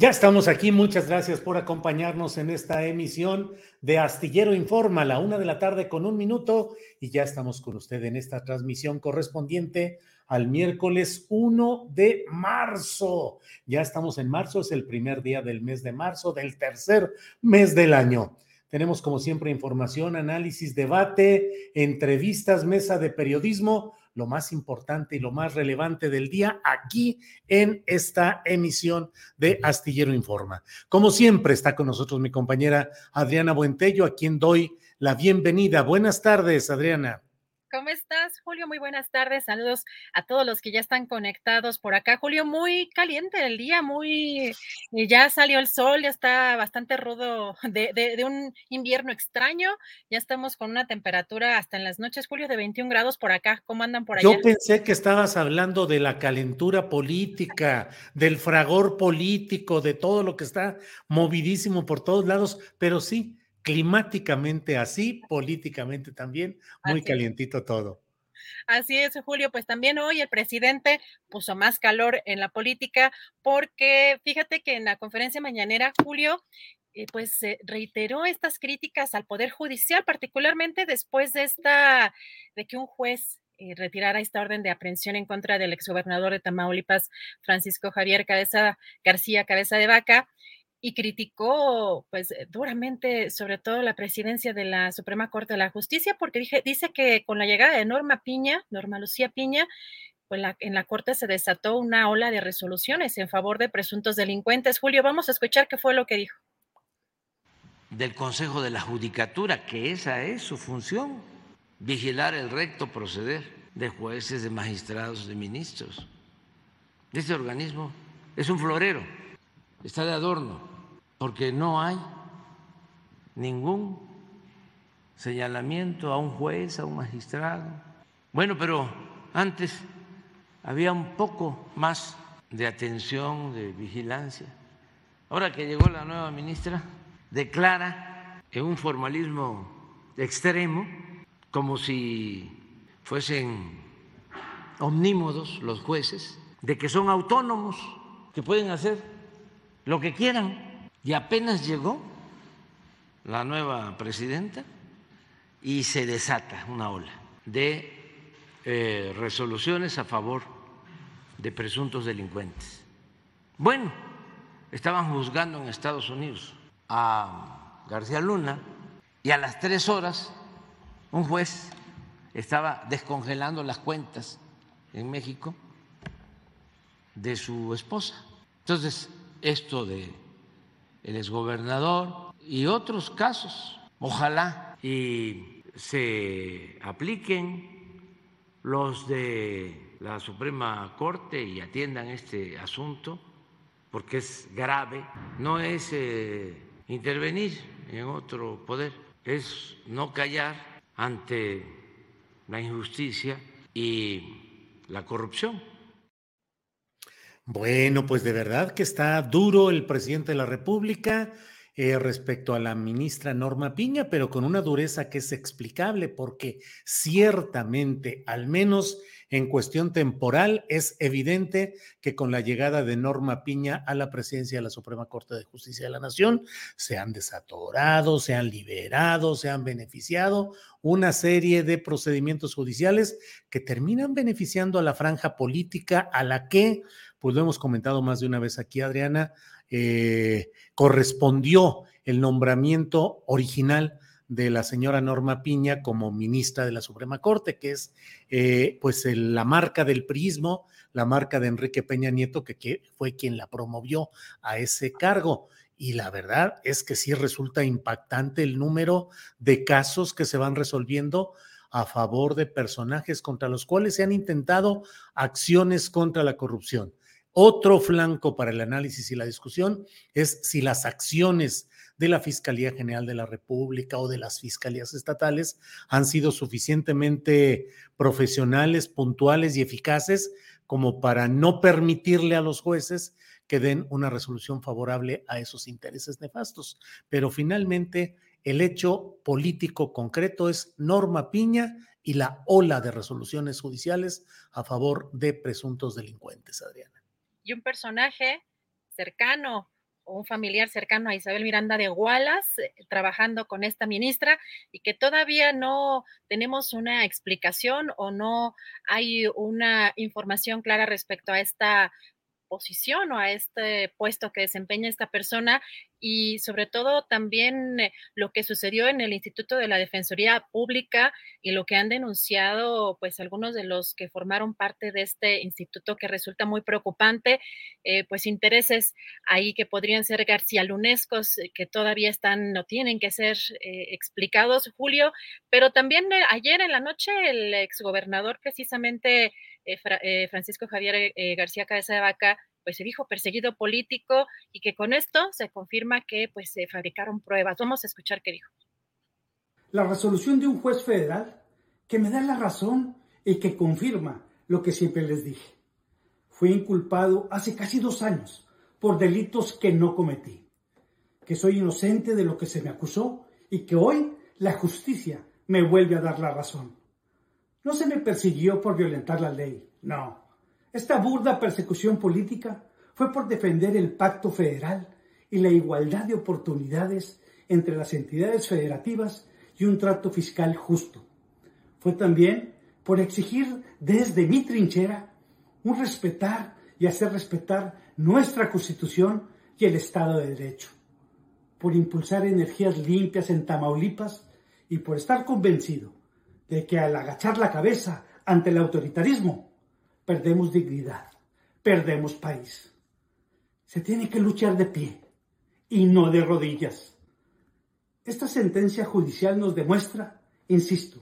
Ya estamos aquí. Muchas gracias por acompañarnos en esta emisión de Astillero Informa, la una de la tarde con un minuto. Y ya estamos con usted en esta transmisión correspondiente al miércoles 1 de marzo. Ya estamos en marzo, es el primer día del mes de marzo, del tercer mes del año. Tenemos como siempre información, análisis, debate, entrevistas, mesa de periodismo lo más importante y lo más relevante del día aquí en esta emisión de Astillero Informa. Como siempre está con nosotros mi compañera Adriana Buentello, a quien doy la bienvenida. Buenas tardes, Adriana. ¿Cómo estás, Julio? Muy buenas tardes. Saludos a todos los que ya están conectados por acá. Julio, muy caliente el día, muy. Ya salió el sol, ya está bastante rudo de, un invierno extraño. Ya estamos con una temperatura hasta en las noches, Julio, de 21 grados por acá. ¿Cómo andan por allá? Yo pensé que estabas hablando de la calentura política, del fragor político, de todo lo que está movidísimo por todos lados, pero sí climáticamente así, políticamente también, muy calientito todo. Así es, Julio. Pues también hoy el presidente puso más calor en la política porque fíjate que en la conferencia mañanera, Julio, eh, pues reiteró estas críticas al Poder Judicial, particularmente después de esta, de que un juez eh, retirara esta orden de aprehensión en contra del exgobernador de Tamaulipas, Francisco Javier Cabeza García Cabeza de Vaca y criticó pues eh, duramente sobre todo la presidencia de la Suprema Corte de la Justicia porque dice que con la llegada de Norma Piña, Norma Lucía Piña, pues en la Corte se desató una ola de resoluciones en favor de presuntos delincuentes. Julio, vamos a escuchar qué fue lo que dijo. Del Consejo de la Judicatura, que esa es su función, vigilar el recto proceder de jueces, de magistrados, de ministros. Este organismo es un florero, está de adorno porque no hay ningún señalamiento a un juez, a un magistrado. Bueno, pero antes había un poco más de atención, de vigilancia. Ahora que llegó la nueva ministra, declara en un formalismo extremo, como si fuesen omnímodos los jueces, de que son autónomos, que pueden hacer lo que quieran. Y apenas llegó la nueva presidenta y se desata una ola de eh, resoluciones a favor de presuntos delincuentes. Bueno, estaban juzgando en Estados Unidos a García Luna y a las tres horas un juez estaba descongelando las cuentas en México de su esposa. Entonces, esto de el exgobernador y otros casos. Ojalá y se apliquen los de la Suprema Corte y atiendan este asunto, porque es grave. No es eh, intervenir en otro poder, es no callar ante la injusticia y la corrupción. Bueno, pues de verdad que está duro el presidente de la República eh, respecto a la ministra Norma Piña, pero con una dureza que es explicable porque ciertamente, al menos en cuestión temporal, es evidente que con la llegada de Norma Piña a la presidencia de la Suprema Corte de Justicia de la Nación, se han desatorado, se han liberado, se han beneficiado una serie de procedimientos judiciales que terminan beneficiando a la franja política a la que, pues lo hemos comentado más de una vez aquí, Adriana, eh, correspondió el nombramiento original de la señora Norma Piña como ministra de la Suprema Corte, que es eh, pues la marca del prismo, la marca de Enrique Peña Nieto, que, que, fue quien la promovió a ese cargo. Y la verdad es que sí resulta impactante el número de casos que se van resolviendo a favor de personajes contra los cuales se han intentado acciones contra la corrupción. Otro flanco para el análisis y la discusión es si las acciones de la Fiscalía General de la República o de las fiscalías estatales han sido suficientemente profesionales, puntuales y eficaces como para no permitirle a los jueces que den una resolución favorable a esos intereses nefastos. Pero finalmente, el hecho político concreto es Norma Piña y la ola de resoluciones judiciales a favor de presuntos delincuentes, Adriana un personaje cercano o un familiar cercano a Isabel Miranda de Wallace eh, trabajando con esta ministra y que todavía no tenemos una explicación o no hay una información clara respecto a esta posición o a este puesto que desempeña esta persona y sobre todo también eh, lo que sucedió en el Instituto de la Defensoría Pública y lo que han denunciado pues algunos de los que formaron parte de este instituto que resulta muy preocupante, eh, pues intereses ahí que podrían ser García Lunescos eh, que todavía están, no tienen que ser explicados, Julio, pero también ayer en la noche el exgobernador precisamente Francisco Javier García Cabeza de Vaca pues se dijo perseguido político y que con esto se confirma que pues se fabricaron pruebas. Vamos a escuchar qué dijo. La resolución de un juez federal que me da la razón y que confirma lo que siempre les dije. Fui inculpado hace casi dos años por delitos que no cometí, que soy inocente de lo que se me acusó y que hoy la justicia me vuelve a dar la razón. No se me persiguió por violentar la ley, no. Esta burda persecución política fue por defender el pacto federal y la igualdad de oportunidades entre las entidades federativas y un trato fiscal justo. Fue también por exigir desde mi trinchera un respetar y hacer respetar nuestra Constitución y el Estado de Derecho, por impulsar energías limpias en Tamaulipas y por estar convencido de que al agachar la cabeza ante el autoritarismo, perdemos dignidad, perdemos país. Se tiene que luchar de pie y no de rodillas. Esta sentencia judicial nos demuestra, insisto,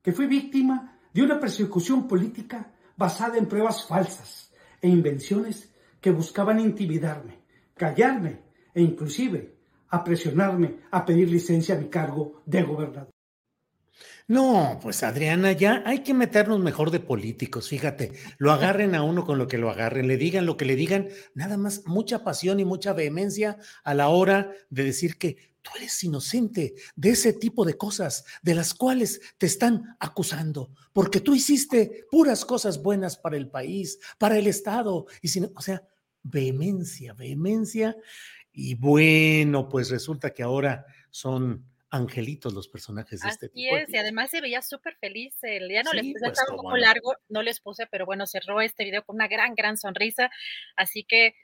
que fui víctima de una persecución política basada en pruebas falsas e invenciones que buscaban intimidarme, callarme e inclusive a presionarme a pedir licencia a mi cargo de gobernador. No, pues Adriana, ya hay que meternos mejor de políticos, fíjate, lo agarren a uno con lo que lo agarren, le digan lo que le digan, nada más mucha pasión y mucha vehemencia a la hora de decir que tú eres inocente de ese tipo de cosas de las cuales te están acusando, porque tú hiciste puras cosas buenas para el país, para el Estado, y sin, o sea, vehemencia, vehemencia, y bueno, pues resulta que ahora son angelitos los personajes de este tipo. Es, y además se veía súper feliz. El día no les puse, pues, un poco largo, no les puse, pero bueno, cerró este video con una gran, gran sonrisa. Así que,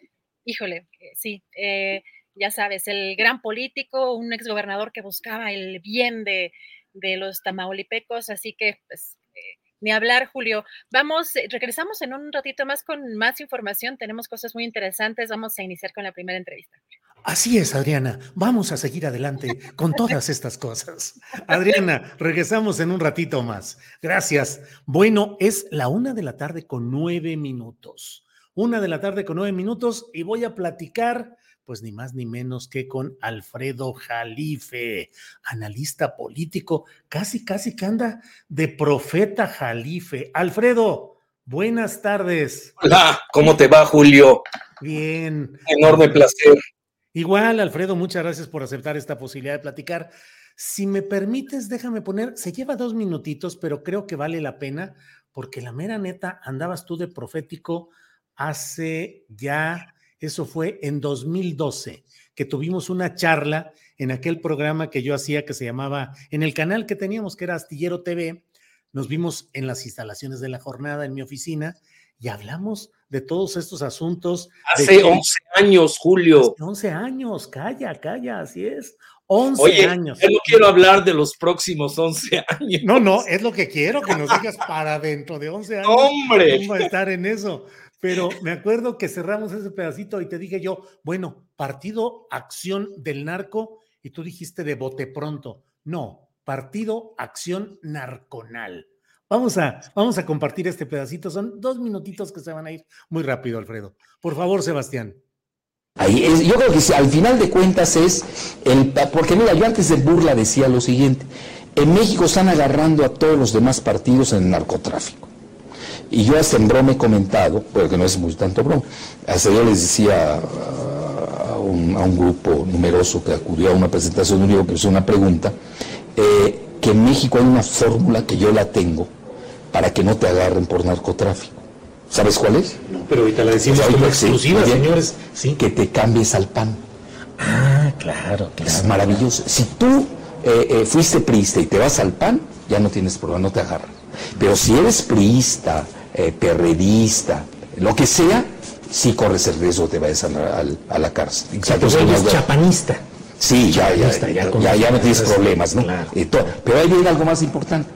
híjole, eh, sí, eh, ya sabes, el gran político, un exgobernador que buscaba el bien de, de los tamaulipecos, así que, pues, eh, ni hablar, Julio. Vamos, regresamos en un ratito más con más información. Tenemos cosas muy interesantes. Vamos a iniciar con la primera entrevista. Así es, Adriana. Vamos a seguir adelante con todas estas cosas. Adriana, regresamos en un ratito más. Gracias. Bueno, es la una de la tarde con nueve minutos. Una de la tarde con nueve minutos y voy a platicar pues ni más ni menos que con Alfredo Jalife, analista político, casi, casi que anda de profeta Jalife. Alfredo, buenas tardes. Hola, ¿cómo te va, Julio? Bien. Enorme placer. Igual, Alfredo, muchas gracias por aceptar esta posibilidad de platicar. Si me permites, déjame poner, se lleva dos minutitos, pero creo que vale la pena porque la mera neta andabas tú de profético hace ya, eso fue en 2012, que tuvimos una charla en aquel programa que yo hacía que se llamaba, en el canal que teníamos, que era Astillero TV, nos vimos en las instalaciones de la jornada en mi oficina y hablamos de todos estos asuntos. Hace 11 años, Julio. Hace 11 años, calla, calla, así es. 11 Oye, años. Yo no quiero hablar de los próximos 11 años. No, no, es lo que quiero, que nos digas para dentro de 11 años. ¡Hombre! A estar en eso. Pero me acuerdo que cerramos ese pedacito y te dije yo, bueno, Partido Acción del Narco, y tú dijiste de bote pronto. No, Partido Acción Narconal. Vamos a, vamos a compartir este pedacito. Son dos minutitos que se van a ir muy rápido, Alfredo. Por favor, Sebastián. Yo creo que al final de cuentas es el porque mira, yo antes de burla decía lo siguiente, en México están agarrando a todos los demás partidos en el narcotráfico. Y yo hasta en broma he comentado, porque no es muy tanto broma, hasta yo les decía a un, a un grupo numeroso que acudió a una presentación de un libro que hizo una pregunta, eh, que en México hay una fórmula que yo la tengo para que no te agarren por narcotráfico. ¿Sabes cuál es? No, pero ahorita la decimos como exclusiva, señores. Sí. Que te cambies al pan. Ah, claro, claro. Es maravilloso. Si tú eh, eh, fuiste priista y te vas al PAN, ya no tienes problema, no te agarran. Pero si eres priista, eh, perredista, lo que sea, sí corres el riesgo de te vayas a la, a, a la cárcel. Exacto, o eres chapanista. Sí, ya, ya, ya, ya, no tienes problemas, ¿no? Claro. Pero ahí viene algo más importante.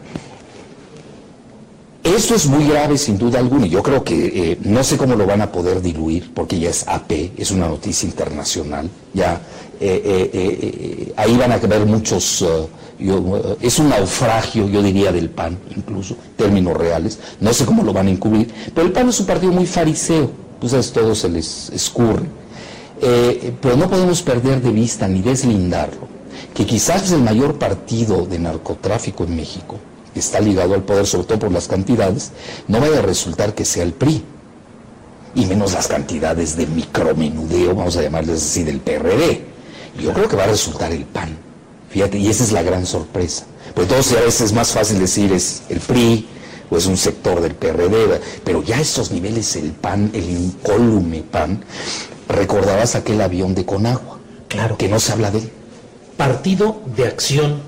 Esto es muy grave sin duda alguna. Yo creo que eh, no sé cómo lo van a poder diluir porque ya es AP, es una noticia internacional, ya eh, eh, ahí van a haber muchos, yo, es un naufragio yo diría del PAN incluso, términos reales, no sé cómo lo van a encubrir, pero el PAN es un partido muy fariseo, pues todo se les escurre, pero no podemos perder de vista ni deslindarlo, que quizás es el mayor partido de narcotráfico en México, está ligado al poder, sobre todo por las cantidades, no vaya a resultar que sea el PRI. Y menos las cantidades de micromenudeo, vamos a llamarles así, del PRD. Yo creo que va a resultar el PAN. Fíjate, y esa es la gran sorpresa. Pues entonces a veces es más fácil decir es el PRI o es un sector del PRD, pero ya a estos niveles el PAN, el incólume PAN, recordabas aquel avión de Conagua. Claro. Que no se habla de él. Partido de Acción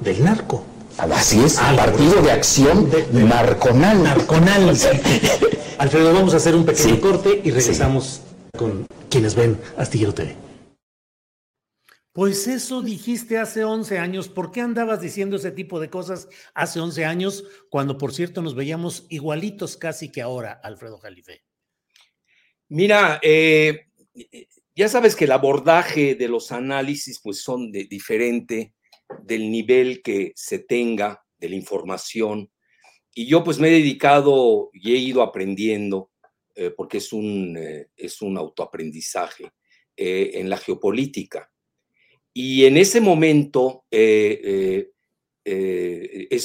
del Narco. Así es, Ah, partido de acción De- de- narconal. Narconal. Alfredo, vamos a hacer un pequeño Sí. corte y regresamos con quienes ven Astillero TV. Pues eso dijiste hace 11 años. ¿Por qué andabas diciendo ese tipo de cosas hace 11 años, cuando por cierto nos veíamos igualitos casi que ahora, Alfredo Jalife? Mira, eh, ya sabes que el abordaje de los análisis pues son de, diferente del nivel que se tenga de la información. Y yo pues me he dedicado y he ido aprendiendo, eh, porque es un, eh, es un autoaprendizaje eh, en la geopolítica. Y en ese momento, esto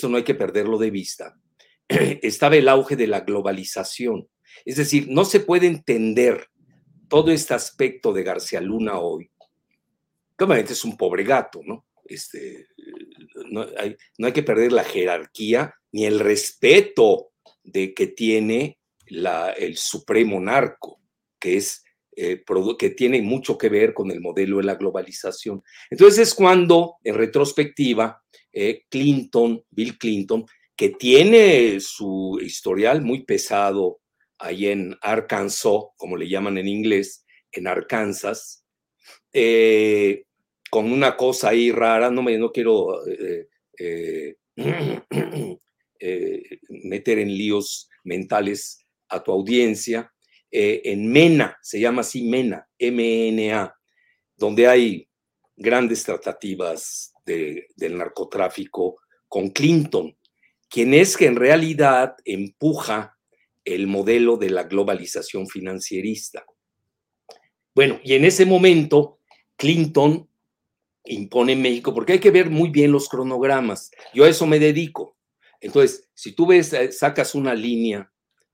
no hay que perderlo de vista, estaba el auge de la globalización. Es decir, no se puede entender todo este aspecto de García Luna hoy. Obviamente es un pobre gato, ¿no? Este, no, hay, que perder la jerarquía ni el respeto de que tiene la, el supremo narco, que es eh, que tiene mucho que ver con el modelo de la globalización. Entonces es cuando, en retrospectiva, eh, Clinton, Bill Clinton, que tiene su historial muy pesado ahí en Arkansas, como le llaman en inglés, en Arkansas, eh, con una cosa ahí rara, no me no quiero eh, eh, eh, meter en líos mentales a tu audiencia, en MENA, se llama así MENA, M-E-N-A, donde hay grandes tratativas de- del narcotráfico con Clinton, quien es que en realidad empuja el modelo de la globalización financierista. Bueno, y en ese momento, Clinton impone México, porque hay que ver muy bien los cronogramas. Yo a eso me dedico. Entonces, si tú ves, eh, sacas una línea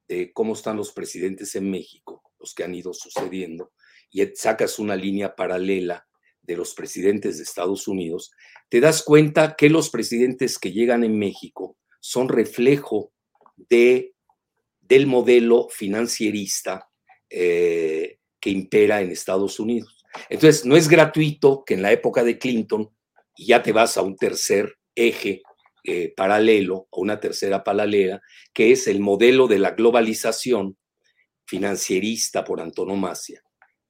de cómo están los presidentes en México, los que han ido sucediendo, y sacas una línea paralela de los presidentes de Estados Unidos, te das cuenta que los presidentes que llegan en México son reflejo de, del modelo financierista eh, que impera en Estados Unidos. Entonces, no es gratuito que en la época de Clinton, y ya te vas a un tercer eje eh, paralelo, o una tercera paralela, que es el modelo de la globalización financierista por antonomasia.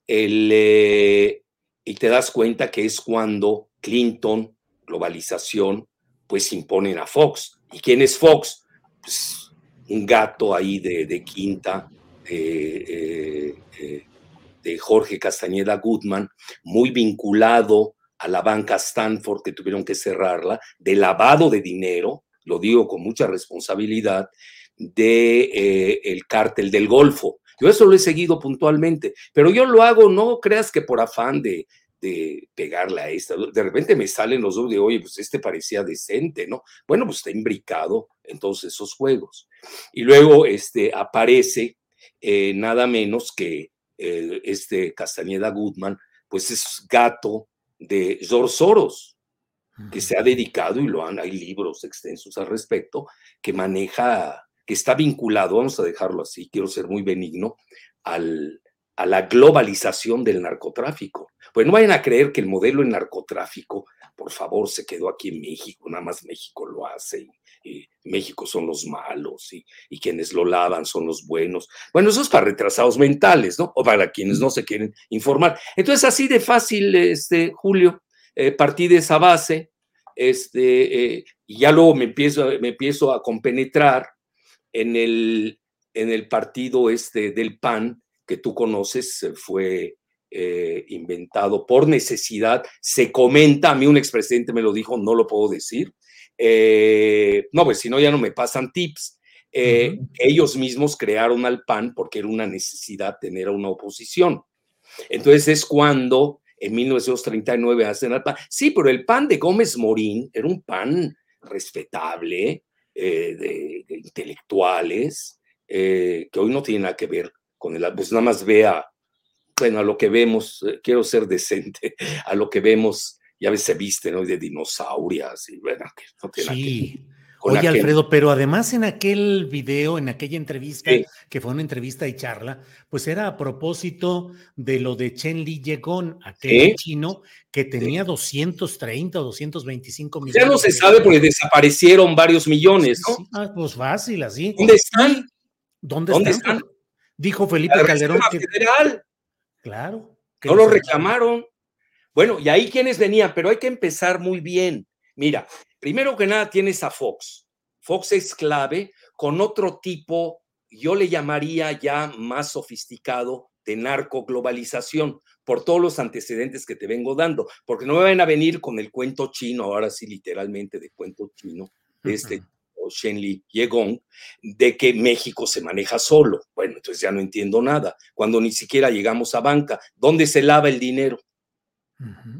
Eh, y te das cuenta que es cuando Clinton, globalización, pues imponen a Fox. ¿Y quién es Fox? Pues un gato ahí de, quinta, eh, de Jorge Castañeda Goodman, muy vinculado a la banca Stanford que tuvieron que cerrarla, de lavado de dinero, lo digo con mucha responsabilidad, de eh, el cártel del Golfo. Yo eso lo he seguido puntualmente, pero yo lo hago, no creas que por afán de, de pegarle a esta. De repente me salen los dos de, oye, pues este parecía decente, ¿no? Bueno, pues está imbricado en todos esos juegos. Y luego este, aparece eh, nada menos que este Castañeda Goodman, pues es gato de George Soros, que se ha dedicado y lo han, hay libros extensos al respecto, que maneja, que está vinculado, vamos a dejarlo así, quiero ser muy benigno, al, a la globalización del narcotráfico. Pues no vayan a creer que el modelo en narcotráfico, por favor, se quedó aquí en México, nada más México lo hace y México son los malos y, quienes lo lavan son los buenos. Bueno, eso es para retrasados mentales, ¿no? O para quienes no se quieren informar. Entonces, así de fácil, este, Julio, eh, partí de esa base, este, eh, y ya luego me empiezo, me empiezo a compenetrar en el, en el partido este del PAN, que tú conoces, fue eh, inventado por necesidad. Se comenta, a mí un expresidente me lo dijo, no lo puedo decir, eh, no, pues si no, ya no me pasan tips. Eh, ellos mismos crearon al PAN porque era una necesidad tener a una oposición. Entonces es cuando en 1939 hacen al PAN. Sí, pero el PAN de Gómez Morín era un PAN respetable, eh, de, intelectuales, que hoy no tiene nada que ver con el... Pues nada más vea, bueno, a lo que vemos, quiero ser decente, a lo que vemos ya ves, se visten ¿no? de dinosaurias y bueno, que no tiene sí. Oye, Alfredo, pero además en aquel video, en aquella entrevista, que fue una entrevista y charla, pues era a propósito de lo de Chen Li Yegon, aquel chino que tenía 230 o 225 millones. Ya no se sabe porque desaparecieron varios millones, ¿no? Ah, pues fácil, así. ¿Dónde están? ¿Dónde, están? Dijo Felipe Calderón. Que... Federal. Claro. No lo reclamaron. Bueno, y ahí quienes venían, pero hay que empezar muy bien. Mira, primero que nada tienes a Fox. Fox es clave con otro tipo, yo le llamaría ya más sofisticado de narcoglobalización, por todos los antecedentes que te vengo dando, porque no me van a venir con el cuento chino, ahora sí literalmente de cuento chino, de este Shenli Yegong, de que México se maneja solo. Bueno, entonces ya no entiendo nada. Cuando ni siquiera llegamos a banca, ¿dónde se lava el dinero?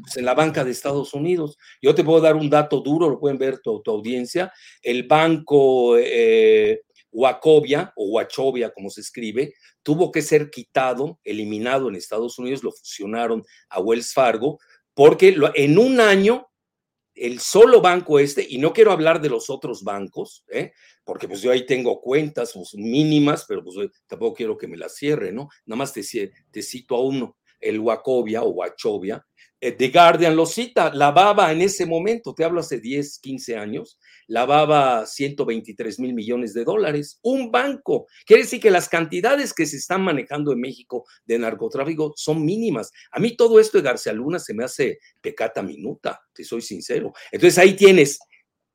Pues, en la banca de Estados Unidos. Yo te puedo dar un dato duro, lo pueden ver tu, audiencia. El banco eh, Wachovia o Wachovia, como se escribe, tuvo que ser quitado, eliminado en Estados Unidos, lo fusionaron a Wells Fargo, porque en un año el solo banco este, y no quiero hablar de los otros bancos, ¿eh? porque pues yo ahí tengo cuentas pues, mínimas, pero pues tampoco quiero que me las cierre, ¿no? Nada más te, te cito a uno, el Wachovia o Wachovia, The Guardian lo cita, lavaba en ese momento, te hablo hace 10, 15 años, lavaba 123 mil millones de dólares. Un banco. Quiere decir que las cantidades que se están manejando en México de narcotráfico son mínimas. A mí todo esto de García Luna se me hace pecata minuta, te soy sincero. Entonces ahí tienes,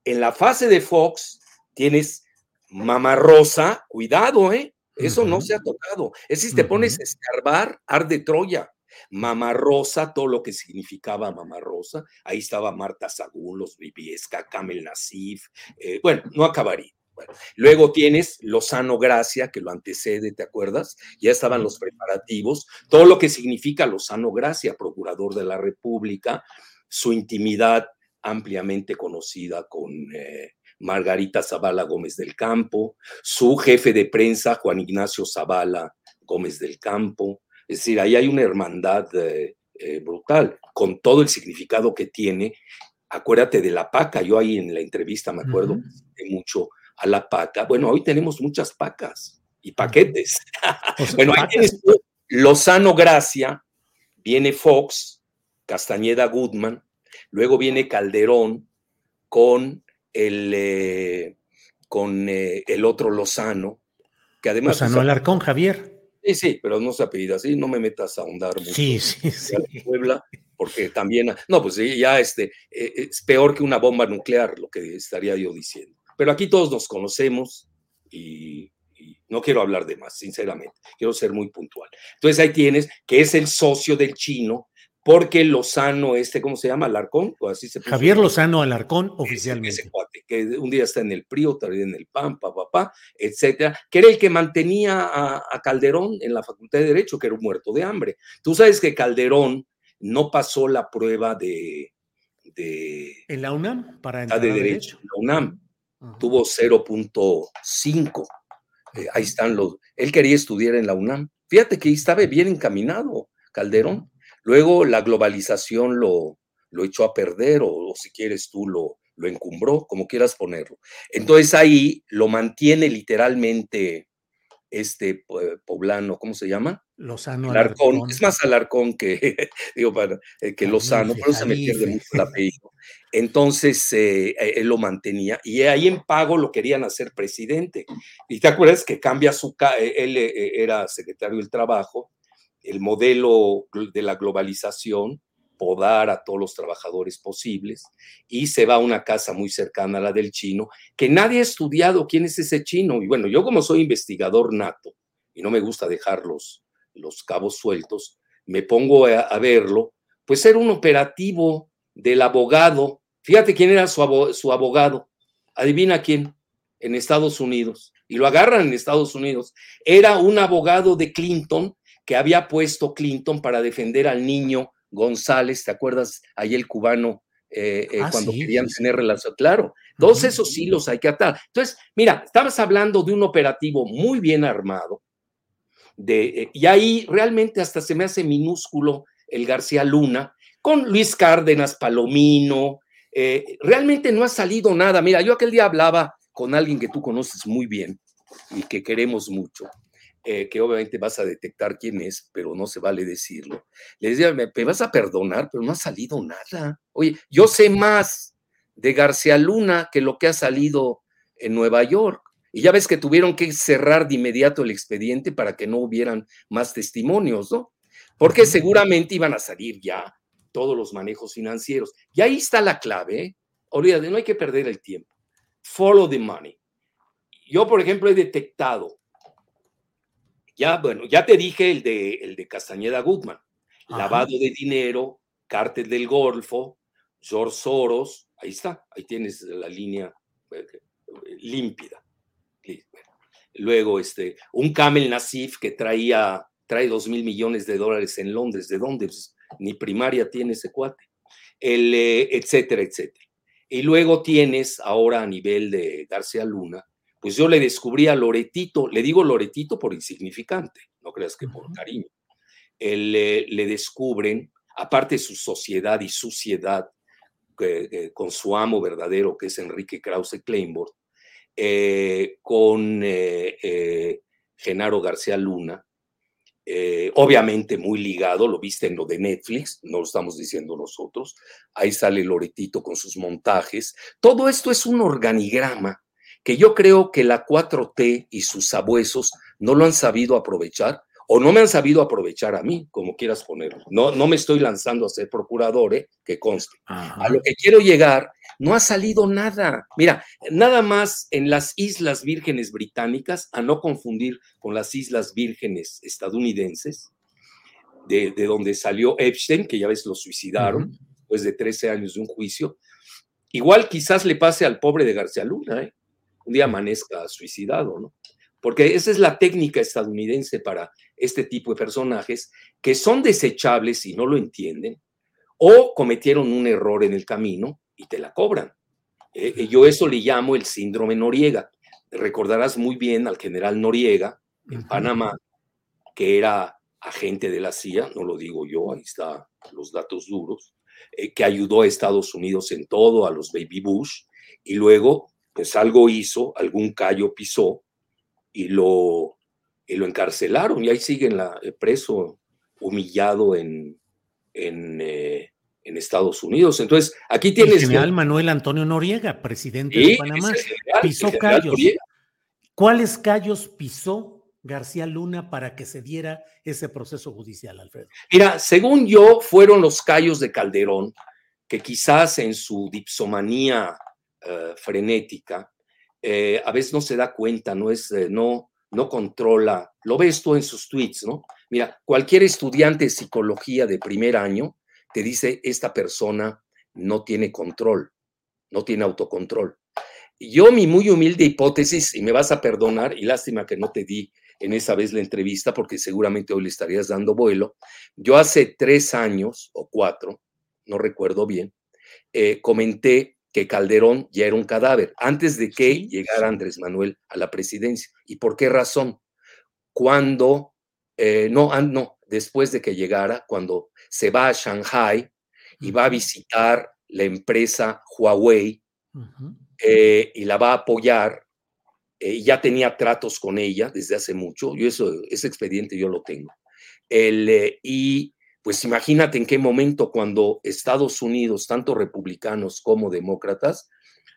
en la fase de Fox, tienes Rosa, cuidado, ¿eh? Eso no se ha tocado. Es si te pones a escarbar, arde Troya. Mamá Rosa, todo lo que significaba Mamá Rosa. Ahí estaba Marta Sagún, los Viviesca, Camel Nasif. Eh, bueno, no acabaría. Bueno, luego tienes Lozano Gracia, que lo antecede, ¿te acuerdas? Ya estaban los preparativos, todo lo que significa Lozano Gracia, procurador de la República, su intimidad ampliamente conocida con eh, Margarita Zavala Gómez del Campo, su jefe de prensa, Juan Ignacio Zavala Gómez del Campo. Es decir, ahí hay una hermandad eh, eh, brutal, con todo el significado que tiene. Acuérdate de la paca, yo ahí en la entrevista me acuerdo de mucho a la paca. Bueno, hoy tenemos muchas pacas y paquetes. bueno, ahí tienes Lozano Gracia, viene Fox, Castañeda Goodman, luego viene Calderón con el, eh, con, eh, el otro Lozano, que además... Lozano Alarcón, Javier. Sí, sí, pero no se apellida así, no me metas a ahondar mucho. Sí, sí, sí. Puebla, porque también, no, pues ya este, eh, es peor que una bomba nuclear, lo que estaría yo diciendo. Pero aquí todos nos conocemos y, y, no quiero hablar de más, sinceramente, quiero ser muy puntual. Entonces ahí tienes que es el socio del chino, porque Lozano, este, ¿cómo se llama? Alarcón, o así se puso. Javier Lozano Alarcón, oficialmente. Ese, ese cuate, que un día está en el PRI, otro día en el PAN, papá, pa, etcétera, que era el que mantenía a, a, Calderón en la Facultad de Derecho, que era un muerto de hambre. Tú sabes que Calderón no pasó la prueba de. de ¿En la UNAM? Para entrar de Derecho, en la UNAM. Tuvo 0.5. Eh, ahí están los. Él quería estudiar en la UNAM. Fíjate que estaba bien encaminado, Calderón. Luego la globalización lo, lo echó a perder o, o, si quieres tú lo, lo encumbró, como quieras ponerlo. Entonces ahí lo mantiene literalmente este poblano, ¿cómo se llama? Lozano Alarcón. Alarcón. Es más Alarcón que, digo, para, eh, que Lozano, pero se me pierde mucho el apellido. Entonces eh, él lo mantenía y ahí en pago lo querían hacer presidente. Y te acuerdas que cambia su, él eh, era secretario del Trabajo el modelo de la globalización, podar a todos los trabajadores posibles, y se va a una casa muy cercana a la del chino, que nadie ha estudiado quién es ese chino. Y bueno, yo como soy investigador nato, y no me gusta dejar los, los cabos sueltos, me pongo a, verlo, pues era un operativo del abogado. Fíjate quién era su, su abogado. Adivina quién, en Estados Unidos. Y lo agarran en Estados Unidos. Era un abogado de Clinton que había puesto Clinton para defender al niño González, ¿te acuerdas? Ahí el cubano, eh, eh, ah, cuando sí, querían sí, tener relación. Claro, todos uh -huh. esos hilos hay que atar. Entonces, mira, estabas hablando de un operativo muy bien armado, de, eh, y ahí realmente hasta se me hace minúsculo el García Luna, con Luis Cárdenas, Palomino, realmente no ha salido nada. Mira, yo aquel día hablaba con alguien que tú conoces muy bien y que queremos mucho, eh, que obviamente vas a detectar quién es, pero no se vale decirlo. Le decía, me, me, vas a perdonar, pero no ha salido nada. Oye, yo sé más de García Luna que lo que ha salido en Nueva York. Y ya ves que tuvieron que cerrar de inmediato el expediente para que no hubieran más testimonios, ¿no? Porque seguramente iban a salir ya todos los manejos financieros. Y ahí está la clave, ¿eh? Olvídate, no hay que perder el tiempo. Follow the money. Yo, por ejemplo, he detectado ya, bueno, ya te dije el de, el de Castañeda. Ajá. Lavado de dinero, cártel del Golfo, George Soros, ahí está, ahí tienes la línea eh, límpida. Luego, este, un Camel Nasif que traía, trae dos mil millones de dólares en Londres. ¿De dónde? Pues, ni primaria tiene ese cuate. El, eh, etcétera, etcétera. Y luego tienes ahora a nivel de García Luna, pues yo le descubrí a Loretito, le digo Loretito por insignificante, no creas que por cariño. Él, eh, le descubren, aparte de su sociedad y suciedad, eh, eh, con su amo verdadero, que es Enrique Krause Kleinborg, eh, con Genaro García Luna, obviamente muy ligado, lo viste en lo de Netflix, no lo estamos diciendo nosotros, ahí sale Loretito con sus montajes. Todo esto es un organigrama que yo creo que la 4T y sus sabuesos no lo han sabido aprovechar o no me han sabido aprovechar a mí, como quieras ponerlo. No, no me estoy lanzando a ser procurador, ¿eh? que conste. Ajá. A lo que quiero llegar, no ha salido nada. Mira, nada más en las Islas Vírgenes Británicas, a no confundir con las Islas Vírgenes estadounidenses, de, de donde salió Epstein, que ya ves lo suicidaron, uh -huh. después de 13 años de un juicio. Igual quizás le pase al pobre de García Luna, ¿eh? Un día amanezca suicidado, ¿no? Porque esa es la técnica estadounidense para este tipo de personajes que son desechables si no lo entienden o cometieron un error en el camino y te la cobran. Eh, yo eso le llamo el síndrome Noriega. Recordarás muy bien al general Noriega en Panamá, que era agente de la CIA, no lo digo yo, ahí están los datos duros, eh, que ayudó a Estados Unidos en todo, a los Baby Bush, y luego, pues algo hizo, algún callo pisó, y lo, y lo encarcelaron, y ahí sigue la, eh, preso, humillado en, en, eh, en, Estados Unidos. Entonces, aquí tienes... El general Manuel Antonio Noriega, presidente de Panamá, pisó callos. ¿Cuáles callos pisó García Luna para que se diera ese proceso judicial, Alfredo? Mira, según yo, fueron los callos de Calderón, que quizás en su dipsomanía uh, frenética, eh, a veces no se da cuenta, no es, eh, no, no controla, lo ves tú en sus tweets, ¿no? Mira, cualquier estudiante de psicología de primer año te dice, esta persona no tiene control, no tiene autocontrol. Yo mi muy humilde hipótesis, y me vas a perdonar, y lástima que no te di en esa vez la entrevista, porque seguramente hoy le estarías dando vuelo. Yo hace tres años o cuatro, no recuerdo bien, eh, comenté que Calderón ya era un cadáver antes de que llegara Andrés Manuel a la presidencia. ¿Y por qué razón? Cuando, eh, no, no, después de que llegara, cuando se va a Shanghai y va a visitar la empresa Huawei eh, y la va a apoyar eh, ya tenía tratos con ella desde hace mucho, yo eso, ese expediente yo lo tengo. El, eh, y pues imagínate en qué momento cuando Estados Unidos, tanto republicanos como demócratas,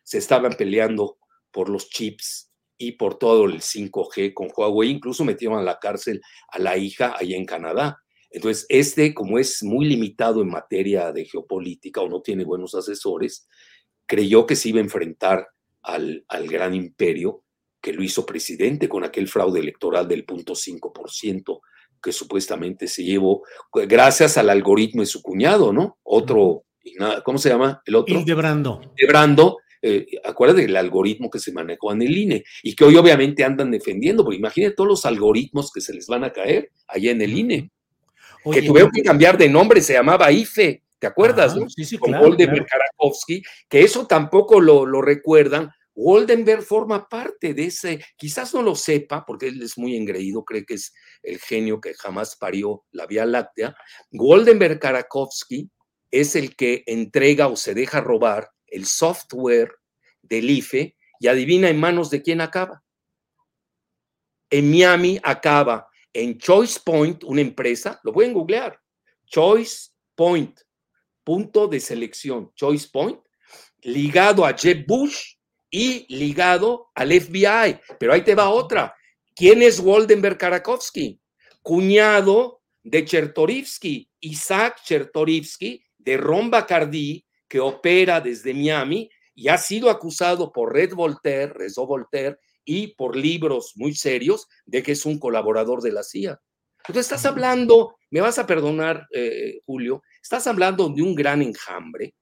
se estaban peleando por los chips y por todo el 5G con Huawei, incluso metieron a la cárcel a la hija allá en Canadá. Entonces, este, como es muy limitado en materia de geopolítica o no tiene buenos asesores, creyó que se iba a enfrentar al, al gran imperio que lo hizo presidente con aquel fraude electoral del 0.5% que supuestamente se llevó gracias al algoritmo de su cuñado, ¿no? Otro, ¿cómo se llama? El otro. Hildebrando. Hildebrando, eh, acuérdate del algoritmo que se manejó en el INE y que hoy obviamente andan defendiendo, porque imagínate todos los algoritmos que se les van a caer allá en el INE. que tuvieron que cambiar de nombre, se llamaba IFE, ¿te acuerdas? no? Sí, sí, Con claro, Karakowski, que eso tampoco lo, lo recuerdan, Goldenberg forma parte de ese, quizás no lo sepa porque él es muy engreído, cree que es el genio que jamás parió la Vía Láctea. Goldenberg Karakowski es el que entrega o se deja robar el software del IFE y adivina en manos de quién acaba. En Miami acaba en Choice Point, una empresa, lo pueden googlear, Choice Point, punto de selección, Choice Point, ligado a Jeb Bush y ligado al FBI. Pero ahí te va otra. ¿Quién es Waldenberg Karakowski? Cuñado de Chertorivsky, Isaac Chertorivsky, de Ron Bacardi, que opera desde Miami y ha sido acusado por Red Voltaire, Rezo Voltaire, y por libros muy serios de que es un colaborador de la CIA. Entonces estás hablando, me vas a perdonar, eh, Julio, estás hablando de un gran enjambre,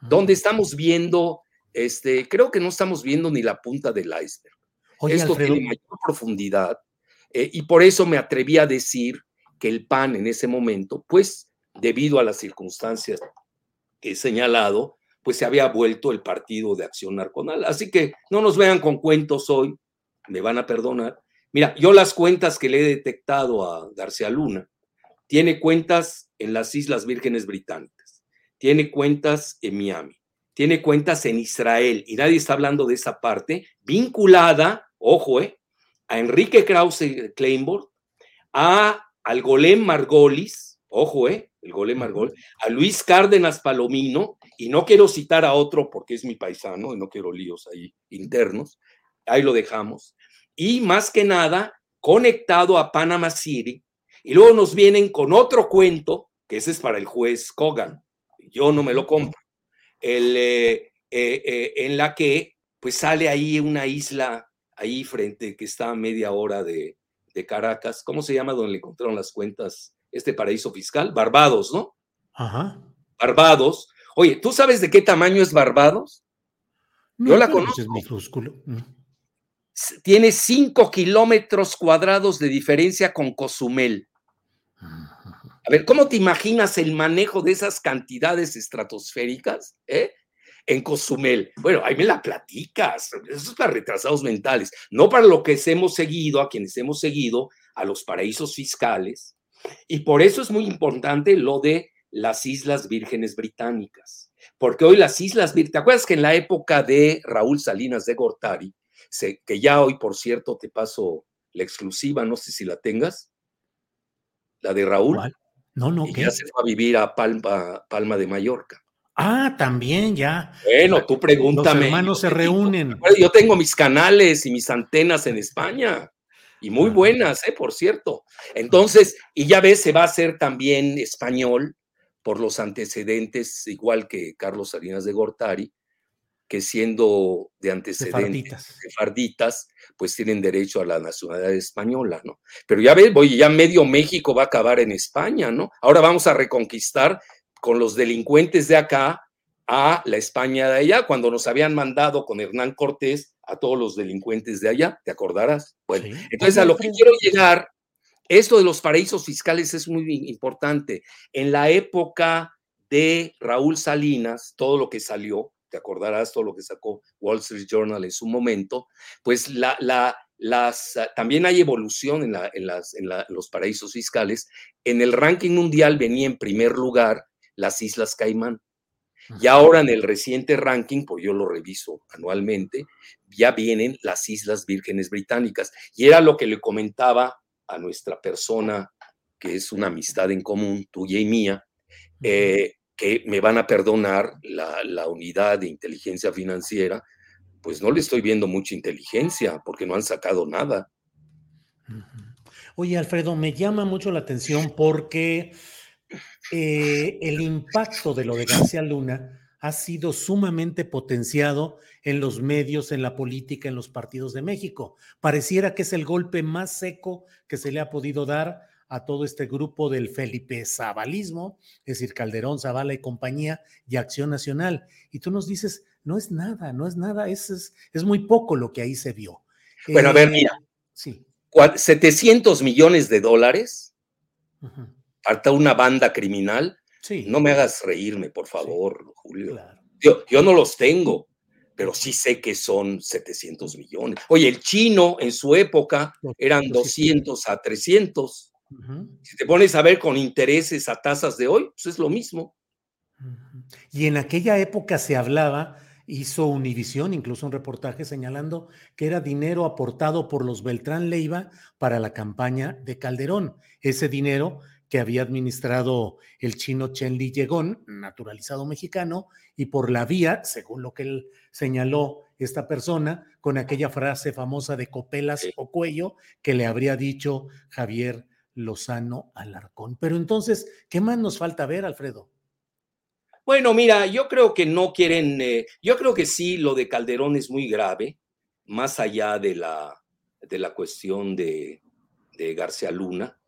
donde estamos viendo este, creo que no estamos viendo ni la punta del iceberg. Esto tiene mayor profundidad eh, y por eso me atreví a decir que el PAN en ese momento, pues debido a las circunstancias que he señalado, pues se había vuelto el partido de acción narconal. Así que no nos vean con cuentos hoy, me van a perdonar. Mira, yo las cuentas que le he detectado a García Luna, tiene cuentas en las Islas Vírgenes Británicas, tiene cuentas en Miami, tiene cuentas en Israel y nadie está hablando de esa parte, vinculada, ojo, eh, a Enrique Krause Kleinborg, a, al Golem Margolis, ojo, eh, el Golem Margol, a Luis Cárdenas Palomino, y no quiero citar a otro porque es mi paisano y no quiero líos ahí internos, ahí lo dejamos, y más que nada conectado a Panama City, y luego nos vienen con otro cuento, que ese es para el juez Kogan, yo no me lo compro el, eh, eh, eh, en la que pues sale ahí una isla ahí frente que está a media hora de, de, Caracas. ¿Cómo se llama donde le encontraron las cuentas? Este paraíso fiscal, Barbados, ¿no? Ajá. Barbados. Oye, ¿tú sabes de qué tamaño es Barbados? No, Yo la conozco. Es minúsculo. tiene 5 kilómetros cuadrados de diferencia con Cozumel. A ver, ¿cómo te imaginas el manejo de esas cantidades estratosféricas eh? en Cozumel? Bueno, ahí me la platicas. Eso es para retrasados mentales, no para lo que hemos seguido, a quienes hemos seguido, a los paraísos fiscales. Y por eso es muy importante lo de las Islas Vírgenes Británicas. Porque hoy las Islas Vírgenes, ¿te acuerdas que en la época de Raúl Salinas de Gortari, que ya hoy, por cierto, te paso la exclusiva, no sé si la tengas, la de Raúl. No, no, y ya se fue a vivir a Palma, Palma de Mallorca. Ah, también, ya. Bueno, tú pregúntame. Los hermanos se reúnen. Yo tengo mis canales y mis antenas en España. Y muy buenas, ¿eh? Por cierto. Entonces, y ya ves, se va a hacer también español por los antecedentes, igual que Carlos Salinas de Gortari, que siendo de antecedentes farditas, pues tienen derecho a la nacionalidad española, ¿no? Pero ya ves, voy, ya medio México va a acabar en España, ¿no? Ahora vamos a reconquistar con los delincuentes de acá a la España de allá, cuando nos habían mandado con Hernán Cortés a todos los delincuentes de allá, ¿te acordarás? Bueno, entonces a lo que quiero llegar, esto de los paraísos fiscales es muy importante. En la época de Raúl Salinas, todo lo que salió, te acordarás todo lo que sacó Wall Street Journal en su momento, pues la, la, las, también hay evolución en, la, en, las, en los paraísos fiscales. En el ranking mundial venía en primer lugar las Islas Caimán. Y ahora en el reciente ranking, pues yo lo reviso anualmente, ya vienen las Islas Vírgenes Británicas. Y era lo que le comentaba a nuestra persona, que es una amistad en común, tuya y mía, eh, que me van a perdonar la, unidad de inteligencia financiera, pues no le estoy viendo mucha inteligencia porque no han sacado nada. Oye, Alfredo, me llama mucho la atención porque eh, el impacto de lo de García Luna ha sido sumamente potenciado en los medios, en la política, en los partidos de México. Pareciera que es el golpe más seco que se le ha podido dar a todo este grupo del Felipe Zabalismo, es decir, Calderón, Zavala y compañía y Acción Nacional. Y tú nos dices, no es nada, no es nada, es, es, muy poco lo que ahí se vio. Bueno, a ver, eh, mira. Sí. 700 millones de dólares harta una banda criminal. Sí. No me hagas reírme, por favor, Julio. Yo, yo no los tengo pero sí sé que son 700 millones. Oye, el chino en su época eran 200 a 300. Si te pones a ver con intereses a tasas de hoy, pues es lo mismo. Y en aquella época se hablaba, hizo Univisión incluso un reportaje señalando que era dinero aportado por los Beltrán Leiva para la campaña de Calderón. Ese dinero que había administrado el chino Chen Li Yegón, naturalizado mexicano, y por la vía, según lo que él señaló esta persona, con aquella frase famosa de copelas o cuello que le habría dicho Javier Lozano Alarcón. Pero entonces, ¿qué más nos falta ver, Alfredo? Bueno, mira, yo creo que no quieren, eh, yo creo que sí, lo de Calderón es muy grave, más allá de la, de la cuestión de, de García Luna.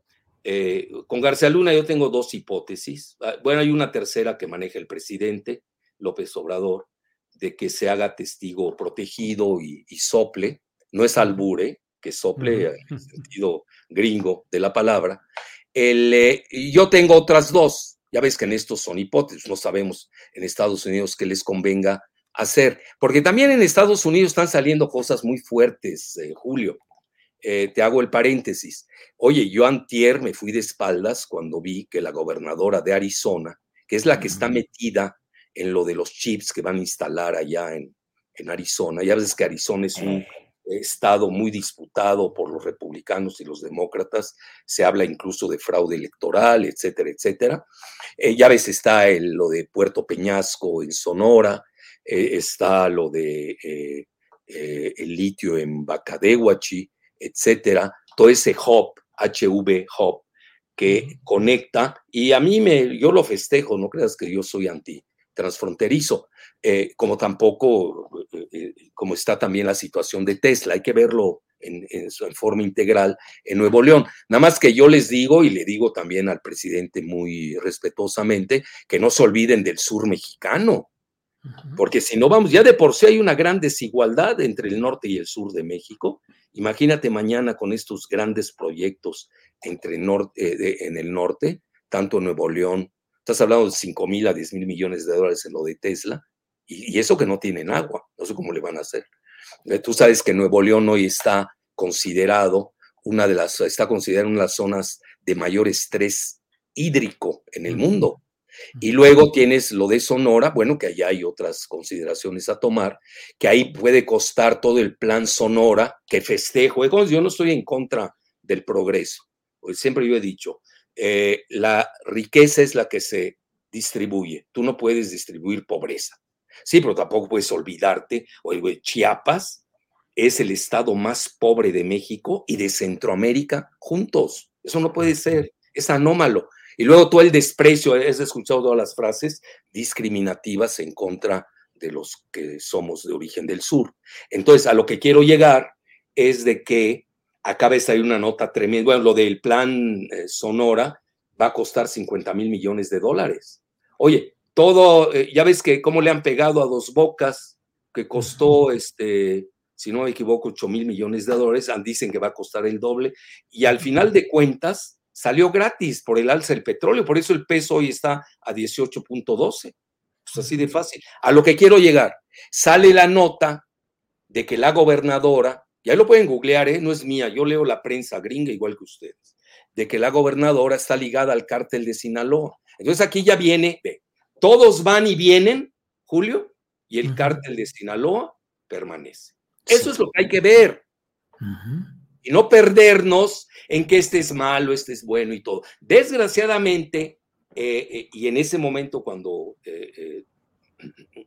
Eh, con García Luna yo tengo dos hipótesis. Ah, bueno, hay una tercera que maneja el presidente López Obrador, de que se haga testigo protegido y, sople. No es albure, que sople en el sentido gringo de la palabra. El, eh, yo tengo otras dos. Ya ves que en estos son hipótesis, no sabemos en Estados Unidos qué les convenga hacer, porque también en Estados Unidos están saliendo cosas muy fuertes, eh, Julio. Eh, te hago el paréntesis. Oye, yo antier me fui de espaldas cuando vi que la gobernadora de Arizona, que es la que está metida en lo de los chips que van a instalar allá en, en Arizona, ya ves que Arizona es un estado muy disputado por los republicanos y los demócratas, se habla incluso de fraude electoral, etcétera, etcétera. Eh, ya ves, está lo de Puerto Peñasco en Sonora, eh, está lo de el litio en Bacadehuachi, etcétera, todo ese hub, HV hub, que conecta, y a mí me, yo lo festejo, no creas que yo soy anti transfronterizo, eh, como tampoco, eh, eh, como está también la situación de Tesla, hay que verlo en, en, en, forma integral en Nuevo León. Nada más que yo les digo, y le digo también al presidente muy respetuosamente, que no se olviden del sur mexicano, Porque si no vamos, ya de por sí hay una gran desigualdad entre el norte y el sur de México. Imagínate mañana con estos grandes proyectos entre norte, en el norte, tanto Nuevo León, estás hablando de 5 mil a 10 mil millones de dólares en lo de Tesla, y, eso que no tienen agua, no sé cómo le van a hacer. Eh, tú sabes que Nuevo León hoy está considerado una de las, está considerado una de las zonas de mayor estrés hídrico en el mundo. Y luego tienes lo de Sonora, bueno, que allá hay otras consideraciones a tomar, que ahí puede costar todo el plan Sonora, que festejo. Yo no estoy en contra del progreso, pues siempre yo he dicho, eh, la riqueza es la que se distribuye, tú no puedes distribuir pobreza. Sí, pero tampoco puedes olvidarte, oye, Chiapas es el estado más pobre de México y de Centroamérica juntos. Eso no puede ser, es anómalo. Y luego todo el desprecio, has escuchado todas las frases discriminativas en contra de los que somos de origen del sur. Entonces, a lo que quiero llegar es de que acaba de salir una nota tremenda. Bueno, lo del plan eh, Sonora va a costar 50 mil millones de dólares. Oye, todo, eh, ya ves que cómo le han pegado a dos bocas, que costó, este, si no me equivoco, 8 mil millones de dólares, dicen que va a costar el doble, y al final de cuentas, salió gratis por el alza del petróleo, por eso el peso hoy está a 18.12. Pues así de fácil. A lo que quiero llegar, sale la nota de que la gobernadora, ya lo pueden googlear, ¿eh? no es mía, yo leo la prensa gringa igual que ustedes, de que la gobernadora está ligada al cártel de Sinaloa. Entonces aquí ya viene, ve, todos van y vienen, Julio, y el cártel de Sinaloa permanece. Eso es lo que hay que ver y no perdernos en que este es malo, este es bueno y todo. Desgraciadamente, eh, eh, y en ese momento cuando eh,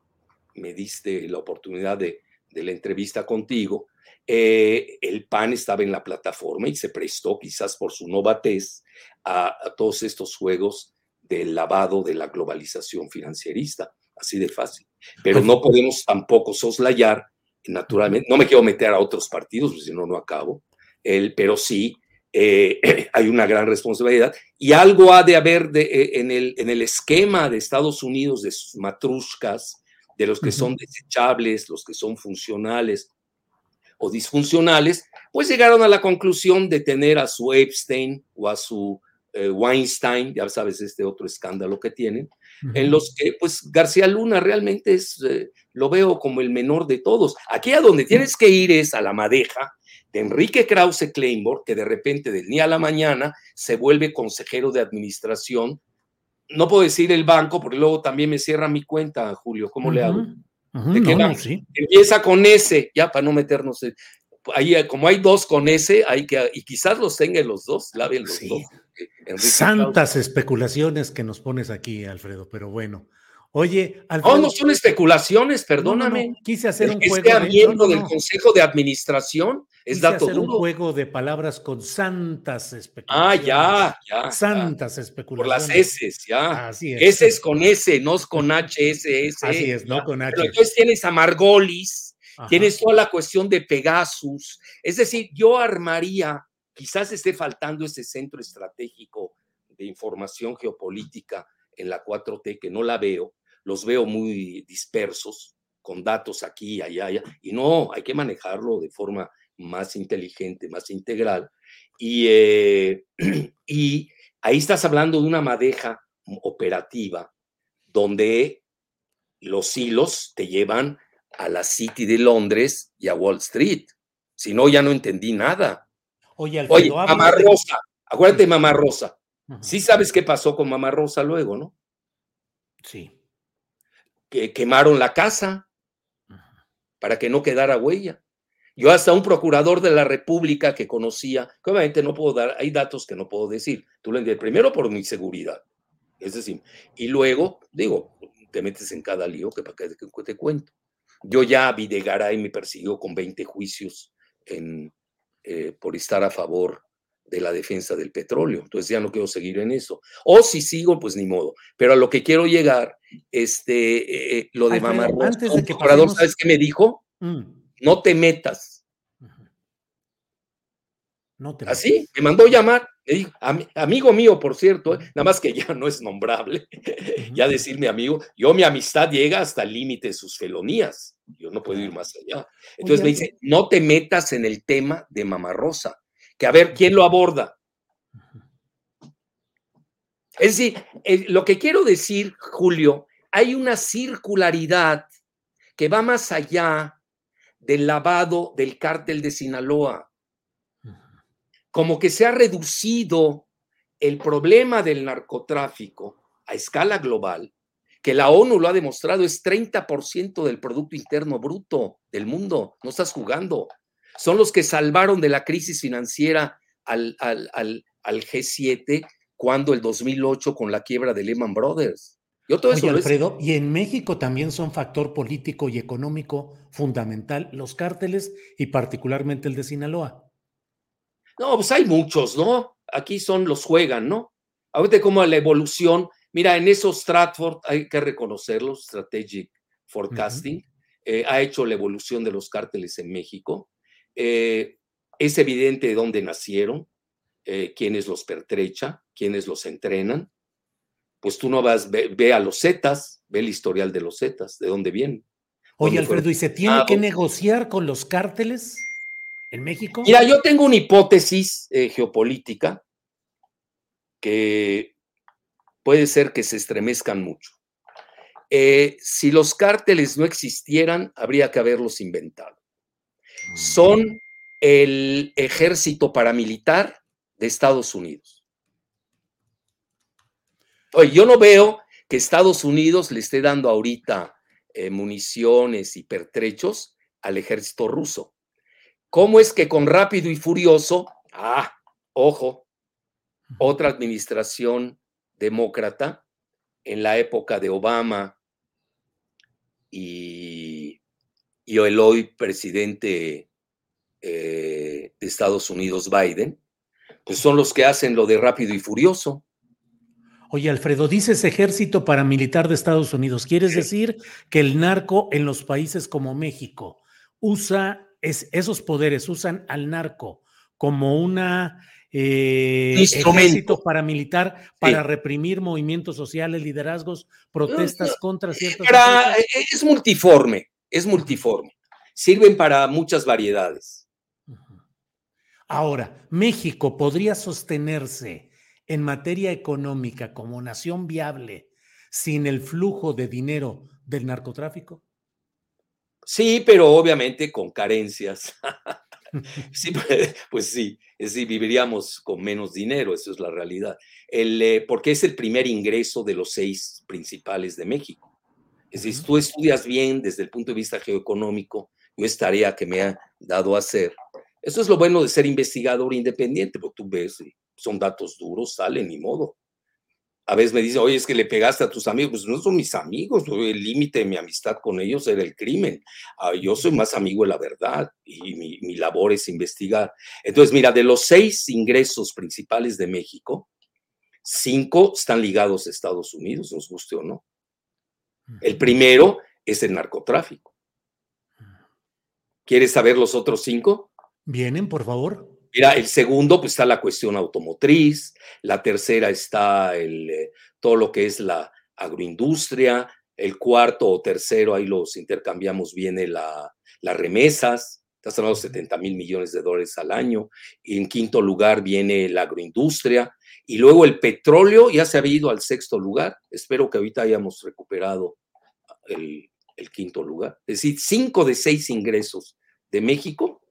me diste la oportunidad de, la entrevista contigo, el PAN estaba en la plataforma y se prestó quizás por su novatez a, a todos estos juegos del lavado de la globalización financierista, así de fácil. Pero no podemos tampoco soslayar, naturalmente, no me quiero meter a otros partidos, porque si no, no acabo, pero sí eh, hay una gran responsabilidad y algo ha de haber de, eh, en, el, en el esquema de Estados Unidos de sus matrushkas, de los que son desechables, los que son funcionales o disfuncionales, pues llegaron a la conclusión de tener a su Epstein o a su eh, Weinstein, ya sabes, este otro escándalo que tienen, en los que pues García Luna realmente es, lo veo como el menor de todos. Aquí a donde tienes que ir es a la madeja, de Enrique Krause Kleinborg, que de repente del día a la mañana se vuelve consejero de administración. No puedo decir el banco, porque luego también me cierra mi cuenta, Julio. ¿Cómo le hago? ¿De qué Empieza con ese, ya para no meternos. Ahí, como hay dos con ese, hay que, y quizás los tenga los dos, laven los dos. Santas especulaciones que nos pones aquí, Alfredo, pero bueno. Oye, Alfredo. No, no son especulaciones, perdóname. quise hacer un juego. Miembro del Consejo de Administración es dato hacer un juego de palabras con santas especulaciones. Ah, ya, ya. Santas especulaciones. Por las S, ya. Así es. S es con S, no es con H, S, S. Así es, no con H. Pero entonces tienes a Margolis, tienes toda la cuestión de Pegasus. Es decir, yo armaría, quizás esté faltando ese centro estratégico de información geopolítica en la 4T, que no la veo, los veo muy dispersos, con datos aquí y allá, allá, y no, hay que manejarlo de forma más inteligente, más integral. Y, eh, y ahí estás hablando de una madeja operativa donde los hilos te llevan a la City de Londres y a Wall Street. Si no, ya no entendí nada. Oye, Alfredo, Mamá Rosa, acuérdate, Mamá Rosa. Sí sabes qué pasó con Mamá Rosa luego, ¿no? Sí. Que quemaron la casa para que no quedara huella. Yo hasta un procurador de la República que conocía, que obviamente no puedo dar, hay datos que no puedo decir. Tú lo entiendes, primero por mi seguridad, es decir, y luego, digo, te metes en cada lío que para que te cuento. Yo ya Videgaray me persiguió con 20 juicios en, eh, por estar a favor de la defensa del petróleo. Entonces ya no quiero seguir en eso. O si sigo, pues ni modo. Pero a lo que quiero llegar, este, eh, lo de Mamá Antes de que ¿sabes qué me dijo? Mm no te metas. No te Así, me mandó llamar, amigo mío, por cierto, ¿eh? nada más que ya no es nombrable, ya decirme amigo, yo mi amistad llega hasta el límite de sus felonías, yo no puedo ir más allá. Entonces me dice, no te metas en el tema de Mamá Rosa, que a ver quién lo aborda. Es decir, lo que quiero decir, Julio, hay una circularidad que va más allá del lavado del cártel de Sinaloa como que se ha reducido el problema del narcotráfico a escala global, que la ONU lo ha demostrado, es 30% del Producto Interno Bruto del mundo, no estás jugando. Son los que salvaron de la crisis financiera al, al, al, G7 cuando el 2008 con la quiebra de Lehman Brothers. Yo todo Oye, Alfredo, y en México también son factor político y económico fundamental los cárteles y particularmente el de Sinaloa. No, pues hay muchos, ¿no? Aquí son los juegan, ¿no? Ahorita como la evolución, mira, en esos Stratford hay que reconocerlo, Strategic Forecasting, eh, ha hecho la evolución de los cárteles en México. Eh, es evidente de dónde nacieron, eh, quiénes los pertrecha, quiénes los entrenan. Pues tú no vas, ve, a los Zetas, ve el historial de los Zetas, de dónde vienen. Oye, Alfredo, ¿y se tiene que negociar con los cárteles? ¿En México? Mira, yo tengo una hipótesis eh, geopolítica que puede ser que se estremezcan mucho. Eh, si los cárteles no existieran, habría que haberlos inventado. Mm. Son el ejército paramilitar de Estados Unidos. Oye, yo no veo que Estados Unidos le esté dando ahorita eh, municiones y pertrechos al ejército ruso. ¿Cómo es que con rápido y furioso, ah, ojo, otra administración demócrata en la época de Obama y, y el hoy presidente eh, de Estados Unidos, Biden, pues son los que hacen lo de rápido y furioso. Oye, Alfredo, dices ejército paramilitar de Estados Unidos. ¿Quieres decir que el narco en los países como México usa esos poderes usan al narco como una eh, ejército paramilitar para reprimir movimientos sociales, liderazgos, protestas contra ciertas. Eh, es multiforme, es multiforme. Sirven para muchas variedades. Ahora, México podría sostenerse en materia económica como nación viable sin el flujo de dinero del narcotráfico. Sí, pero obviamente con carencias. sí, pues, pues sí, sí, viviríamos con menos dinero, eso es la realidad. El, eh, porque es el primer ingreso de los seis principales de México. Es decir, si tú estudias bien desde el punto de vista geoeconómico, yo es tarea que me ha dado a hacer. Eso es lo bueno de ser investigador independiente, porque tú ves, son datos duros, salen, ni modo a veces me dice, oye, es que le pegaste a tus amigos. Pues no son mis amigos, el límite de mi amistad con ellos era el crimen. Ah, yo soy más amigo de la verdad y mi, labor es investigar. Entonces, mira, de los seis ingresos principales de México, cinco están ligados a Estados Unidos, nos guste o no. El primero es el narcotráfico. ¿Quieres saber los otros cinco? Vienen, por favor. Mira, el segundo, pues está la cuestión automotriz, la tercera está el, eh, todo lo que es la agroindustria, el cuarto o tercero, ahí los intercambiamos, viene la, las remesas, estás hablando de 70 mil millones de dólares al año, y en quinto lugar viene la agroindustria, y luego el petróleo ya se ha ido al sexto lugar, espero que ahorita hayamos recuperado el, el quinto lugar, es decir, cinco de seis ingresos de México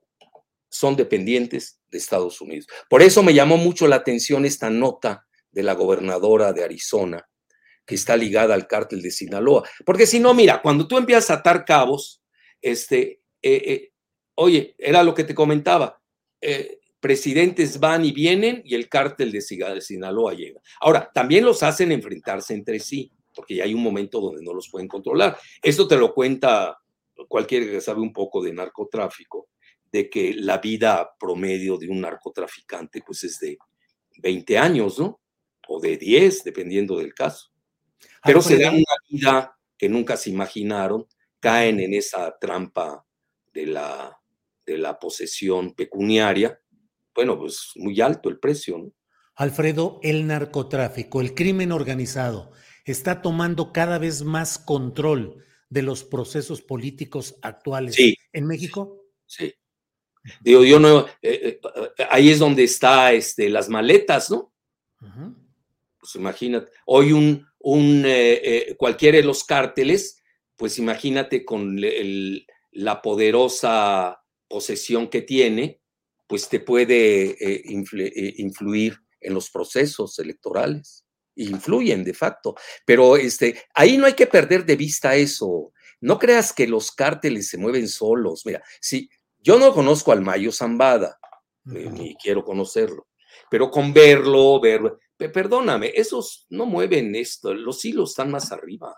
son dependientes de Estados Unidos. Por eso me llamó mucho la atención esta nota de la gobernadora de Arizona, que está ligada al cártel de Sinaloa. Porque si no, mira, cuando tú empiezas a atar cabos, este, eh, eh, oye, era lo que te comentaba, eh, presidentes van y vienen y el cártel de Sinaloa llega. Ahora, también los hacen enfrentarse entre sí, porque ya hay un momento donde no los pueden controlar. Esto te lo cuenta cualquiera que sabe un poco de narcotráfico de que la vida promedio de un narcotraficante pues es de 20 años, ¿no? O de 10, dependiendo del caso. Pero se dan una vida que nunca se imaginaron, caen en esa trampa de la, de la posesión pecuniaria. Bueno, pues muy alto el precio, ¿no? Alfredo, el narcotráfico, el crimen organizado, está tomando cada vez más control de los procesos políticos actuales en México? Sí. Digo, yo no, eh, eh, ahí es donde está este, las maletas, ¿no? Pues imagínate, hoy un, un eh, cualquiera de los cárteles, pues imagínate con la poderosa posesión que tiene, pues te puede influir en los procesos electorales influyen de facto. Pero este, ahí no hay que perder de vista eso. No creas que los cárteles se mueven solos. Mira, si yo no conozco al Mayo Zambada, eh, ni quiero conocerlo, pero con verlo, verlo, perdóname, esos no mueven esto, los hilos están más arriba.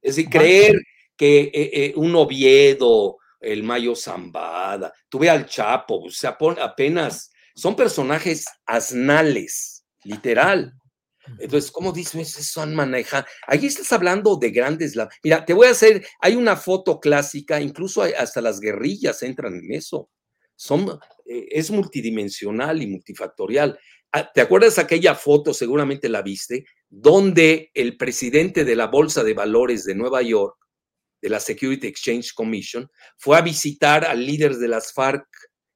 Es decir, creer que eh, eh, un Oviedo, el Mayo Zambada, tuve al Chapo, o sea, apenas son personajes asnales literal. Entonces, ¿cómo dices eso han manejado? Ahí estás hablando de grandes. Mira, te voy a hacer, hay una foto clásica, incluso hasta las guerrillas entran en eso. Son, eh, es multidimensional y multifactorial. Ah, ¿Te acuerdas aquella foto, seguramente la viste, donde el presidente de la Bolsa de Valores de Nueva York, de la Security Exchange Commission, fue a visitar al líder de las FARC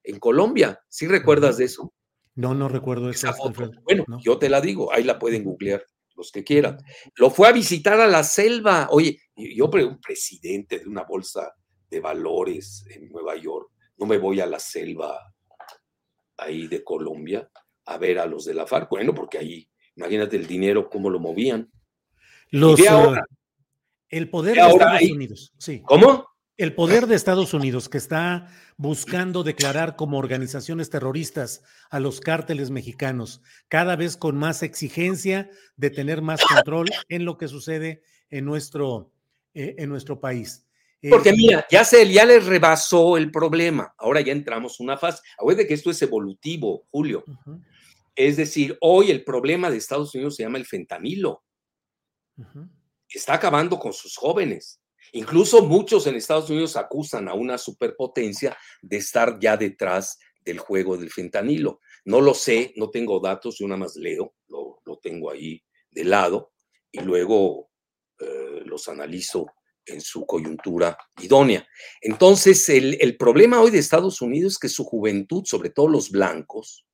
en Colombia? ¿Sí recuerdas de eso? No, no recuerdo esa foto. Bueno, yo te la digo, ahí la pueden googlear los que quieran. Lo fue a visitar a la selva. Oye, yo un presidente de una bolsa de valores en Nueva York, no me voy a la selva ahí de Colombia a ver a los de la FARC. Bueno, porque ahí, imagínate el dinero, cómo lo movían. Los, ahora, el poder de Estados Unidos. Sí. ¿Cómo? El poder de Estados Unidos, que está buscando declarar como organizaciones terroristas a los cárteles mexicanos, cada vez con más exigencia de tener más control en lo que sucede en nuestro, eh, en nuestro país. Porque eh, mira, ya, se, ya les rebasó el problema. Ahora ya entramos una fase. de que esto es evolutivo, Julio. Es decir, hoy el problema de Estados Unidos se llama el fentanilo. Está acabando con sus jóvenes Incluso muchos en Estados Unidos acusan a una superpotencia de estar ya detrás del juego del fentanilo. No lo sé, no tengo datos, yo nada más leo, lo, tengo ahí de lado y luego eh, los analizo en su coyuntura idónea. Entonces, el, problema hoy de Estados Unidos es que su juventud, sobre todo los blancos,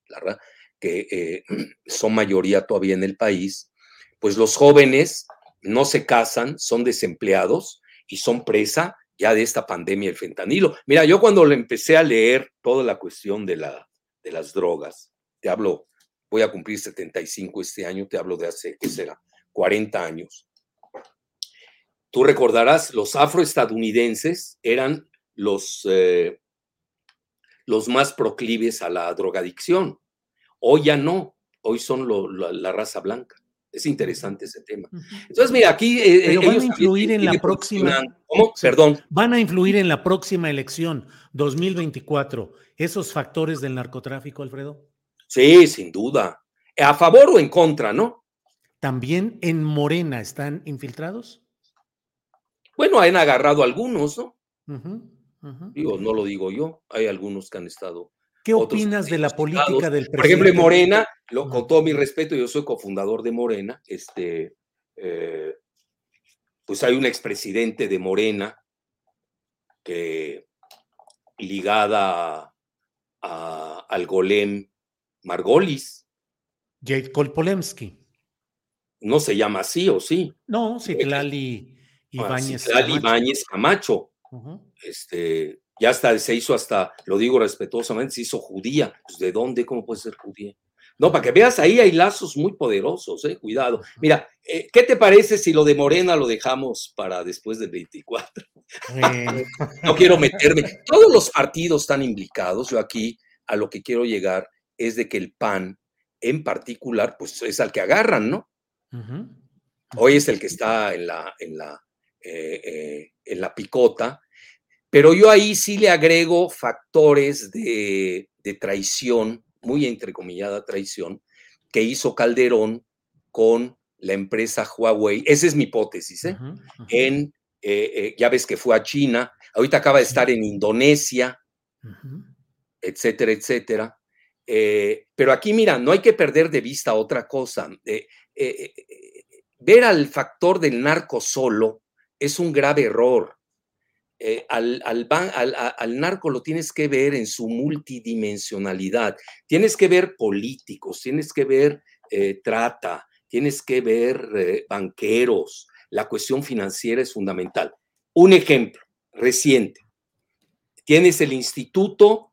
que eh, son mayoría todavía en el país, pues los jóvenes no se casan, son desempleados y son presa ya de esta pandemia del fentanilo. Mira, yo cuando le empecé a leer toda la cuestión de, la, de las drogas, te hablo, voy a cumplir 75 este año, te hablo de hace, ¿qué será? 40 años. Tú recordarás, los afroestadounidenses eran los, eh, los más proclives a la drogadicción. Hoy ya no, hoy son la raza blanca. Es interesante ese tema. Entonces, mira, aquí eh, van a influir en la próxima. ¿Cómo? Perdón. Van a influir en la próxima elección 2024 esos factores del narcotráfico, Alfredo. Sí, sin duda. A favor o en contra, ¿no? También en Morena están infiltrados. Bueno, han agarrado algunos, ¿no? Digo, no lo digo yo, hay algunos que han estado ¿Qué opinas de la política del presidente? Por ejemplo, en Morena, lo, con todo mi respeto, yo soy cofundador de Morena, este, eh, pues hay un expresidente de Morena que ligada al golem Margolis. Jade Kolpolemsky. No se llama así, ¿o sí? No, Citlali ah, Ibáñez Citlali Ibáñez Camacho. Este, ya hasta se hizo hasta, lo digo respetuosamente, se hizo judía. Pues, ¿De dónde? ¿Cómo puede ser judía? No, para que veas, ahí hay lazos muy poderosos, eh, cuidado. Mira, eh, ¿qué te parece si lo de Morena lo dejamos para después del 24? no quiero meterme. Todos los partidos están implicados. Yo aquí a lo que quiero llegar es de que el PAN, en particular, pues es al que agarran, ¿no? Hoy es el que está en la, en la, eh, en la picota pero yo ahí sí le agrego factores de, traición, muy entrecomillada traición, que hizo Calderón con la empresa Huawei. Esa es mi hipótesis, ¿eh? En, eh, eh, ya ves que fue a China, ahorita acaba de estar en Indonesia, etcétera, etcétera. Eh, pero aquí, mira, no hay que perder de vista otra cosa. Ver al factor del narco solo es un grave error. Al, al, narco lo tienes que ver en su multidimensionalidad. Tienes que ver políticos, tienes que ver trata, tienes que ver banqueros. La cuestión financiera es fundamental. Un ejemplo reciente. Tienes el Instituto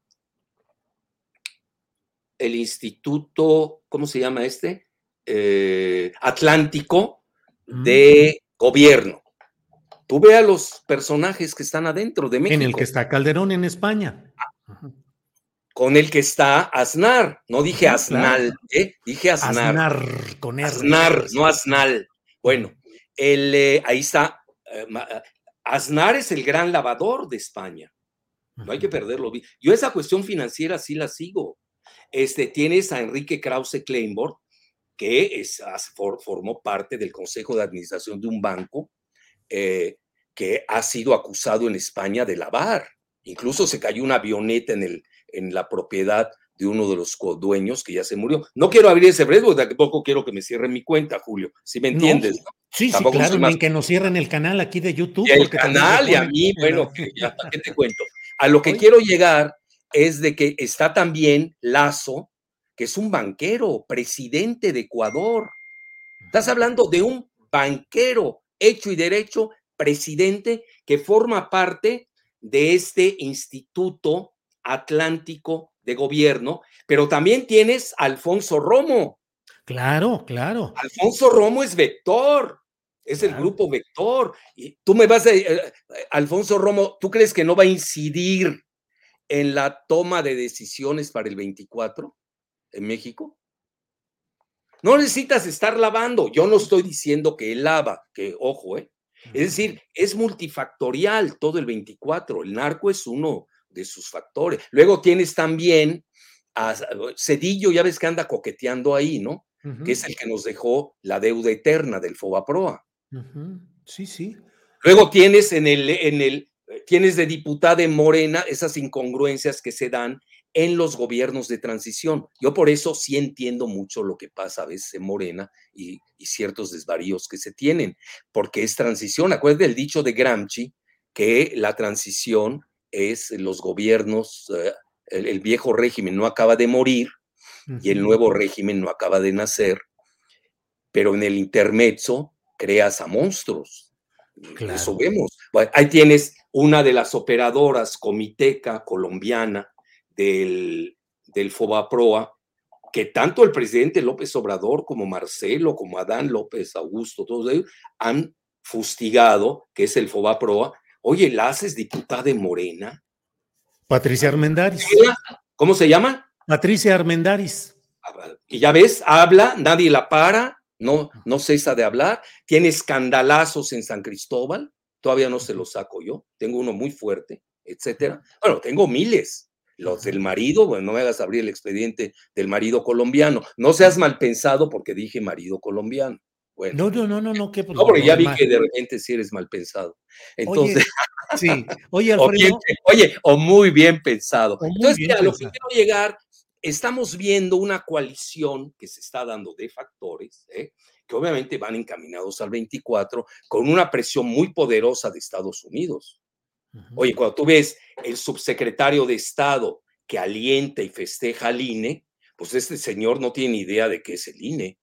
el Instituto, ¿cómo se llama este? Eh, Atlántico de Gobierno. Tú ve a los personajes que están adentro de México. En el que está Calderón en España. Con el que está Aznar. No dije Aznal, ¿eh? dije Aznar. Aznar, con R. Aznar, no Aznal. Bueno, el, eh, ahí está. Aznar es el gran lavador de España. No hay que perderlo. Yo esa cuestión financiera sí la sigo. Este, tienes a Enrique Krause Kleinborg, que es, formó parte del Consejo de Administración de un banco eh, que ha sido acusado en España de lavar. Incluso se cayó una avioneta en, el, en la propiedad de uno de los dueños que ya se murió. No quiero abrir ese porque tampoco quiero que me cierren mi cuenta, Julio, si me entiendes. Sí, sí, claro, que nos cierren el canal aquí de YouTube. el canal y a mí, bueno, ya, ¿qué te cuento? A lo que quiero llegar es de que está también Lazo, que es un banquero, presidente de Ecuador. Estás hablando de un banquero hecho y derecho, presidente, que forma parte de este Instituto Atlántico de Gobierno, pero también tienes a Alfonso Romo. Claro, claro. Alfonso Romo es vector, es el grupo vector. Y tú me vas a, eh, eh, Alfonso Romo, ¿tú crees que no va a incidir en la toma de decisiones para el 24 en México? No necesitas estar lavando. Yo no estoy diciendo que él lava, que ojo, ¿eh? Es decir, es multifactorial todo el 24. El narco es uno de sus factores. Luego tienes también a Cedillo, ya ves que anda coqueteando ahí, ¿no? Que es el que nos dejó la deuda eterna del Fobaproa. Sí, sí. Luego tienes en el, en el tienes de diputada en Morena esas incongruencias que se dan en los gobiernos de transición. Yo por eso sí entiendo mucho lo que pasa a veces en Morena y, ciertos desvaríos que se tienen, porque es transición. Acuérdate del dicho de Gramsci, que la transición es los gobiernos, eh, el, viejo régimen no acaba de morir y el nuevo régimen no acaba de nacer, pero en el intermezzo creas a monstruos. Eso vemos. ahí tienes una de las operadoras comiteca colombiana del, del Fobaproa, que tanto el presidente López Obrador como Marcelo, como Adán López Augusto, todos ellos han fustigado, que es el Fobaproa. Oye, ¿la haces diputada de Morena? Patricia Armendaris. ¿Cómo se llama? Patricia Armendaris. Y ya ves, habla, nadie la para, no, no cesa de hablar, tiene escandalazos en San Cristóbal, todavía no se los saco yo, tengo uno muy fuerte, etcétera. Bueno, tengo miles. Los del marido, bueno, no me hagas abrir el expediente del marido colombiano. No seas mal pensado porque dije marido colombiano. Bueno, no, no, no, no, no, ¿qué No, porque ya vi que de repente sí eres mal pensado. Entonces. Oye, sí, oye, Alfredo. o, oye, o muy bien pensado. Entonces, a lo que quiero llegar, estamos viendo una coalición que se está dando de factores, ¿eh? que obviamente van encaminados al 24 con una presión muy poderosa de Estados Unidos. Oye, cuando tú ves el subsecretario de Estado que alienta y festeja al INE, pues este señor no tiene idea de qué es el INE.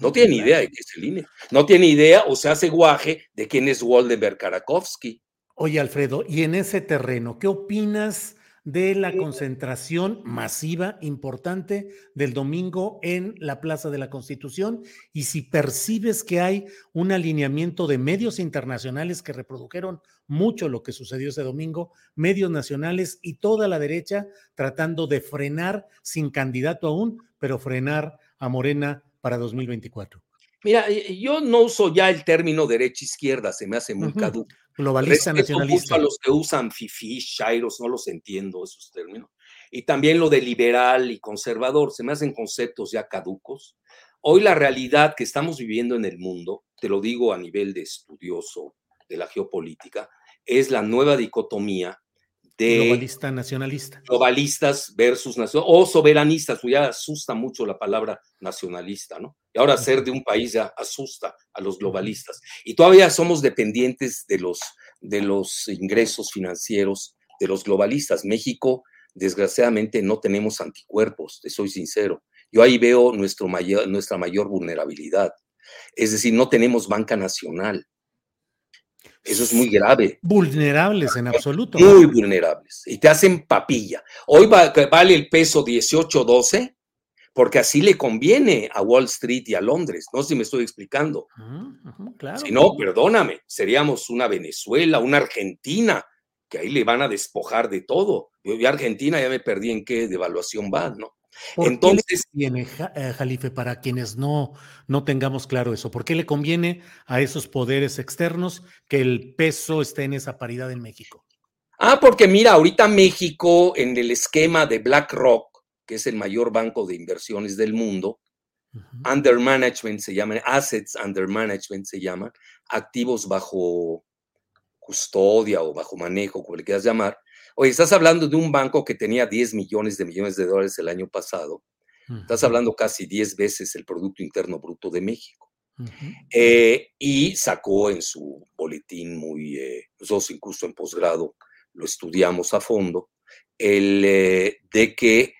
No tiene idea de qué es el INE. No tiene idea o se hace guaje de quién es Waldenberg Karakowski. Oye, Alfredo, y en ese terreno, ¿qué opinas de la concentración masiva, importante, del domingo en la Plaza de la Constitución y si percibes que hay un alineamiento de medios internacionales que reprodujeron mucho lo que sucedió ese domingo, medios nacionales y toda la derecha tratando de frenar, sin candidato aún, pero frenar a Morena para 2024. Mira, yo no uso ya el término derecha-izquierda, se me hace muy caduco. Globalista nacionalista. a los que usan fifi, shairos, no los entiendo esos términos. Y también lo de liberal y conservador, se me hacen conceptos ya caducos. Hoy la realidad que estamos viviendo en el mundo, te lo digo a nivel de estudioso de la geopolítica, es la nueva dicotomía de globalista nacionalista. Globalistas versus nacionalistas o soberanistas, ya asusta mucho la palabra nacionalista, ¿no? Y ahora ser de un país ya asusta a los globalistas. Y todavía somos dependientes de los, de los ingresos financieros de los globalistas. México, desgraciadamente, no tenemos anticuerpos, te soy sincero. Yo ahí veo nuestro mayor, nuestra mayor vulnerabilidad. Es decir, no tenemos banca nacional. Eso es muy grave. Vulnerables en absoluto. Muy vulnerables. Y te hacen papilla. Hoy vale el peso 18-12 porque así le conviene a Wall Street y a Londres. No sé si me estoy explicando. Si no, perdóname, seríamos una Venezuela, una Argentina, que ahí le van a despojar de todo. Yo vi Argentina, ya me perdí en qué devaluación va, ¿no? Entonces, qué le conviene, eh, Jalife, para quienes no, no tengamos claro eso? ¿Por qué le conviene a esos poderes externos que el peso esté en esa paridad en México? Ah, porque mira, ahorita México en el esquema de BlackRock, que es el mayor banco de inversiones del mundo, under management se llaman, assets under management se llaman, activos bajo custodia o bajo manejo, como le quieras llamar, Oye, estás hablando de un banco que tenía 10 millones de millones de dólares el año pasado. Estás hablando casi 10 veces el Producto Interno Bruto de México. Eh, y sacó en su boletín muy, eh, nosotros incluso en posgrado lo estudiamos a fondo, el eh, de que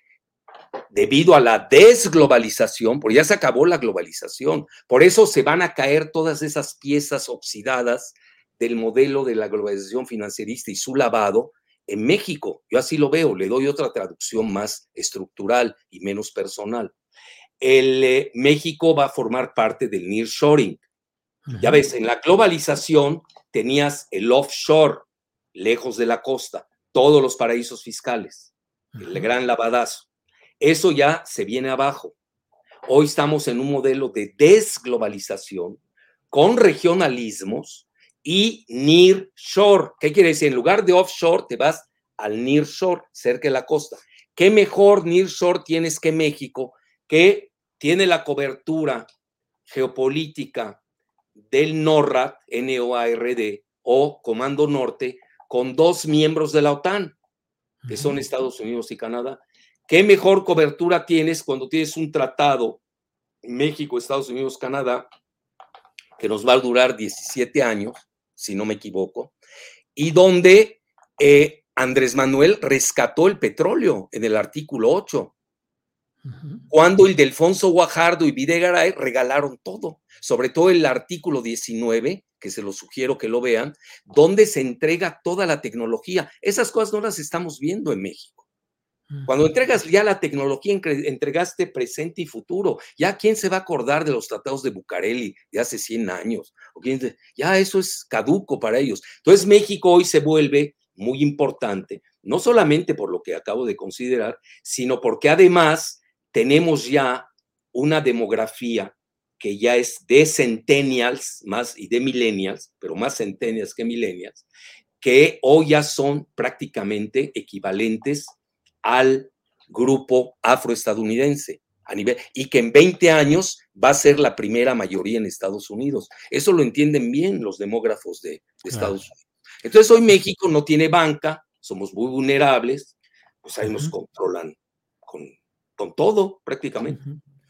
debido a la desglobalización, porque ya se acabó la globalización, por eso se van a caer todas esas piezas oxidadas del modelo de la globalización financierista y su lavado, en México, yo así lo veo, le doy otra traducción más estructural y menos personal. El eh, México va a formar parte del nearshoring. Ya ves, en la globalización tenías el offshore, lejos de la costa, todos los paraísos fiscales, el gran lavadazo. Eso ya se viene abajo. Hoy estamos en un modelo de desglobalización con regionalismos y nearshore. ¿Qué quiere decir? En lugar de offshore, te vas al nearshore, cerca de la costa. ¿Qué mejor nearshore tienes que México, que tiene la cobertura geopolítica del NORAD, N-O-A-R-D, o Comando Norte, con dos miembros de la OTAN, que son Estados Unidos y Canadá? ¿Qué mejor cobertura tienes cuando tienes un tratado México, Estados Unidos, Canadá, que nos va a durar 17 años, si no me equivoco, y donde eh, Andrés Manuel rescató el petróleo en el artículo 8, cuando el Delfonso Guajardo y Videgaray regalaron todo, sobre todo el artículo 19, que se lo sugiero que lo vean, donde se entrega toda la tecnología. Esas cosas no las estamos viendo en México. Cuando entregas ya la tecnología, entregaste presente y futuro. Ya quién se va a acordar de los tratados de Bucareli de hace 100 años. ¿O ya eso es caduco para ellos. Entonces México hoy se vuelve muy importante, no solamente por lo que acabo de considerar, sino porque además tenemos ya una demografía que ya es de centennials más y de millennials, pero más centennials que millennials, que hoy ya son prácticamente equivalentes al grupo afroestadounidense a nivel y que en 20 años va a ser la primera mayoría en Estados Unidos. Eso lo entienden bien los demógrafos de, Estados Unidos. Entonces hoy México no tiene banca, somos muy vulnerables, pues ahí nos controlan con, con, todo prácticamente.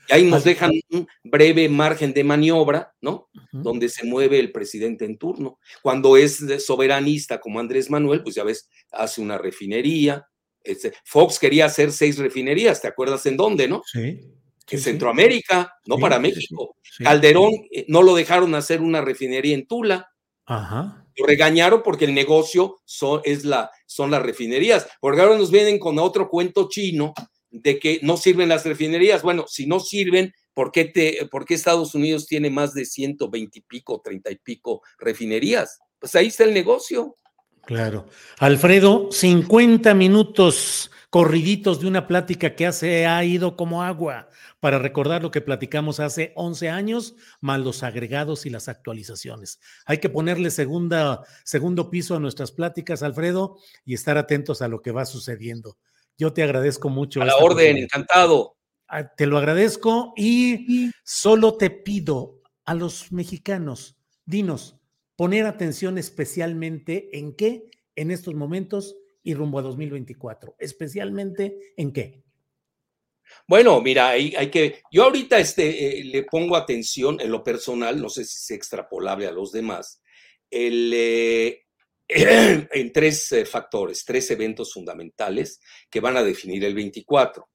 Y ahí nos dejan un breve margen de maniobra, ¿no? Donde se mueve el presidente en turno. Cuando es soberanista como Andrés Manuel, pues ya ves, hace una refinería, este, Fox quería hacer seis refinerías, ¿te acuerdas en dónde, no? Sí. en Centroamérica, no para México. Calderón eh, no lo dejaron hacer una refinería en Tula. Ajá. Lo regañaron porque el negocio son, es la, son las refinerías. Porque ahora nos vienen con otro cuento chino de que no sirven las refinerías. Bueno, si no sirven, ¿por qué, te, por qué Estados Unidos tiene más de 120 y pico, 30 y pico refinerías? Pues ahí está el negocio. Claro. Alfredo, 50 minutos corriditos de una plática que hace ha ido como agua para recordar lo que platicamos hace 11 años, más los agregados y las actualizaciones. Hay que ponerle segunda, segundo piso a nuestras pláticas, Alfredo, y estar atentos a lo que va sucediendo. Yo te agradezco mucho. A la orden, encantado. Ah, te lo agradezco y solo te pido a los mexicanos, dinos, poner atención especialmente en qué en estos momentos y rumbo a 2024? ¿Especialmente en qué? Bueno, mira, hay, hay que, yo ahorita este, eh, le pongo atención en lo personal, no sé si es extrapolable a los demás, el, eh, en tres eh, factores, tres eventos fundamentales que van a definir el 24.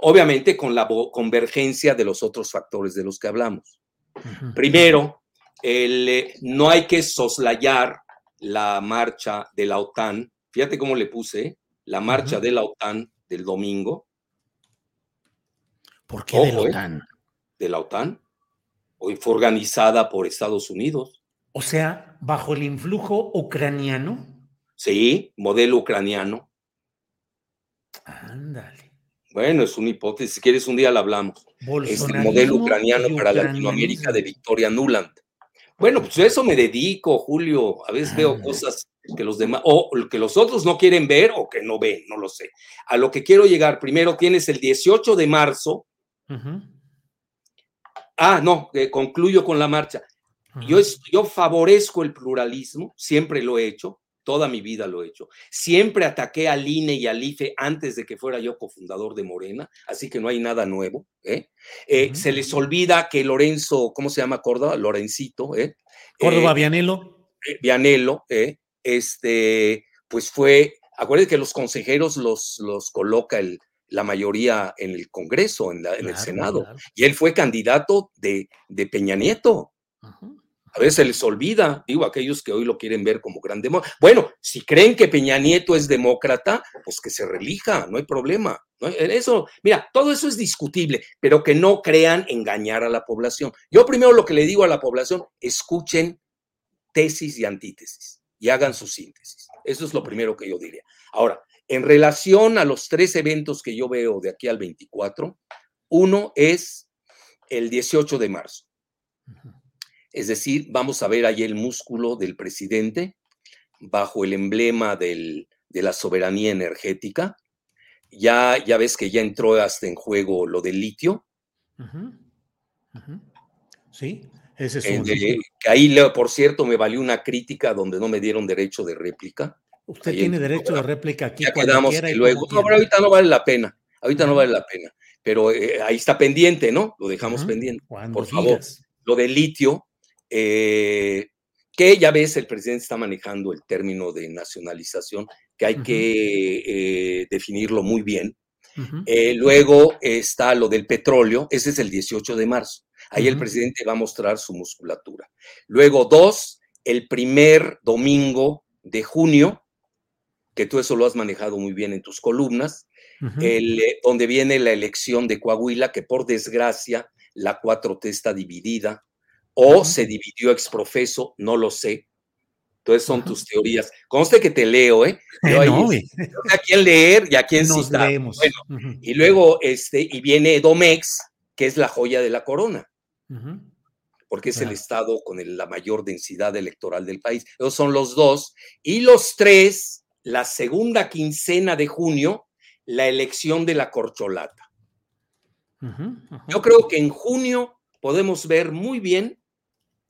Obviamente con la convergencia de los otros factores de los que hablamos. Primero, el, no hay que soslayar la marcha de la OTAN. Fíjate cómo le puse, la marcha de la OTAN del domingo ¿Por qué de la ¿eh? OTAN? de la OTAN. Hoy fue organizada por Estados Unidos. O sea, bajo el influjo ucraniano. Sí, modelo ucraniano. Ándale. Bueno, es una hipótesis. Si quieres, un día la hablamos. Es el Bolsonarismo modelo ucraniano para. Latinoamérica de Victoria Nuland. Bueno, pues a eso me dedico, Julio. A veces veo Ándale. cosas que los demás, o que los otros no quieren ver o que no ven, no lo sé. A lo que quiero llegar, primero tienes el 18 de marzo. Ah, no, eh, concluyo con la marcha. Yo, es- yo favorezco el pluralismo, siempre lo he hecho, toda mi vida lo he hecho. Siempre ataqué al INE y al IFE antes de que fuera yo cofundador de Morena, así que no hay nada nuevo. ¿eh? Eh. Se les olvida que Lorenzo, ¿cómo se llama Córdoba? Lorencito, ¿eh? Córdoba Eh, Vianelo. eh, Vianello, ¿eh? este, pues fue, acuérdense que los consejeros los, los coloca el, la mayoría en el Congreso, en, la- en el Senado, claro. y él fue candidato de, de Peña Nieto. Ujú. A veces se les olvida, digo, aquellos que hoy lo quieren ver como gran demócrata. Bueno, si creen que Peña Nieto es demócrata, pues que se relija, no hay problema. Eso, mira, todo eso es discutible, pero que no crean engañar a la población. Yo primero lo que le digo a la población, escuchen tesis y antítesis y hagan su síntesis. Eso es lo primero que yo diría. Ahora, en relación a los tres eventos que yo veo de aquí al 24, uno es el 18 de marzo. Es decir, vamos a ver ahí el músculo del presidente bajo el emblema del- de la soberanía energética. Ya, ya ves que ya entró hasta en juego lo del litio. Sí, ese es eh, un. que ahí, por cierto, me valió una crítica donde no me dieron derecho de réplica. Usted ahí tiene derecho de réplica aquí Ya quedamos que y luego. No, pero ahorita no vale la pena. Ahorita no vale la pena. Pero eh, ahí está pendiente, ¿no? Lo dejamos pendiente. Cuando por favor. lo del litio, eh, que ya ves, el presidente está manejando el término de nacionalización, que hay que eh, definirlo muy bien. Eh, luego está lo del petróleo, ese es el 18 de marzo. Ahí el presidente va a mostrar su musculatura. Luego, dos, el primer domingo de junio, que tú eso lo has manejado muy bien en tus columnas, el, eh, donde viene la elección de Coahuila, que por desgracia la 4T está dividida, o se dividió exprofeso, no lo sé. Entonces son tus teorías. Conste que te leo, ¿eh? Yo Eh, ahí, no, a quién leer y a quién nos citar. Bueno, y luego, este, y viene Domex, que es la joya de la corona, porque es el estado con el- la mayor densidad electoral del país. Esos son los dos. Y los tres, la segunda quincena de junio, la elección de la corcholata. Yo creo que en junio podemos ver muy bien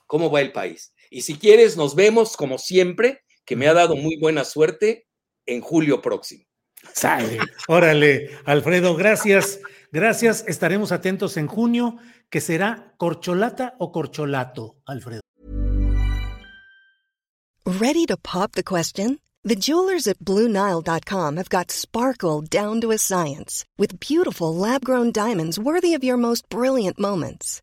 cómo va el país. Y si quieres, nos vemos como siempre, que me ha dado muy buena suerte en julio próximo. Sale. Órale, Alfredo, gracias. Gracias. Estaremos atentos en junio, que será corcholata o corcholato, Alfredo. Ready to pop the question? The jewelers at BlueNile.com have got sparkle down to a science with beautiful lab grown diamonds worthy of your most brilliant moments.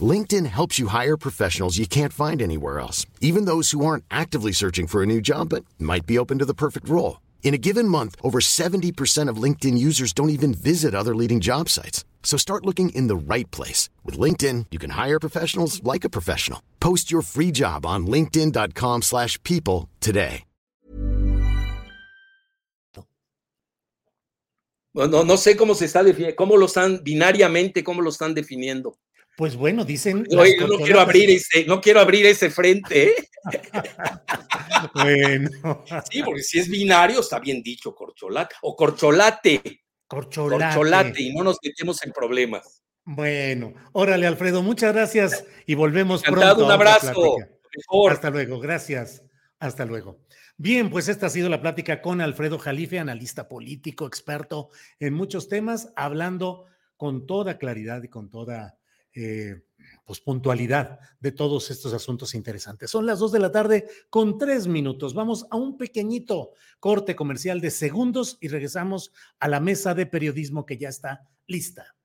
LinkedIn helps you hire professionals you can't find anywhere else, even those who aren't actively searching for a new job but might be open to the perfect role. In a given month, over 70% of LinkedIn users don't even visit other leading job sites. So start looking in the right place. With LinkedIn, you can hire professionals like a professional. Post your free job on linkedin.com slash people today. No, no, sé cómo se está definiendo, cómo lo están binariamente, cómo lo están definiendo. Pues bueno, dicen. No, quiero abrir ese, no quiero abrir ese frente. ¿eh? bueno. Sí, porque si es binario, está bien dicho, corcholata. O corcholate. Corcholate. Corcholate, y no nos metemos en problemas. Bueno, órale, Alfredo, muchas gracias y volvemos Encantado, pronto. Un abrazo. Hasta luego, gracias. Hasta luego. Bien, pues esta ha sido la plática con Alfredo Jalife, analista político, experto en muchos temas, hablando con toda claridad y con toda eh, pues, puntualidad de todos estos asuntos interesantes. Son las dos de la tarde con tres minutos. Vamos a un pequeñito corte comercial de segundos y regresamos a la mesa de periodismo que ya está lista.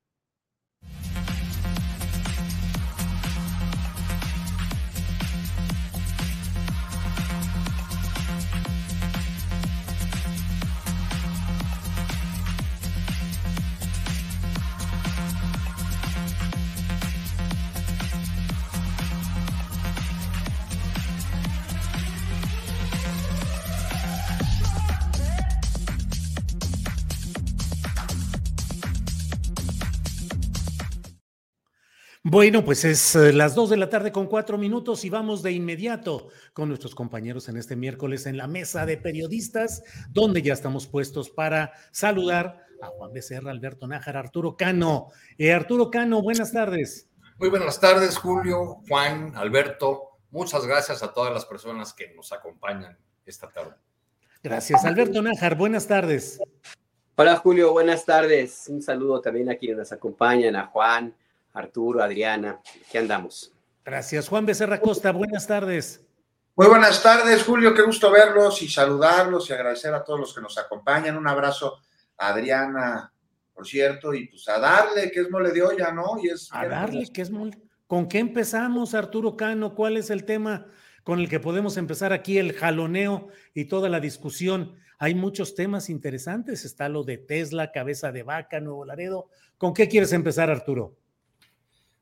Bueno, pues es eh, las dos de la tarde con cuatro minutos y vamos de inmediato con nuestros compañeros en este miércoles en la mesa de periodistas, donde ya estamos puestos para saludar a Juan Becerra, Alberto Nájar, Arturo Cano. Eh, Arturo Cano, buenas tardes. Muy buenas tardes, Julio, Juan, Alberto. Muchas gracias a todas las personas que nos acompañan esta tarde. Gracias, Alberto Nájar, buenas tardes. Hola, Julio, buenas tardes. Un saludo también a quienes nos acompañan, a Juan Arturo, Adriana, ¿qué andamos? Gracias. Juan Becerra Costa, buenas tardes. Muy buenas tardes, Julio, qué gusto verlos y saludarlos y agradecer a todos los que nos acompañan. Un abrazo a Adriana, por cierto, y pues a darle, que es mole de olla, ¿no? Y es a darle, que es mole. ¿Con qué empezamos, Arturo Cano? ¿Cuál es el tema con el que podemos empezar aquí el jaloneo y toda la discusión? Hay muchos temas interesantes. Está lo de Tesla, cabeza de vaca, Nuevo Laredo. ¿Con qué quieres empezar, Arturo?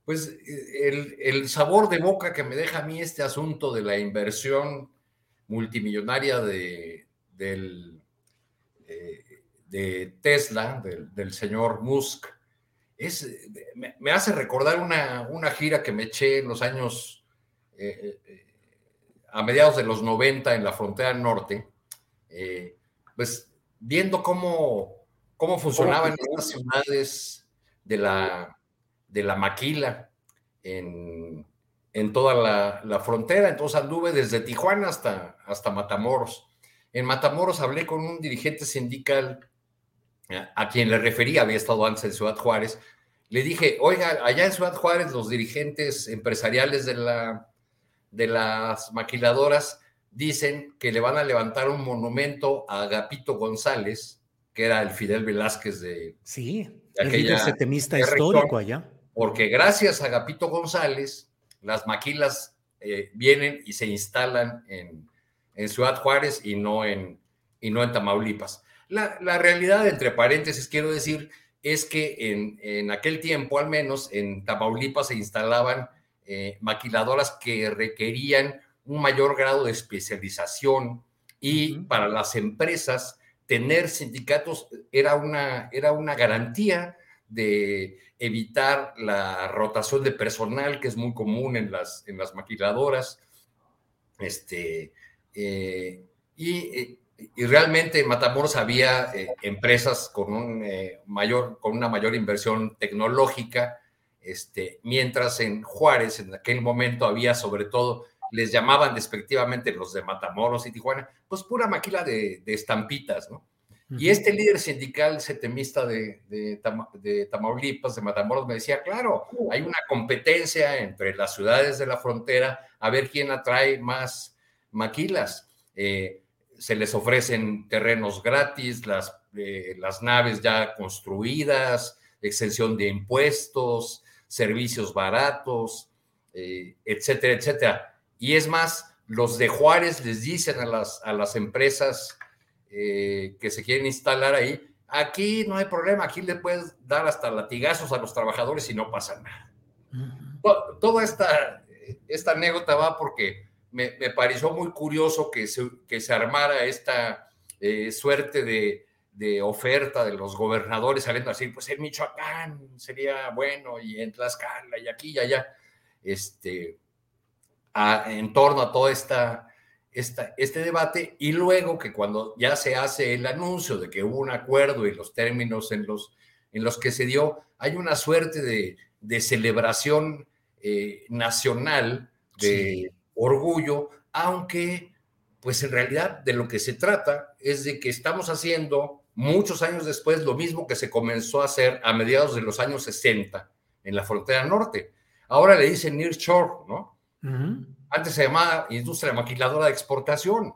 Pues eh, el, sabor de boca que me deja a mí este asunto de la inversión multimillonaria de, del, eh, de Tesla, del, señor Musk, es, me, hace recordar una, gira que me eché en los años, eh, a mediados de los 90 en la frontera norte, pues viendo cómo, cómo funcionaban estas ciudades de la de la maquila en, toda la, frontera. Entonces anduve desde Tijuana hasta, hasta Matamoros. En Matamoros hablé con un dirigente sindical eh, a quien le refería, había estado antes en Ciudad Juárez. Le dije, oiga, allá en Ciudad Juárez los dirigentes empresariales de, la, de las maquiladoras dicen que le van a levantar un monumento a Agapito González, que era el Fidel Velázquez de... Sí, el líder setemista histórico allá porque gracias a Gapito González, las maquilas eh, vienen y se instalan en, Ciudad Juárez y no en, y no en Tamaulipas. La, realidad, entre paréntesis, quiero decir, es que en, aquel tiempo, al menos, en Tamaulipas se instalaban eh, maquiladoras que requerían un mayor grado de especialización y para las empresas tener sindicatos era una, era una garantía de evitar la rotación de personal, que es muy común en las, en las maquiladoras. Este, eh, y, realmente en Matamoros había eh, empresas con, un, eh, mayor, con una mayor inversión tecnológica, este, mientras en Juárez en aquel momento había sobre todo, les llamaban despectivamente los de Matamoros y Tijuana, pues pura maquila de, de estampitas, ¿no? Y este líder sindical setemista de, de, Tamaulipas, de Matamoros, me decía, claro, hay una competencia entre las ciudades de la frontera a ver quién atrae más maquilas. Eh, se les ofrecen terrenos gratis, las, eh, las naves ya construidas, exención de impuestos, servicios baratos, eh, etcétera, etcétera. Y es más, los de Juárez les dicen a las, a las empresas eh, que se quieren instalar ahí, aquí no hay problema, aquí le puedes dar hasta latigazos a los trabajadores y no pasa nada. Toda esta, esta anécdota va porque me, pareció muy curioso que se, que se armara esta eh, suerte de, de oferta de los gobernadores saliendo así, pues en Michoacán sería bueno y en Tlaxcala y aquí y allá, este, en torno a todo esta, esta, este debate y luego que cuando ya se hace el anuncio de que hubo un acuerdo y los términos en los, en los que se dio, hay una suerte de, de celebración eh, nacional, de orgullo, aunque pues en realidad de lo que se trata es de que estamos haciendo muchos años después lo mismo que se comenzó a hacer a mediados de los años 60 en la frontera norte. Ahora le dicen Near Shore, ¿no? Antes se llamaba industria maquiladora de exportación,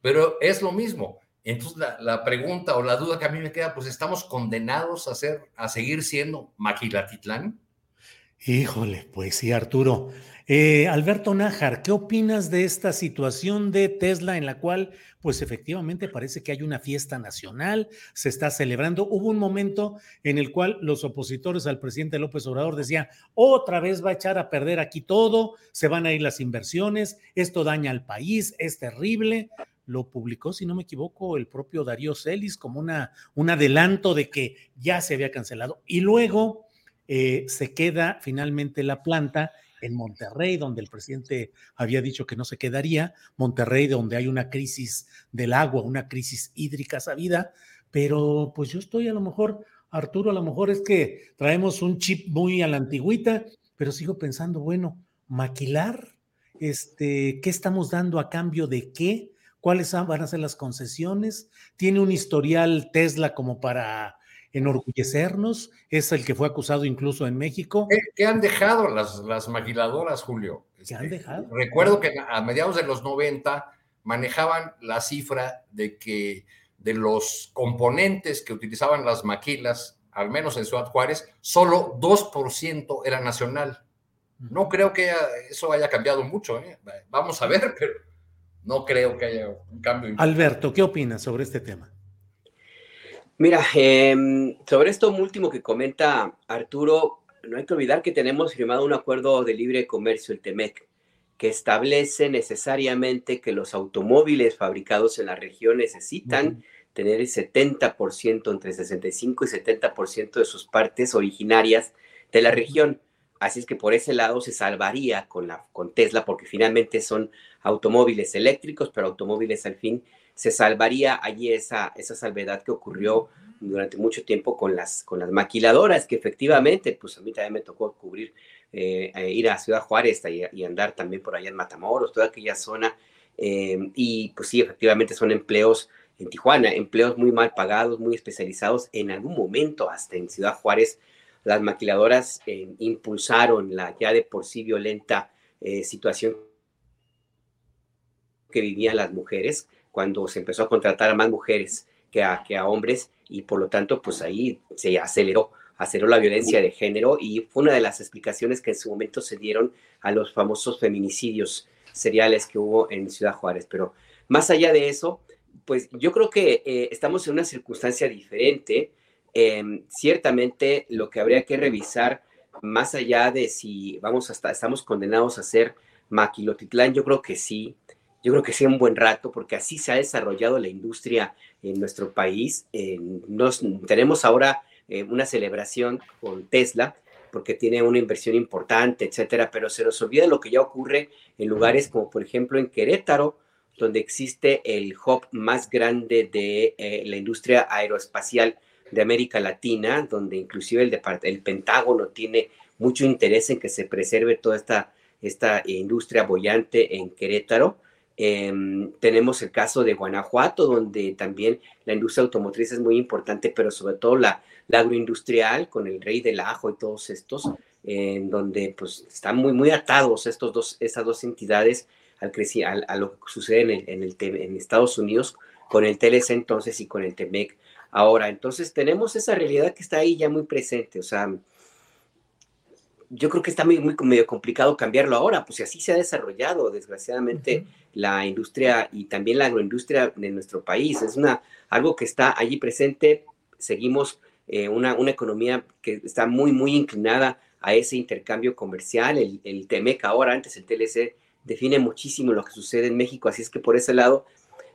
pero es lo mismo. Entonces la, pregunta o la duda que a mí me queda, pues estamos condenados a, ser, a seguir siendo maquilatitlán. Híjole, pues sí, Arturo. Eh, Alberto Nájar, ¿qué opinas de esta situación de Tesla en la cual, pues efectivamente parece que hay una fiesta nacional, se está celebrando? Hubo un momento en el cual los opositores al presidente López Obrador decían, otra vez va a echar a perder aquí todo, se van a ir las inversiones, esto daña al país, es terrible. Lo publicó, si no me equivoco, el propio Darío Celis como una, un adelanto de que ya se había cancelado. Y luego eh, se queda finalmente la planta en Monterrey, donde el presidente había dicho que no se quedaría, Monterrey, donde hay una crisis del agua, una crisis hídrica sabida, pero pues yo estoy a lo mejor, Arturo, a lo mejor es que traemos un chip muy a la antigüita, pero sigo pensando, bueno, maquilar, este, ¿qué estamos dando a cambio de qué? ¿Cuáles van a ser las concesiones? ¿Tiene un historial Tesla como para enorgullecernos, es el que fue acusado incluso en México. ¿Qué, han dejado las, las maquiladoras, Julio? ¿Qué han este, dejado? Recuerdo que a mediados de los 90 manejaban la cifra de que de los componentes que utilizaban las maquilas, al menos en Ciudad Juárez, solo 2% era nacional. No creo que eso haya cambiado mucho. ¿eh? Vamos a ver, pero no creo que haya un cambio. Alberto, ¿qué opinas sobre este tema? Mira, em, sobre esto último que comenta Arturo, no hay que olvidar que tenemos firmado un acuerdo de libre comercio, el TEMEC, que establece necesariamente que los automóviles fabricados en la región necesitan tener el 70%, entre 65 y 70% de sus partes originarias de la región. Así es que por ese lado se salvaría con, la, con Tesla, porque finalmente son automóviles eléctricos, pero automóviles al fin se salvaría allí esa, esa salvedad que ocurrió durante mucho tiempo con las, con las maquiladoras, que efectivamente, pues a mí también me tocó cubrir, eh, eh, ir a Ciudad Juárez y, andar también por allá en Matamoros, toda aquella zona, eh, y pues sí, efectivamente son empleos en Tijuana, empleos muy mal pagados, muy especializados, en algún momento hasta en Ciudad Juárez, las maquiladoras impulsaron la ya de por sí violenta situación que vivían las mujeres, cuando se empezó a contratar a más mujeres que a, hombres y por lo tanto pues ahí se aceleró, aceleró la violencia de género y fue una de las explicaciones que en su momento se dieron a los famosos feminicidios seriales que hubo en Ciudad Juárez. Pero más allá de eso, pues yo creo que eh, estamos en una circunstancia diferente. Em, ciertamente lo que habría que revisar, más allá de si vamos hasta, estamos condenados a ser Maquilotitlán, yo creo que sí, yo creo que sí un buen rato, porque así se ha desarrollado la industria en nuestro país. nos, tenemos ahora eh, una celebración con Tesla, porque tiene una inversión importante, etcétera, pero se nos olvida lo que ya ocurre en lugares como, por ejemplo, en Querétaro, donde existe el hub más grande de eh, la industria aeroespacial de América Latina, donde inclusive el, el Pentágono tiene mucho interés en que se preserve toda esta, esta industria bollante en Querétaro. Em, tenemos el caso de Guanajuato, donde también la industria automotriz es muy importante, pero sobre todo la, agroindustrial con el rey del ajo y todos estos, en donde pues están muy, muy atados estos dos, esas dos entidades al, al a lo que sucede en, el, en, el, en Estados Unidos con el TLC entonces y con el TEMEC ahora. Entonces tenemos esa realidad que está ahí ya muy presente, o sea, yo creo que está muy, muy medio complicado cambiarlo ahora, pues así se ha desarrollado, desgraciadamente, la industria y también la agroindustria de nuestro país. Es una, algo que está allí presente. Seguimos eh, una, una, economía que está muy, muy inclinada a ese intercambio comercial. El, el TEMEC ahora, antes el TLC, define muchísimo lo que sucede en México, así es que por ese lado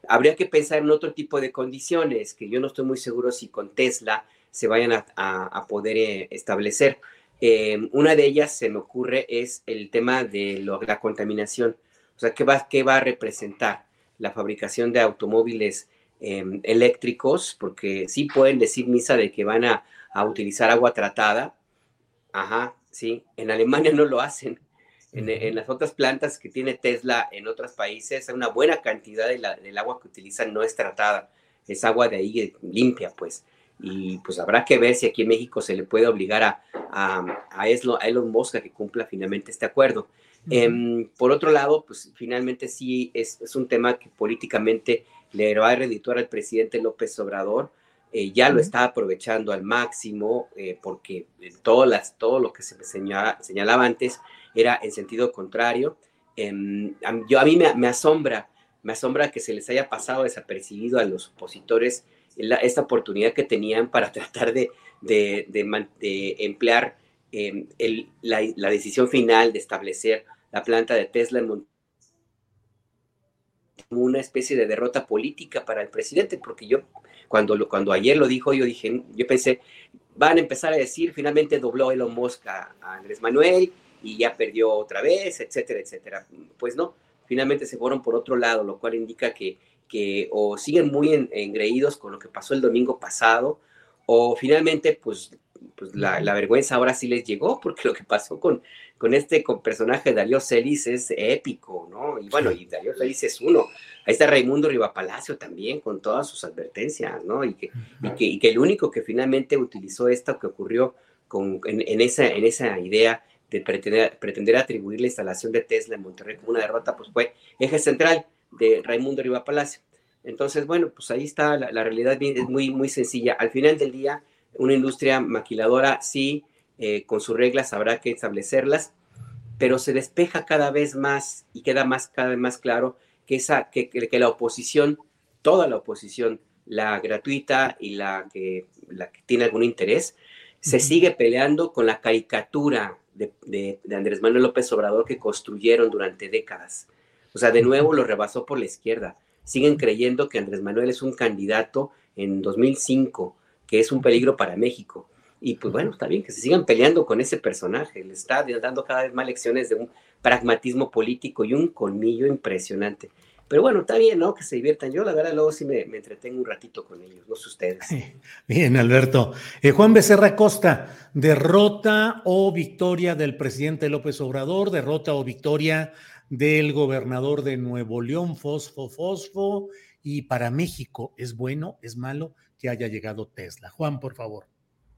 habría que pensar en otro tipo de condiciones que yo no estoy muy seguro si con Tesla se vayan a, poder eh, establecer. Eh, una de ellas se me ocurre es el tema de la contaminación. O sea, ¿qué va, ¿qué va a representar la fabricación de automóviles em, eléctricos? Porque sí pueden decir misa de que van a, utilizar agua tratada. Ajá, sí. En Alemania no lo hacen. En, las otras plantas que tiene Tesla en otros países, una buena cantidad de del agua que utilizan no es tratada. Es agua de ahí limpia, pues y pues habrá que ver si aquí en México se le puede obligar a, a, a, Elon Musk a que cumpla finalmente este acuerdo. Em, por otro lado, pues finalmente sí es, es, un tema que políticamente le va a redituar al presidente López Obrador. Eh, ya lo está aprovechando al máximo eh, porque todo, las, todo lo que se señala, señalaba antes era en sentido contrario. Em, yo, a mí me, me, asombra, me asombra que se les haya pasado desapercibido a los opositores esta oportunidad que tenían para tratar de, emplear em, la, decisión final de establecer la planta de Tesla en como una especie de derrota política para el presidente, porque yo cuando, cuando ayer lo dijo, yo dije, yo pensé, van a empezar a decir, finalmente dobló Elon Musk a, Andrés Manuel y ya perdió otra vez, etcétera, etcétera. Pues no, finalmente se fueron por otro lado, lo cual indica que que o siguen muy engreídos con lo que pasó el domingo pasado, o finalmente, pues, pues la, vergüenza ahora sí les llegó, porque lo que pasó con, con este con personaje de Darío Celis es épico, ¿no? Y bueno, y Darío Celis es uno. Ahí está Raimundo Rivapalacio también, con todas sus advertencias, ¿no? Y que, y que, el único que finalmente utilizó esto que ocurrió con, en, esa, en esa idea de pretender, pretender atribuir la instalación de Tesla en Monterrey como una derrota, pues fue eje central de Raimundo Riva Palacio. Entonces, bueno, pues ahí está, la, realidad es muy, muy sencilla. Al final del día, una industria maquiladora sí, eh, con sus reglas habrá que establecerlas, pero se despeja cada vez más y queda más, cada vez más claro que, esa, que, que la oposición, toda la oposición, la gratuita y la que, la que tiene algún interés, se sigue peleando con la caricatura de, de, de Andrés Manuel López Obrador que construyeron durante décadas. O sea, de nuevo lo rebasó por la izquierda. Siguen creyendo que Andrés Manuel es un candidato en 2005, que es un peligro para México. Y pues bueno, está bien que se sigan peleando con ese personaje. Le está dando cada vez más lecciones de un pragmatismo político y un colmillo impresionante. Pero bueno, está bien, ¿no? Que se diviertan. Yo, la verdad, luego sí me, entretengo un ratito con ellos, no sé ustedes. Bien, Alberto. Eh, Juan Becerra Costa, derrota o victoria del presidente López Obrador, derrota o victoria del gobernador de Nuevo León, Fosfo Fosfo, y para México, ¿es bueno, es malo que haya llegado Tesla? Juan, por favor.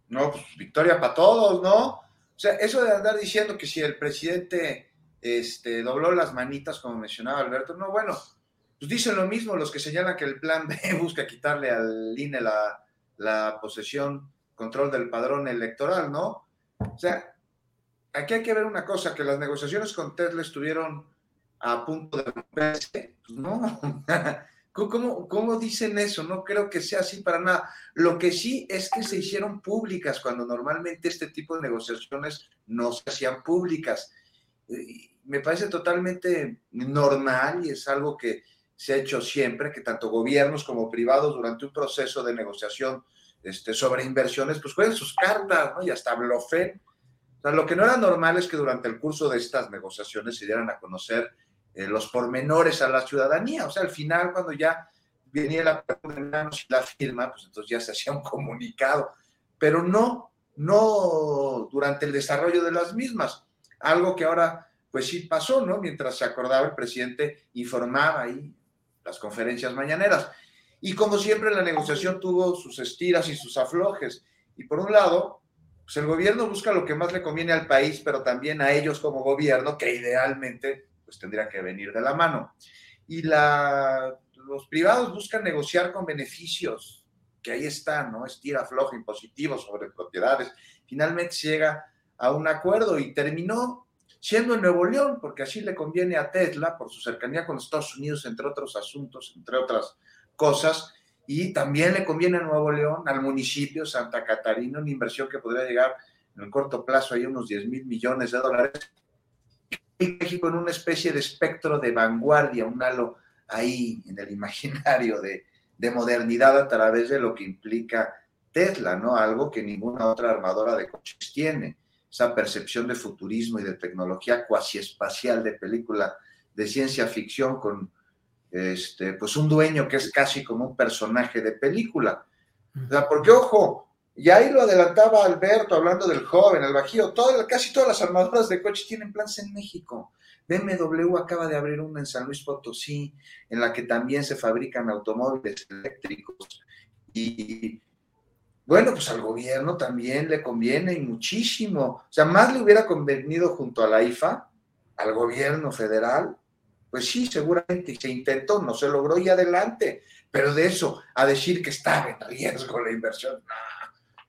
No, pues victoria para todos, ¿no? O sea, eso de andar diciendo que si el presidente este, dobló las manitas, como mencionaba Alberto, no, bueno, pues dicen lo mismo los que señalan que el plan B busca quitarle al INE la, la posesión, control del padrón electoral, ¿no? O sea, aquí hay que ver una cosa, que las negociaciones con Tesla estuvieron a punto de romperse. Pues no, ¿Cómo, ¿Cómo, dicen eso? No creo que sea así para nada. Lo que sí es que se hicieron públicas cuando normalmente este tipo de negociaciones no se hacían públicas. Me parece totalmente normal y es algo que se ha hecho siempre, que tanto gobiernos como privados durante un proceso de negociación este, sobre inversiones, pues jueguen sus cartas, ¿no? Y hasta blofen. O sea, lo que no era normal es que durante el curso de estas negociaciones se dieran a conocer eh, los pormenores a la ciudadanía. O sea, al final, cuando ya venía la, la firma, pues entonces ya se hacía un comunicado, pero no, no durante el desarrollo de las mismas. Algo que ahora, pues sí pasó, ¿no? Mientras se acordaba, el presidente informaba ahí las conferencias mañaneras. Y como siempre, la negociación tuvo sus estiras y sus aflojes. Y por un lado, pues el gobierno busca lo que más le conviene al país, pero también a ellos como gobierno, que idealmente pues tendría que venir de la mano. Y los privados buscan negociar con beneficios, que ahí están, ¿no? Estira flojo impositivo sobre propiedades. Finalmente se llega a un acuerdo y terminó siendo en Nuevo León, porque así le conviene a Tesla por su cercanía con Estados Unidos, entre otros asuntos, entre otras cosas, y también le conviene a Nuevo León, al municipio Santa Catarina, una inversión que podría llegar en el corto plazo a unos 10 mil millones de dólares, México en una especie de espectro de vanguardia, un halo ahí en el imaginario de, de modernidad a través de lo que implica Tesla, ¿no? Algo que ninguna otra armadora de coches tiene. Esa percepción de futurismo y de tecnología cuasi espacial de película de ciencia ficción con este, pues un dueño que es casi como un personaje de película. O sea, porque ojo, y ahí lo adelantaba Alberto hablando del joven, el bajío, casi todas las armadoras de coches tienen planes en México. BMW acaba de abrir una en San Luis Potosí, en la que también se fabrican automóviles eléctricos. Y bueno, pues al gobierno también le conviene y muchísimo. O sea, más le hubiera convenido junto a la IFA, al gobierno federal, pues sí, seguramente se intentó, no se logró y adelante. Pero de eso a decir que estaba en riesgo la inversión,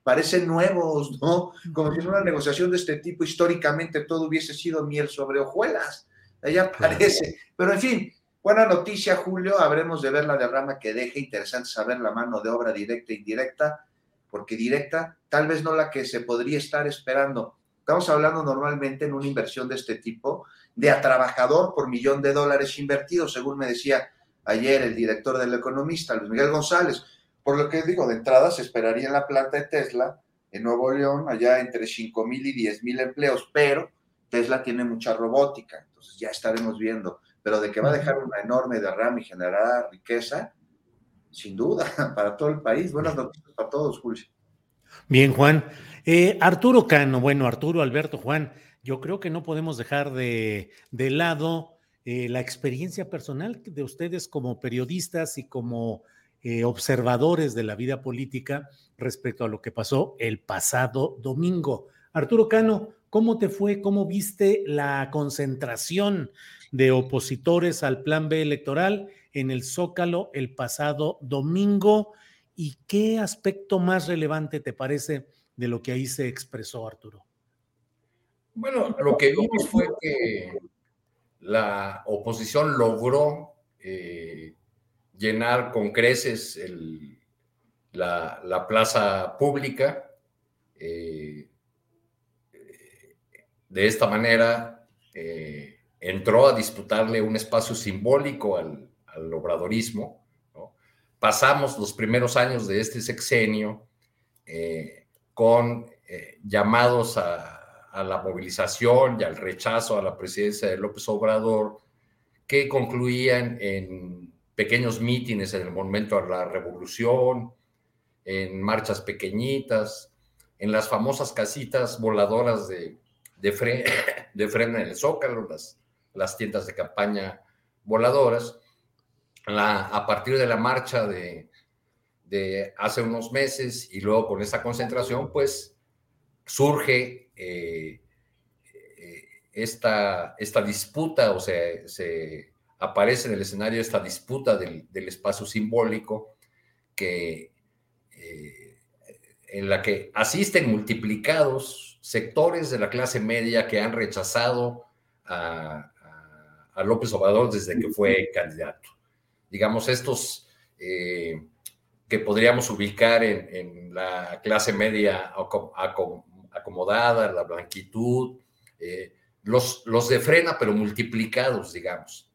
parecen nuevos, ¿no? Como si en una negociación de este tipo históricamente todo hubiese sido miel sobre hojuelas. Ella parece. Pero en fin, buena noticia, Julio. Habremos de ver la derrama que deje. Interesante saber la mano de obra directa e indirecta, porque directa, tal vez no la que se podría estar esperando. Estamos hablando normalmente en una inversión de este tipo de a trabajador por millón de dólares invertidos, según me decía ayer el director del economista, Luis Miguel González. Por lo que digo, de entrada se esperaría en la planta de Tesla, en Nuevo León, allá entre 5 mil y 10 mil empleos, pero Tesla tiene mucha robótica, entonces ya estaremos viendo. Pero de que va a dejar una enorme derrama y generar riqueza, sin duda, para todo el país. Buenas noticias para todos, Julio. Bien, Juan. Eh, Arturo Cano, bueno, Arturo, Alberto, Juan, yo creo que no podemos dejar de, de lado eh, la experiencia personal de ustedes como periodistas y como eh, observadores de la vida política respecto a lo que pasó el pasado domingo. Arturo Cano, ¿cómo te fue? ¿Cómo viste la concentración de opositores al plan B electoral en el Zócalo el pasado domingo? ¿Y qué aspecto más relevante te parece de lo que ahí se expresó, Arturo? Bueno, lo que vimos fue que la oposición logró eh, llenar con creces la, plaza pública. Eh, de esta manera eh, entró a disputarle un espacio simbólico al, obradorismo. Pasamos los primeros años de este sexenio con llamados a a la movilización y al rechazo a la presidencia de López Obrador, que concluían en pequeños mítines en el momento de la revolución, en marchas pequeñitas, en las famosas casitas voladoras de, de, de freno en el Zócalo, las, las tiendas de campaña voladoras. La, a partir de la marcha de, de hace unos meses y luego con esta concentración, pues surge eh, eh, esta, esta, disputa, o sea, se aparece en el escenario esta disputa del, espacio simbólico que, eh, en la que asisten multiplicados sectores de la clase media que han rechazado a, López Obrador desde que fue candidato. Digamos, estos que podríamos ubicar en, la clase media acomodada, la blanquitud, eh, los, los de frena, pero multiplicados, digamos.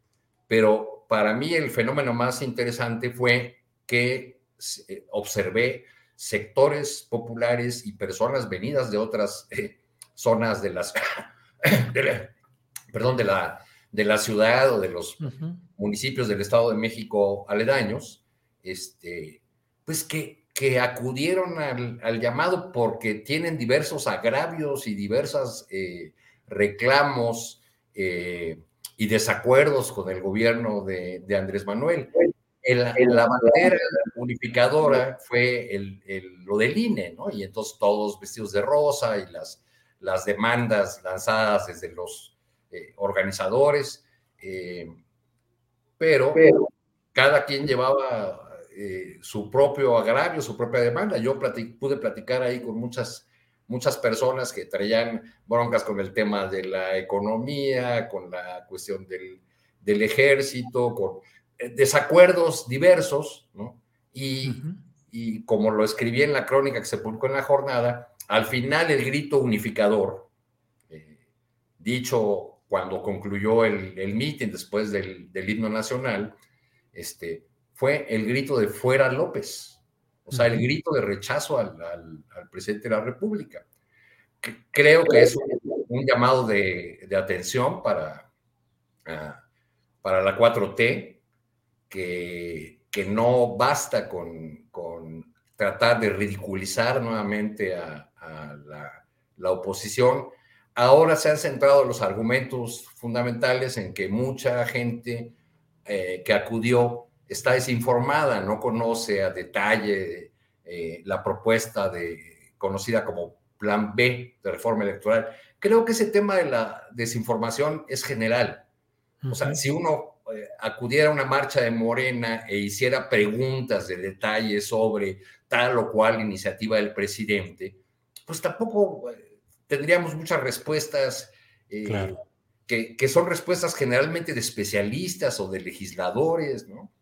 Pero para mí el fenómeno más interesante fue que eh, observé sectores populares y personas venidas de otras eh, zonas de las, perdón, de la, de la ciudad o de los municipios del Estado de México aledaños, este, pues que que acudieron al, llamado porque tienen diversos agravios y diversos eh, reclamos eh, y desacuerdos con el gobierno de, Andrés Manuel. la bandera unificadora fue el, lo del INE, ¿no? Y entonces todos vestidos de rosa y las, las demandas lanzadas desde los eh, organizadores, pero cada quien llevaba eh, su propio agravio, su propia demanda. Yo pude platicar ahí con muchas, muchas personas que traían broncas con el tema de la economía, con la cuestión del, del ejército, con eh, desacuerdos diversos, ¿no? Y, y, como lo escribí en la crónica que se publicó en la jornada, al final el grito unificador, eh, dicho cuando concluyó el, el meeting después del, del himno nacional, este, fue el grito de fuera López, o sea, el grito de rechazo al, presidente de la República. Creo que es un, llamado de, atención para, ah, para la 4T, que, que no basta con, con, tratar de ridiculizar nuevamente a, la, la oposición. Ahora se han centrado los argumentos fundamentales en que mucha gente eh, que acudió está desinformada, no conoce a detalle eh, la propuesta de, conocida como Plan B de reforma electoral. Creo que ese tema de la desinformación es general. O sea, si uno eh, acudiera a una marcha de Morena e hiciera preguntas de detalle sobre tal o cual iniciativa del presidente, pues tampoco tendríamos muchas respuestas que, son respuestas generalmente de especialistas o de legisladores, ¿no?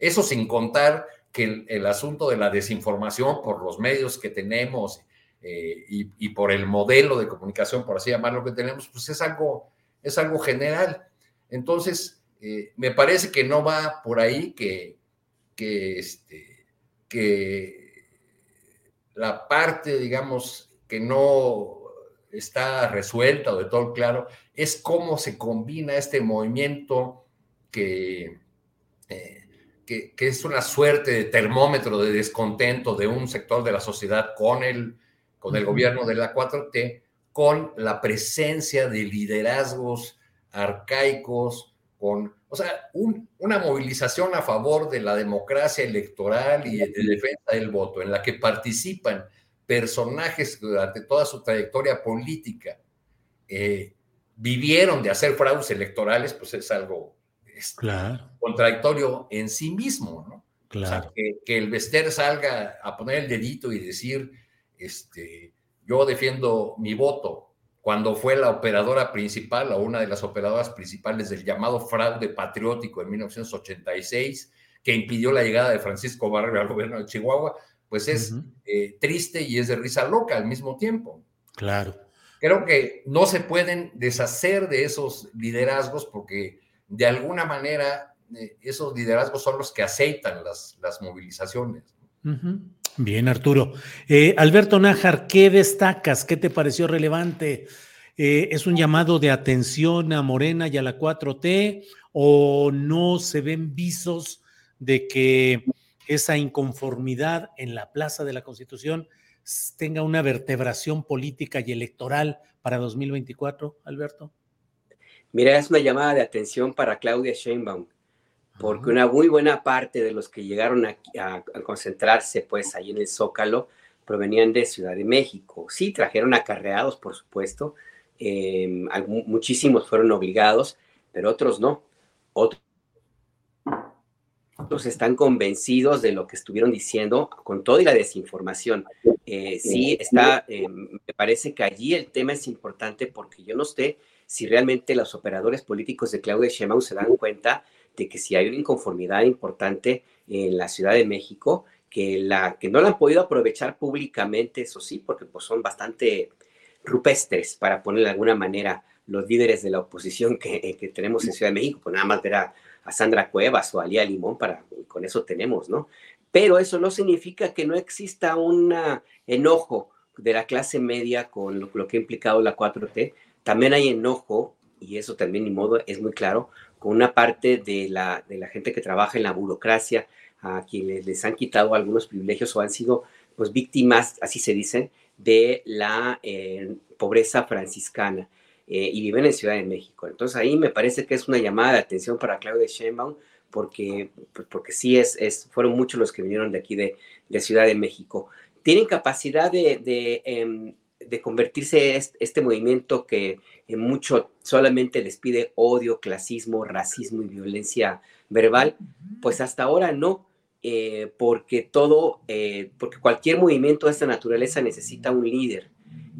Eso sin contar que el, asunto de la desinformación por los medios que tenemos eh, y, por el modelo de comunicación, por así llamarlo, que tenemos, pues es algo, es algo general. Entonces, eh, me parece que no va por ahí que, que, este, que la parte, digamos, que no está resuelta o de todo claro, es cómo se combina este movimiento que, eh, que, es una suerte de termómetro de descontento de un sector de la sociedad con el, con el gobierno de la 4T, con la presencia de liderazgos arcaicos, con, o sea, una movilización a favor de la democracia electoral y de defensa del voto, en la que participan personajes durante toda su trayectoria política eh, vivieron de hacer fraudes electorales, pues es algo contradictorio en sí mismo, ¿no? Claro. que, el Vester salga a poner el dedito y decir, este, yo defiendo mi voto, cuando fue la operadora principal o una de las operadoras principales del llamado fraude patriótico en 1986, que impidió la llegada de Francisco Barrio al gobierno de Chihuahua, pues es eh, triste y es de risa loca al mismo tiempo. Claro. Creo que no se pueden deshacer de esos liderazgos porque de alguna manera eh, esos liderazgos son los que aceitan las, movilizaciones. Bien, Arturo. Eh, Alberto Nájar, ¿qué destacas? ¿Qué te pareció relevante? ¿Es un llamado de atención a Morena y a la 4T o no se ven visos de que esa inconformidad en la Plaza de la Constitución tenga una vertebración política y electoral para 2024, Alberto? Mira, es una llamada de atención para Claudia Sheinbaum, porque una muy buena parte de los que llegaron a, concentrarse pues ahí en el Zócalo provenían de Ciudad de México. Sí, trajeron acarreados, por supuesto, em, muchísimos fueron obligados, pero otros no. Otros están convencidos de lo que estuvieron diciendo con toda la desinformación. Eh, sí, está, eh, me parece que allí el tema es importante porque yo no sé si realmente los operadores políticos de Claudia Sheinbaum se dan cuenta de que si hay una inconformidad importante en la Ciudad de México, que, la, que no la han podido aprovechar públicamente, eso sí, porque pues, son bastante rupestres, para ponerlo de alguna manera, los líderes de la oposición que, que tenemos en Ciudad de México, pues nada más ver a, a Sandra Cuevas o a Lía Limón, para, con eso tenemos, ¿no? Pero eso no significa que no exista un enojo de la clase media con lo, que ha implicado la 4T. También hay enojo, y eso también ni modo es muy claro, con una parte de la, de la gente que trabaja en la burocracia, a quienes les han quitado algunos privilegios o han sido pues víctimas, así se dicen, de la eh, pobreza franciscana. Eh, y viven en Ciudad de México. Entonces ahí me parece que es una llamada de atención para Claudia Sheinbaum, porque, pues, porque sí es, es, fueron muchos los que vinieron de aquí de, de Ciudad de México. Tienen capacidad de, em, de convertirse este, este movimiento que en mucho solamente les pide odio, clasismo, racismo y violencia verbal, pues hasta ahora no. Eh, porque todo, eh, porque cualquier movimiento de esta naturaleza necesita un líder,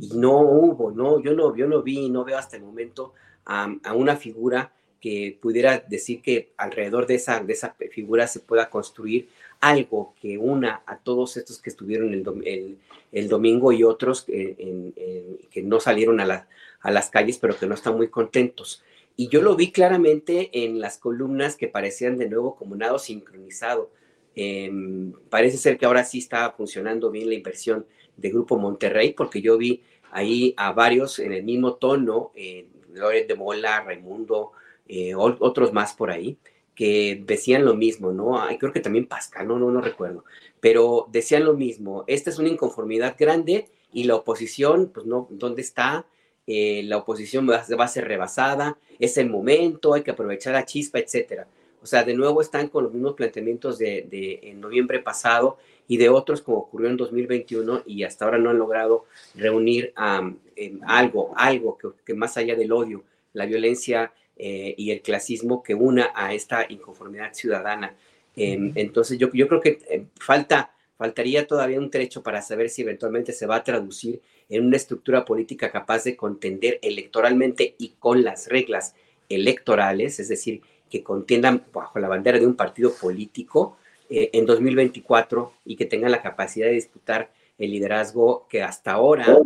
y no hubo, no, yo no, yo no vi, no veo hasta el momento a, una figura que pudiera decir que alrededor de esa, de esa figura se pueda construir algo que una a todos estos que estuvieron el, el, domingo y otros que no salieron a, a, las calles, pero que no están muy contentos. Y yo lo vi claramente en las columnas que parecían de nuevo como nado sincronizado. Em, parece ser que ahora sí está funcionando bien la inversión de Grupo Monterrey, porque yo vi ahí a varios en el mismo tono, eh, Loret de Mola, Raimundo, eh, otros más por ahí, que decían lo mismo, ¿no? creo que también Pascal, no, no, no recuerdo, pero decían lo mismo. Esta es una inconformidad grande y la oposición, pues no, ¿dónde está? Eh, la oposición va, a ser rebasada, es el momento, hay que aprovechar la chispa, etcétera. O sea, de nuevo están con los mismos planteamientos de, de en noviembre pasado y de otros como ocurrió en 2021 y hasta ahora no han logrado reunir algo, algo que, más allá del odio, la violencia eh, y el clasismo que una a esta inconformidad ciudadana. Em, entonces yo, yo creo que em, falta, faltaría todavía un trecho para saber si eventualmente se va a traducir en una estructura política capaz de contender electoralmente y con las reglas electorales, es decir, que contiendan bajo la bandera de un partido político, eh, en 2024 y que tengan la capacidad de disputar el liderazgo que hasta ahora,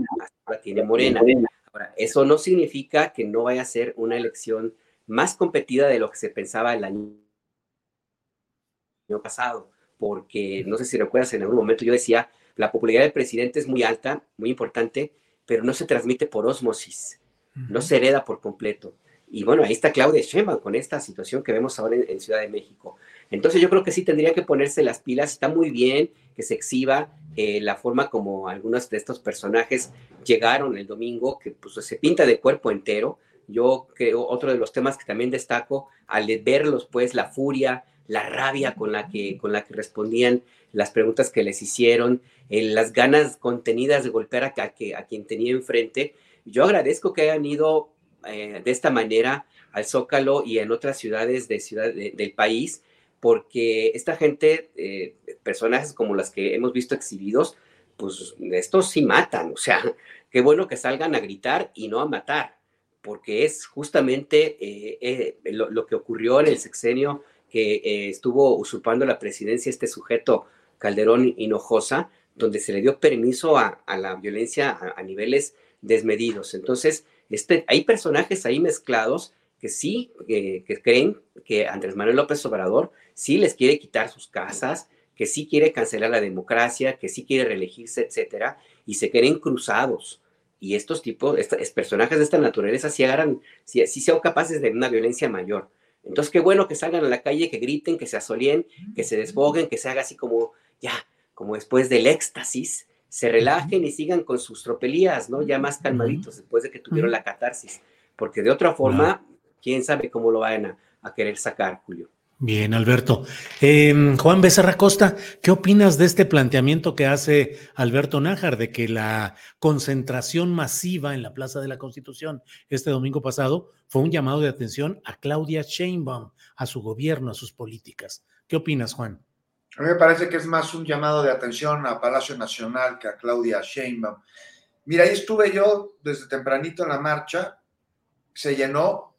tiene Morena. Ahora, eso no significa que no vaya a ser una elección más competida de lo que se pensaba el año pasado, porque no sé si recuerdas, en algún momento yo decía, la popularidad del presidente es muy alta, muy importante, pero no se transmite por osmosis, no se hereda por completo. Y bueno, ahí está Claudia Sheinbaum con esta situación que vemos ahora en, Ciudad de México. Entonces yo creo que sí tendría que ponerse las pilas. Está muy bien que se exhiba eh, la forma como algunos de estos personajes llegaron el domingo, que pues se pinta de cuerpo entero. Yo creo, otro de los temas que también destaco, al verlos, pues la furia, la rabia con la que, con la que respondían las preguntas que les hicieron, eh, las ganas contenidas de golpear a, a, a quien tenía enfrente. Yo agradezco que hayan ido eh, de esta manera al Zócalo y en otras ciudades de ciudad, del país, porque esta gente, eh, personajes como las que hemos visto exhibidos, pues estos sí matan, o sea, qué bueno que salgan a gritar y no a matar, porque es justamente eh, lo, que ocurrió en el sexenio que estuvo usurpando la presidencia este sujeto Calderón Hinojosa, donde se le dio permiso a, la violencia a, a niveles desmedidos. Entonces, este, hay personajes ahí mezclados que sí, que creen que Andrés Manuel López Obrador sí les quiere quitar sus casas, que sí quiere cancelar la democracia, que sí quiere reelegirse, etcétera, y se creen cruzados. Y estos tipos, estos, personajes de esta naturaleza sí sí, sí son capaces de una violencia mayor. Entonces, qué bueno que salgan a la calle, que griten, que se asolien, que se desboguen, que se haga así como, ya, como después del éxtasis, se relajen y sigan con sus tropelías, ¿no? Ya más calmaditos después de que tuvieron la catarsis, porque de otra forma, quién sabe cómo lo vayan a, querer sacar, Julio. Bien, Alberto. Em, Juan Becerra Costa, ¿qué opinas de este planteamiento que hace Alberto Nájar de que la concentración masiva en la Plaza de la Constitución este domingo pasado fue un llamado de atención a Claudia Sheinbaum, a su gobierno, a sus políticas? ¿Qué opinas, Juan? A mí me parece que es más un llamado de atención a Palacio Nacional que a Claudia Sheinbaum. Mira, ahí estuve yo desde tempranito en la marcha, se llenó.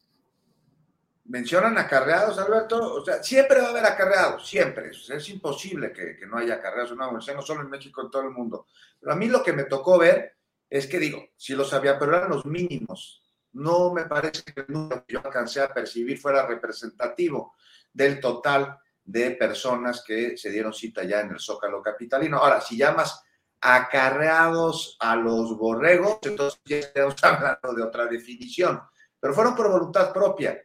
¿Mencionan acarreados, Alberto? O sea, siempre va a haber acarreados, siempre. es imposible que, no haya acarreados no solo en México, en todo el mundo. Pero a mí lo que me tocó ver es que, digo, sí los había, pero eran los mínimos. No me parece que el número que yo alcancé a percibir fuera representativo del total de personas que se dieron cita ya en el Zócalo Capitalino. Ahora, si llamas acarreados a los borregos, entonces ya estamos hablando de otra definición. Pero fueron por voluntad propia,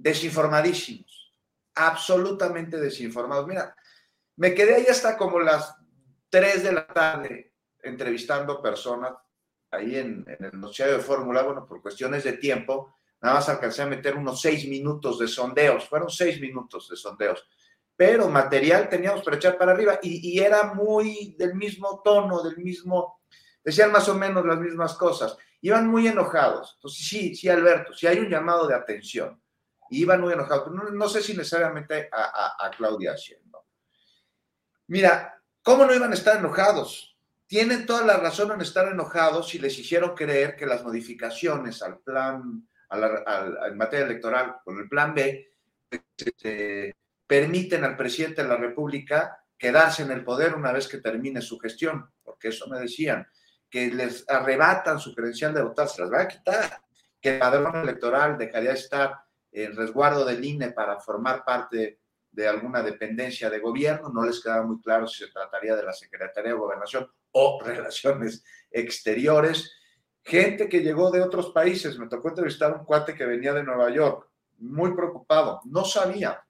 desinformadísimos, absolutamente desinformados. Mira, me quedé ahí hasta como las 3 de la tarde entrevistando personas ahí en, el noticiario de Fórmula, bueno, por cuestiones de tiempo, nada más alcancé a meter unos seis minutos de sondeos, fueron seis minutos de sondeos pero material teníamos para echar para arriba y, era muy del mismo tono, del mismo, decían más o menos las mismas cosas, iban muy enojados. Entonces, sí, sí, Alberto, sí hay un llamado de atención, iban muy enojados, no, sé si necesariamente a, Claudia Haciendo. Mira, ¿cómo no iban a estar enojados? Tienen toda la razón en estar enojados si les hicieron creer que las modificaciones al plan, en materia electoral con el plan B, este, permiten al presidente de la República quedarse en el poder una vez que termine su gestión, porque eso me decían, que les arrebatan su credencial de votar, se las va a quitar. que el padrón electoral dejaría de estar en resguardo del INE para formar parte de alguna dependencia de gobierno, no les quedaba muy claro si se trataría de la Secretaría de Gobernación o Relaciones Exteriores. Gente que llegó de otros países, me tocó entrevistar a un cuate que venía de Nueva York, muy preocupado, no sabía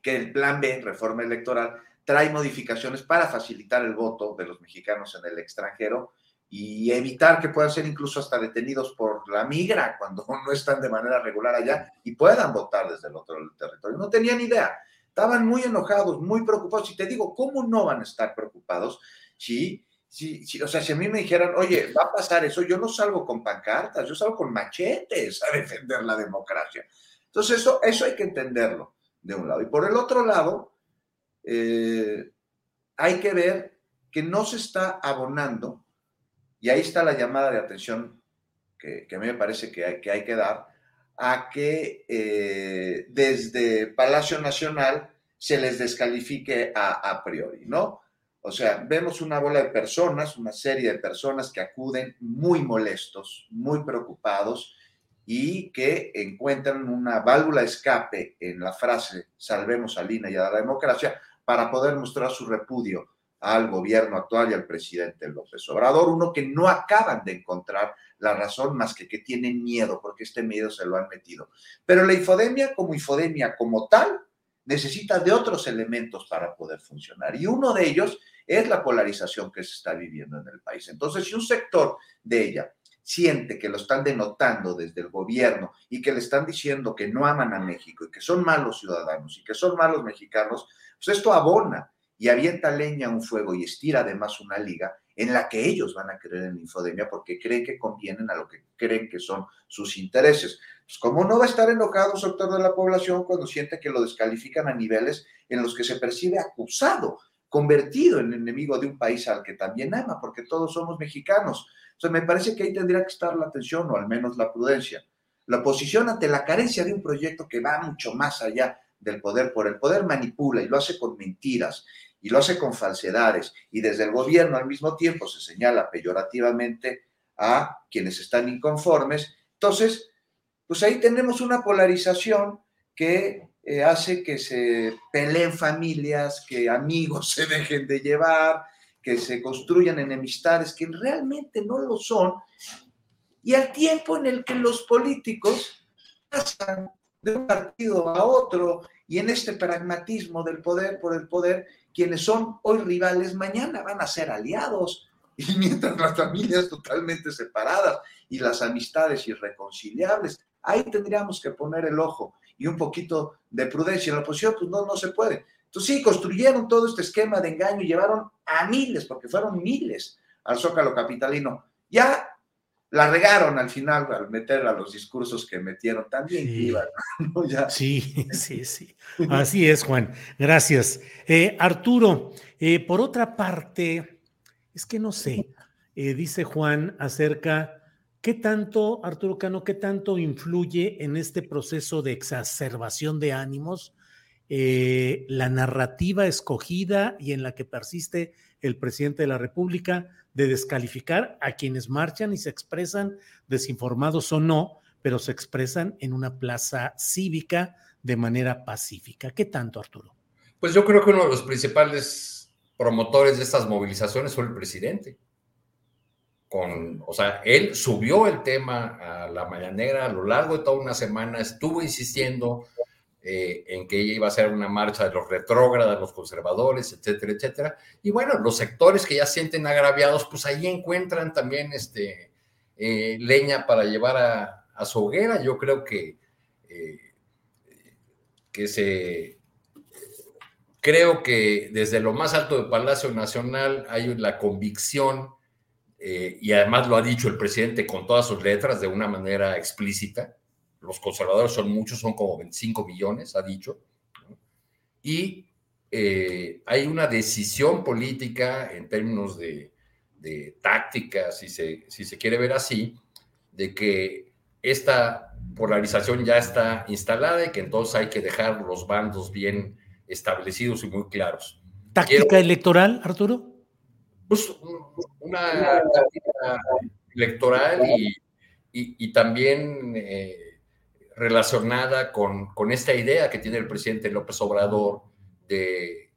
que el plan B, reforma electoral, trae modificaciones para facilitar el voto de los mexicanos en el extranjero y evitar que puedan ser incluso hasta detenidos por la migra cuando no están de manera regular allá y puedan votar desde el otro territorio. No tenían idea. Estaban muy enojados, muy preocupados. Y te digo, ¿cómo no van a estar preocupados si, si, si, o sea, si a mí me dijeran, oye, va a pasar eso, yo no salgo con pancartas, yo salgo con machetes a defender la democracia. Entonces, eso, eso hay que entenderlo de un lado. Y por el otro lado, eh, hay que ver que no se está abonando, y ahí está la llamada de atención que, a mí me parece que hay que, dar, a que eh, desde Palacio Nacional se les descalifique a, a priori, ¿no? O sea, vemos una bola de personas, una serie de personas que acuden muy molestos, muy preocupados, y que encuentran una válvula de escape en la frase salvemos a Lina y a la democracia para poder mostrar su repudio al gobierno actual y al presidente López Obrador, uno que no acaban de encontrar la razón más que que tienen miedo, porque este miedo se lo han metido. Pero la infodemia como infodemia como tal necesita de otros elementos para poder funcionar y uno de ellos es la polarización que se está viviendo en el país. Entonces, si un sector de ella siente que lo están denotando desde el gobierno y que le están diciendo que no aman a México y que son malos ciudadanos y que son malos mexicanos, pues esto abona y avienta leña a un fuego y estira además una liga en la que ellos van a creer en la infodemia porque creen que convienen a lo que creen que son sus intereses. Pues ¿cómo no va a estar enojado un sector de la población cuando siente que lo descalifican a niveles en los que se percibe acusado, convertido en enemigo de un país al que también ama, porque todos somos mexicanos? sea, me parece que ahí tendría que estar la atención o al menos la prudencia. La oposición ante la carencia de un proyecto que va mucho más allá del poder, por el poder manipula y lo hace con mentiras y lo hace con falsedades y desde el gobierno al mismo tiempo se señala peyorativamente a quienes están inconformes. Entonces, pues ahí tenemos una polarización que eh, hace que se peleen familias, que amigos se dejen de llevar, que se construyan enemistades que realmente no lo son, y al tiempo en el que los políticos pasan de un partido a otro y en este pragmatismo del poder por el poder, quienes son hoy rivales, mañana van a ser aliados. Y mientras las familias totalmente separadas y las amistades irreconciliables, ahí tendríamos que poner el ojo y un poquito de prudencia. En la oposición, pues no, no se puede. Entonces sí, construyeron todo este esquema de engaño y llevaron a miles, porque fueron miles, al Zócalo Capitalino. Ya la regaron al final al meter a los discursos que metieron también. Sí, sí, sí, sí. Así es, Juan. Gracias. Eh, Arturo, eh, por otra parte, es que no sé, eh, dice Juan acerca, ¿qué tanto, Arturo Cano, qué tanto influye en este proceso de exacerbación de ánimos? La narrativa escogida y en la que persiste el presidente de la República de descalificar a quienes marchan y se expresan desinformados o no, pero se expresan en una plaza cívica de manera pacífica. ¿Qué tanto, Arturo? Pues yo creo que uno de los principales promotores de estas movilizaciones fue el presidente. Con, o sea, él subió el tema a la mañanera a lo largo de toda una semana, estuvo insistiendo eh, en que ella iba a ser una marcha de los retrógradas, los conservadores, etcétera, etcétera. Y bueno, los sectores que ya sienten agraviados, pues ahí encuentran también este, eh, leña para llevar a, a, su hoguera. Yo creo que, eh, que se... Creo que desde lo más alto del Palacio Nacional hay la convicción, y además lo ha dicho el presidente con todas sus letras de una manera explícita, los conservadores son muchos, son como 25 millones, ha dicho, y eh, hay una decisión política en términos de, de táctica, si se, si se quiere ver así, de que esta polarización ya está instalada y que entonces hay que dejar los bandos bien establecidos y muy claros. ¿Táctica electoral, Arturo? Pues una táctica electoral y y, también eh, relacionada con, con, esta idea que tiene el presidente López Obrador de,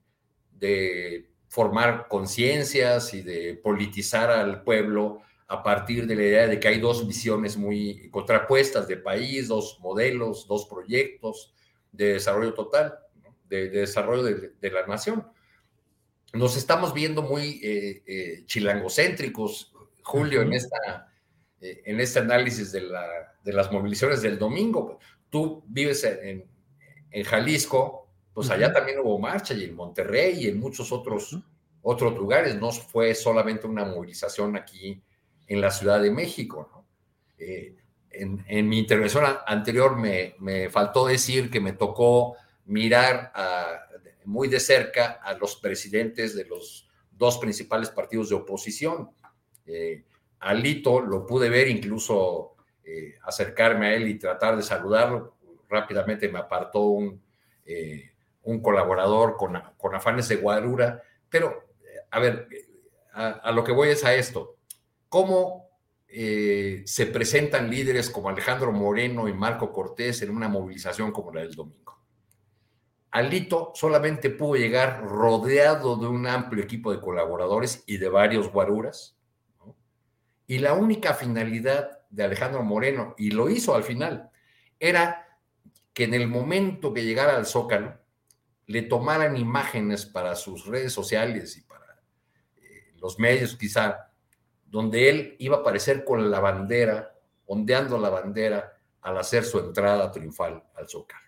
de formar conciencias y de politizar al pueblo a partir de la idea de que hay dos visiones muy contrapuestas de país, dos modelos, dos proyectos de desarrollo total, de, desarrollo de, la nación. Nos estamos viendo muy eh, eh, chilangocéntricos, Julio, en, esta, eh, en este análisis de, la, de, las movilizaciones del domingo. Tú vives en, en Jalisco, pues allá también hubo marcha y en Monterrey y en muchos otros, otros lugares. No fue solamente una movilización aquí en la Ciudad de México. Eh, en, mi intervención anterior me, faltó decir que me tocó mirar muy de cerca a los presidentes de los dos principales partidos de oposición. Eh, Alito lo pude ver, incluso eh, acercarme a él y tratar de saludarlo. Rápidamente me apartó un, un colaborador con, con, afanes de guarura. Pero, a ver, a lo que voy es a esto cómo eh, se presentan líderes como Alejandro Moreno y Marco Cortés en una movilización como la del domingo. Alito solamente pudo llegar rodeado de un amplio equipo de colaboradores y de varios guaruras. Y la única finalidad de Alejandro Moreno, y lo hizo al final, era que en el momento que llegara al Zócalo, le tomaran imágenes para sus redes sociales y para eh, los medios quizá donde él iba a aparecer con la bandera, ondeando la bandera al hacer su entrada triunfal al Zócalo.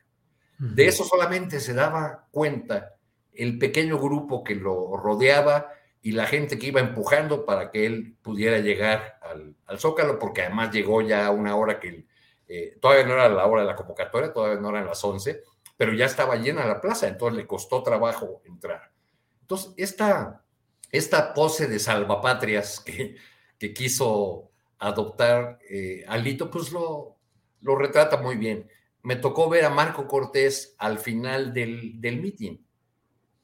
De eso solamente se daba cuenta el pequeño grupo que lo rodeaba y la gente que iba empujando para que él pudiera llegar al, Zócalo, porque además llegó ya a una hora que eh, todavía no era la hora de la convocatoria, todavía no eran las 11, pero ya estaba llena la plaza, entonces le costó trabajo entrar. Entonces, esta, esta pose de salvapatrias que, que quiso adoptar eh, Alito, pues lo, lo retrata muy bien. Me tocó ver a Marco Cortés al final del, del meeting.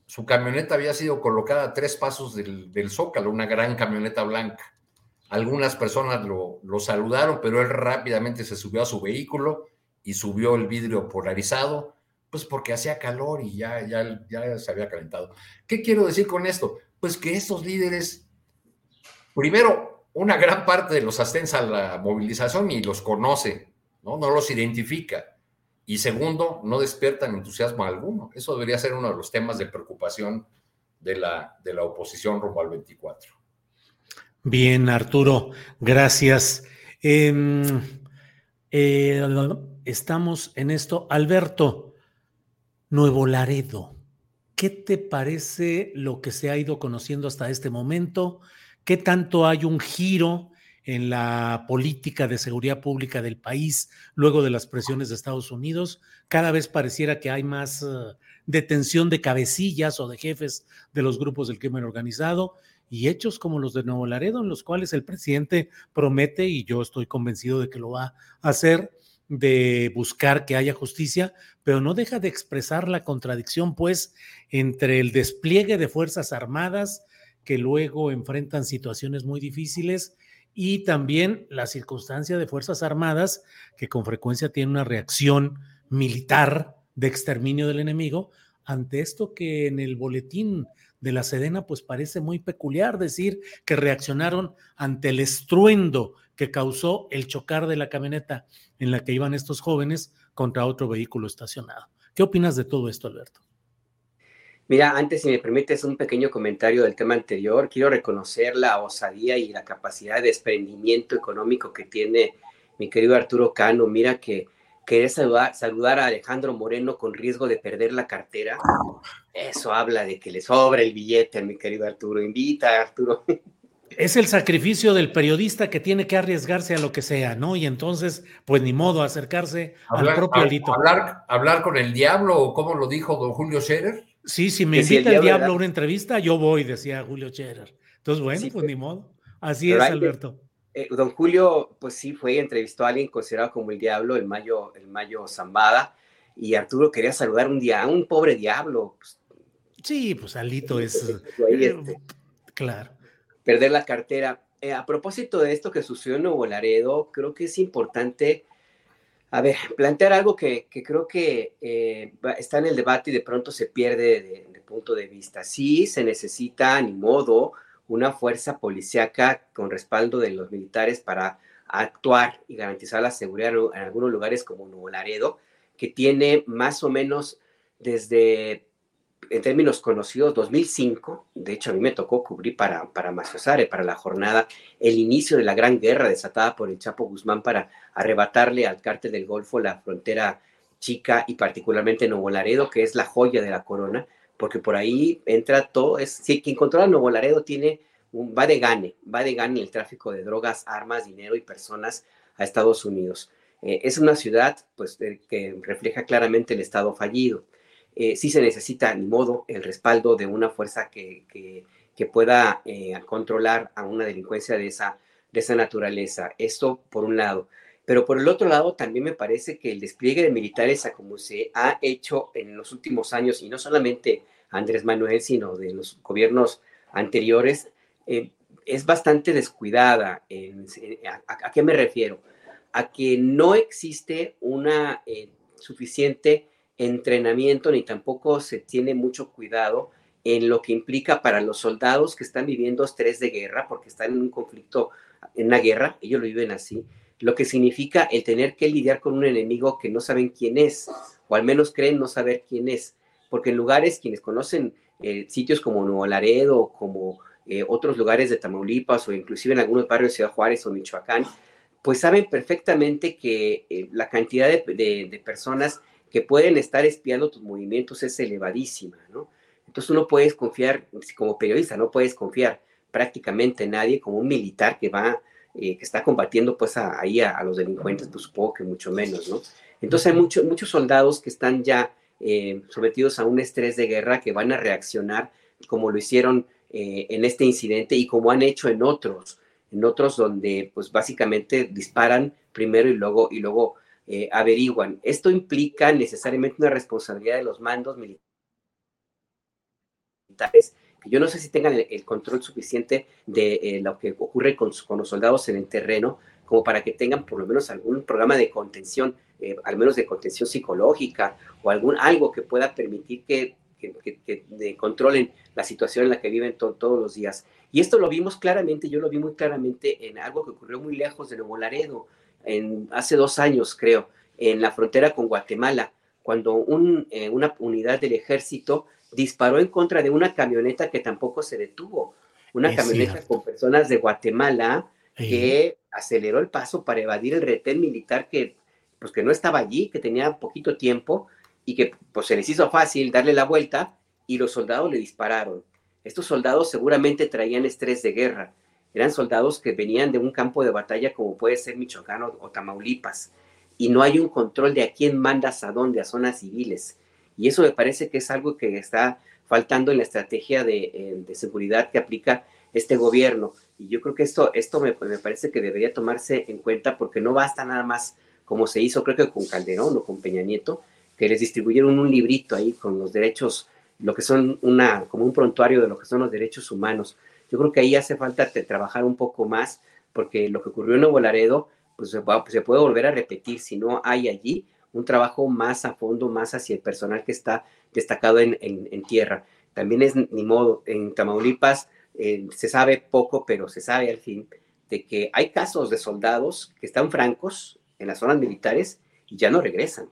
Su camioneta había sido colocada a tres pasos del, del Zócalo, una gran camioneta blanca. Algunas personas lo, lo, saludaron, pero él rápidamente se subió a su vehículo y subió el vidrio polarizado, pues porque hacía calor y ya, ya, ya se había calentado. ¿Qué quiero decir con esto? Pues que estos líderes, primero, una gran parte de los ascensa a la movilización y los conoce, ¿no? No los identifica. Y segundo, no despiertan entusiasmo alguno. Eso debería ser uno de los temas de preocupación de la, de la oposición rumbo al 24. Bien, Arturo, gracias. Em, eh, estamos en esto. Alberto, Nuevo Laredo, ¿qué te parece lo que se ha ido conociendo hasta este momento? qué tanto hay un giro en la política de seguridad pública del país luego de las presiones de Estados Unidos. Cada vez pareciera que hay más uh, detención de cabecillas o de jefes de los grupos del crimen organizado y hechos como los de Nuevo Laredo, en los cuales el presidente promete, y yo estoy convencido de que lo va a hacer, de buscar que haya justicia, pero no deja de expresar la contradicción, pues, entre el despliegue de Fuerzas Armadas, que luego enfrentan situaciones muy difíciles y también la circunstancia de Fuerzas Armadas, que con frecuencia tienen una reacción militar de exterminio del enemigo, ante esto que en el boletín de la Sedena pues parece muy peculiar decir que reaccionaron ante el estruendo que causó el chocar de la camioneta en la que iban estos jóvenes contra otro vehículo estacionado. ¿Qué opinas de todo esto, Alberto? Mira, antes, si me permites un pequeño comentario del tema anterior, quiero reconocer la osadía y la capacidad de desprendimiento económico que tiene mi querido Arturo Cano. Mira que querer saludar, saludar a Alejandro Moreno con riesgo de perder la cartera, eso habla de que le sobra el billete a mi querido Arturo. Invita, Arturo. Es el sacrificio del periodista que tiene que arriesgarse a lo que sea, ¿no? Y entonces, pues ni modo, acercarse al propio Alito. Hablar, hablar con el diablo, o como lo dijo don Julio Scherer. Sí, si me invita el, diablo, a una entrevista, yo voy, decía Julio Scherer. Entonces, bueno, pues ni modo. Así es, Alberto. Eh, don Julio, pues sí, fue y entrevistó a alguien considerado como el diablo, el Mayo, el Mayo Zambada, y Arturo quería saludar un día a un pobre diablo. Sí, pues Alito es. Eh, este, claro. Perder la cartera. eh, a propósito de esto que sucedió en Nuevo Laredo, creo que es importante, a ver, plantear algo que, creo que eh, está en el debate y de pronto se pierde de, de, punto de vista. Sí, se necesita, ni modo, una fuerza policíaca con respaldo de los militares para actuar y garantizar la seguridad en algunos lugares como Nuevo Laredo, que tiene más o menos desde en términos conocidos, 2005, de hecho a mí me tocó cubrir para, para Maciosare, para la jornada, el inicio de la gran guerra desatada por el Chapo Guzmán para arrebatarle al cártel del Golfo la frontera chica y particularmente Nuevo Laredo, que es la joya de la corona, porque por ahí entra todo, es, si quien controla Nuevo Laredo tiene un, va de gane, va de gane el tráfico de drogas, armas, dinero y personas a Estados Unidos. Eh, es una ciudad pues, que refleja claramente el estado fallido eh, sí se necesita, ni modo, el respaldo de una fuerza que, que, pueda eh, controlar a una delincuencia de esa, de esa naturaleza. Esto por un lado. Pero por el otro lado, también me parece que el despliegue de militares, a como se ha hecho en los últimos años, y no solamente Andrés Manuel, sino de los gobiernos anteriores, eh, es bastante descuidada. a, qué me refiero? A que no existe una eh, suficiente entrenamiento ni tampoco se tiene mucho cuidado en lo que implica para los soldados que están viviendo estrés de guerra, porque están en un conflicto, en una guerra, ellos lo viven así, lo que significa el tener que lidiar con un enemigo que no saben quién es, o al menos creen no saber quién es, porque en lugares, quienes conocen eh, sitios como Nuevo Laredo, como eh, otros lugares de Tamaulipas, o inclusive en algunos barrios de Ciudad Juárez o Michoacán, pues saben perfectamente que eh, la cantidad de personas que pueden estar espiando tus movimientos es elevadísima, ¿no? Entonces uno puedes confiar, como periodista, no puedes confiar prácticamente en nadie, como un militar que va, eh, que está combatiendo pues ahí a, los delincuentes, pues supongo que mucho menos, ¿no? Entonces hay muchos muchos soldados que están ya eh, sometidos a un estrés de guerra que van a reaccionar como lo hicieron eh, en este incidente y como han hecho en otros, en otros donde pues básicamente disparan primero y luego, y luego eh, averiguan. Esto implica necesariamente una responsabilidad de los mandos militares. que Yo no sé si tengan el, control suficiente de eh, lo que ocurre con, los soldados en el terreno, como para que tengan por lo menos algún programa de contención, eh, al menos de contención psicológica o algún algo que pueda permitir que, controlen la situación en la que viven todos los días. Y esto lo vimos claramente, yo lo vi muy claramente en algo que ocurrió muy lejos de Nuevo Laredo en, hace dos años, creo, en la frontera con Guatemala, cuando un, eh, una unidad del ejército disparó en contra de una camioneta que tampoco se detuvo. Una camioneta con personas de Guatemala que aceleró el paso para evadir el retén militar que, pues, que no estaba allí, que tenía poquito tiempo y que pues, se les hizo fácil darle la vuelta y los soldados le dispararon. Estos soldados seguramente traían estrés de guerra eran soldados que venían de un campo de batalla como puede ser Michoacán o, Tamaulipas, y no hay un control de a quién mandas a dónde, a zonas civiles. Y eso me parece que es algo que está faltando en la estrategia de, eh, seguridad que aplica este gobierno. Y yo creo que esto, esto me, parece que debería tomarse en cuenta porque no basta nada más como se hizo, creo que con Calderón o con Peña Nieto, que les distribuyeron un librito ahí con los derechos, lo que son una, como un prontuario de lo que son los derechos humanos. Yo creo que ahí hace falta trabajar un poco más, porque lo que ocurrió en Nuevo Laredo, pues se, puede volver a repetir si no hay allí un trabajo más a fondo, más hacia el personal que está destacado en, tierra. También es ni modo, en Tamaulipas eh, se sabe poco, pero se sabe al fin de que hay casos de soldados que están francos en las zonas militares y ya no regresan.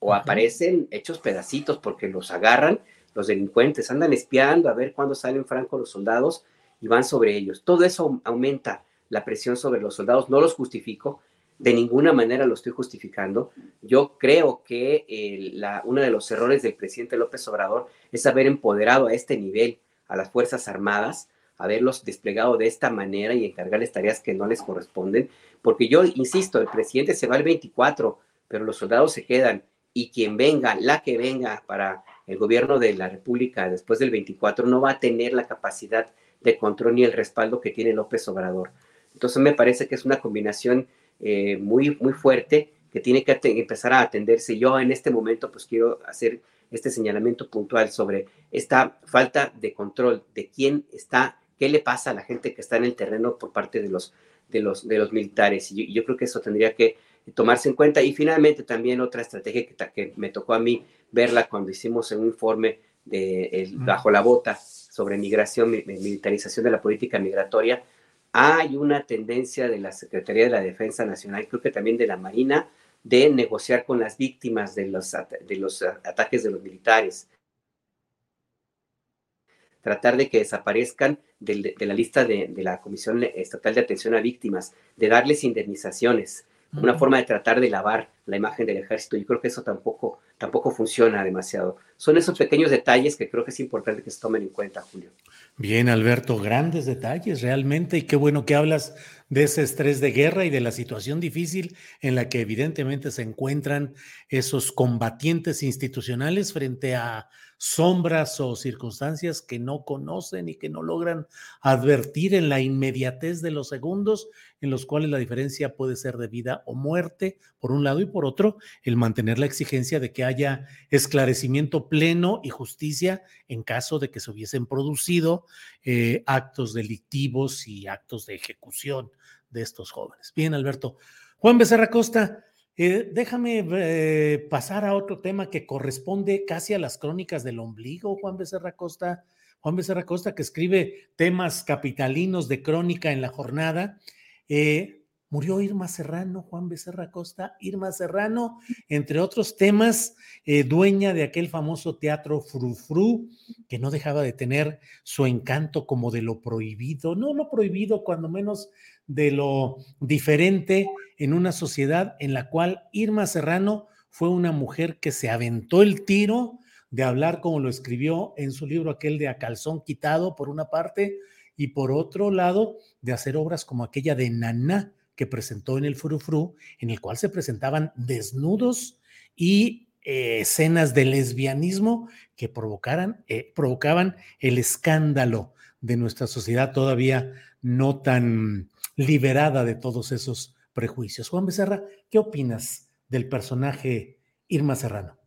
O aparecen hechos pedacitos porque los agarran los delincuentes, andan espiando a ver cuándo salen francos los soldados y van sobre ellos. Todo eso aumenta la presión sobre los soldados. No los justifico, de ninguna manera lo estoy justificando. Yo creo que uno de los errores del presidente López Obrador es haber empoderado a este nivel a las Fuerzas Armadas, haberlos desplegado de esta manera y encargarles tareas que no les corresponden, porque yo insisto, el presidente se va el 24, pero los soldados se quedan y quien venga, la que venga para el gobierno de la República después del 24 no va a tener la capacidad de control ni el respaldo que tiene López Obrador. Entonces me parece que es una combinación eh, muy, muy fuerte que tiene que empezar a atenderse. Yo en este momento pues quiero hacer este señalamiento puntual sobre esta falta de control de quién está qué le pasa a la gente que está en el terreno por parte de los, de los, de los militares. Y yo, creo que eso tendría que tomarse en cuenta. Y finalmente también otra estrategia que, que me tocó a mí verla cuando hicimos un informe de bajo la bota sobre migración, militarización de la política migratoria, hay una tendencia de la Secretaría de la Defensa Nacional, creo que también de la Marina, de negociar con las víctimas de los, de los ataques de los militares. Tratar de que desaparezcan de, la lista de, de, la Comisión Estatal de Atención a Víctimas, de darles indemnizaciones, una forma de tratar de lavar la imagen del ejército. Yo creo que eso tampoco, tampoco funciona demasiado. Son esos pequeños detalles que creo que es importante que se tomen en cuenta, Julio. Bien, Alberto, grandes detalles realmente y qué bueno que hablas de ese estrés de guerra y de la situación difícil en la que evidentemente se encuentran esos combatientes institucionales frente a sombras o circunstancias que no conocen y que no logran advertir en la inmediatez de los segundos en los cuales la diferencia puede ser de vida o muerte, por un lado, y por otro, el mantener la exigencia de que haya esclarecimiento pleno y justicia en caso de que se hubiesen producido eh, actos delictivos y actos de ejecución de estos jóvenes. Bien, Alberto. Juan Becerra Costa, eh, déjame eh, pasar a otro tema que corresponde casi a las crónicas del ombligo, Juan Becerra Costa. Juan Becerra Costa, que escribe temas capitalinos de crónica en la jornada. Eh, murió Irma Serrano, Juan Becerra Costa, Irma Serrano, entre otros temas, dueña de aquel famoso teatro Frufru, que no dejaba de tener su encanto como de lo prohibido, no lo prohibido, cuando menos de lo diferente en una sociedad en la cual Irma Serrano fue una mujer que se aventó el tiro de hablar como lo escribió en su libro aquel de A Calzón Quitado, por una parte, y por otro lado, de hacer obras como aquella de Naná que presentó en el Furufru, en el cual se presentaban desnudos y eh, escenas de lesbianismo que provocaran, eh, provocaban el escándalo de nuestra sociedad todavía no tan liberada de todos esos prejuicios. Juan Becerra, ¿qué opinas del personaje Irma Serrano?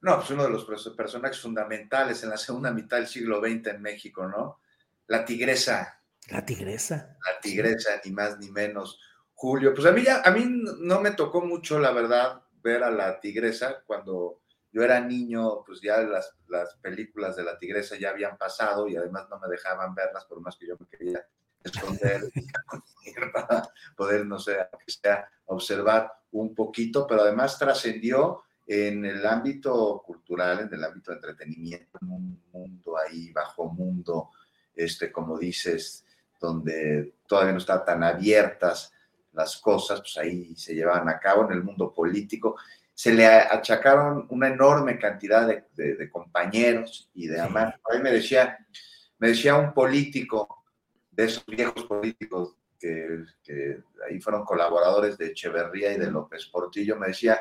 No, pues uno de los personajes fundamentales en la segunda mitad del siglo XX en México, ¿no? La tigresa. La tigresa. La tigresa, ni más ni menos. Julio, pues a mí, ya, a mí no me tocó mucho, la verdad, ver a la tigresa cuando yo era niño, pues ya las, las películas de la tigresa ya habían pasado y además no me dejaban verlas por más que yo me quería esconder para poder, no sé, que sea, observar un poquito, pero además trascendió en el ámbito cultural, en el ámbito de entretenimiento, en un mundo ahí, bajo mundo, este, como dices, donde todavía no están tan abiertas las cosas, pues ahí se llevaban a cabo en el mundo político. Se le achacaron una enorme cantidad de, compañeros y de amantes. Ahí me decía, me decía un político de esos viejos políticos que, ahí fueron colaboradores de Echeverría y de López Portillo, me decía,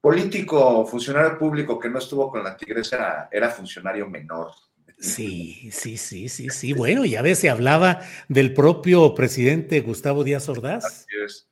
político, funcionario público que no estuvo con la tigresa era, funcionario menor. Sí, sí, sí, sí, sí. Bueno, ya ves, se hablaba del propio presidente Gustavo Díaz Ordaz. Así es,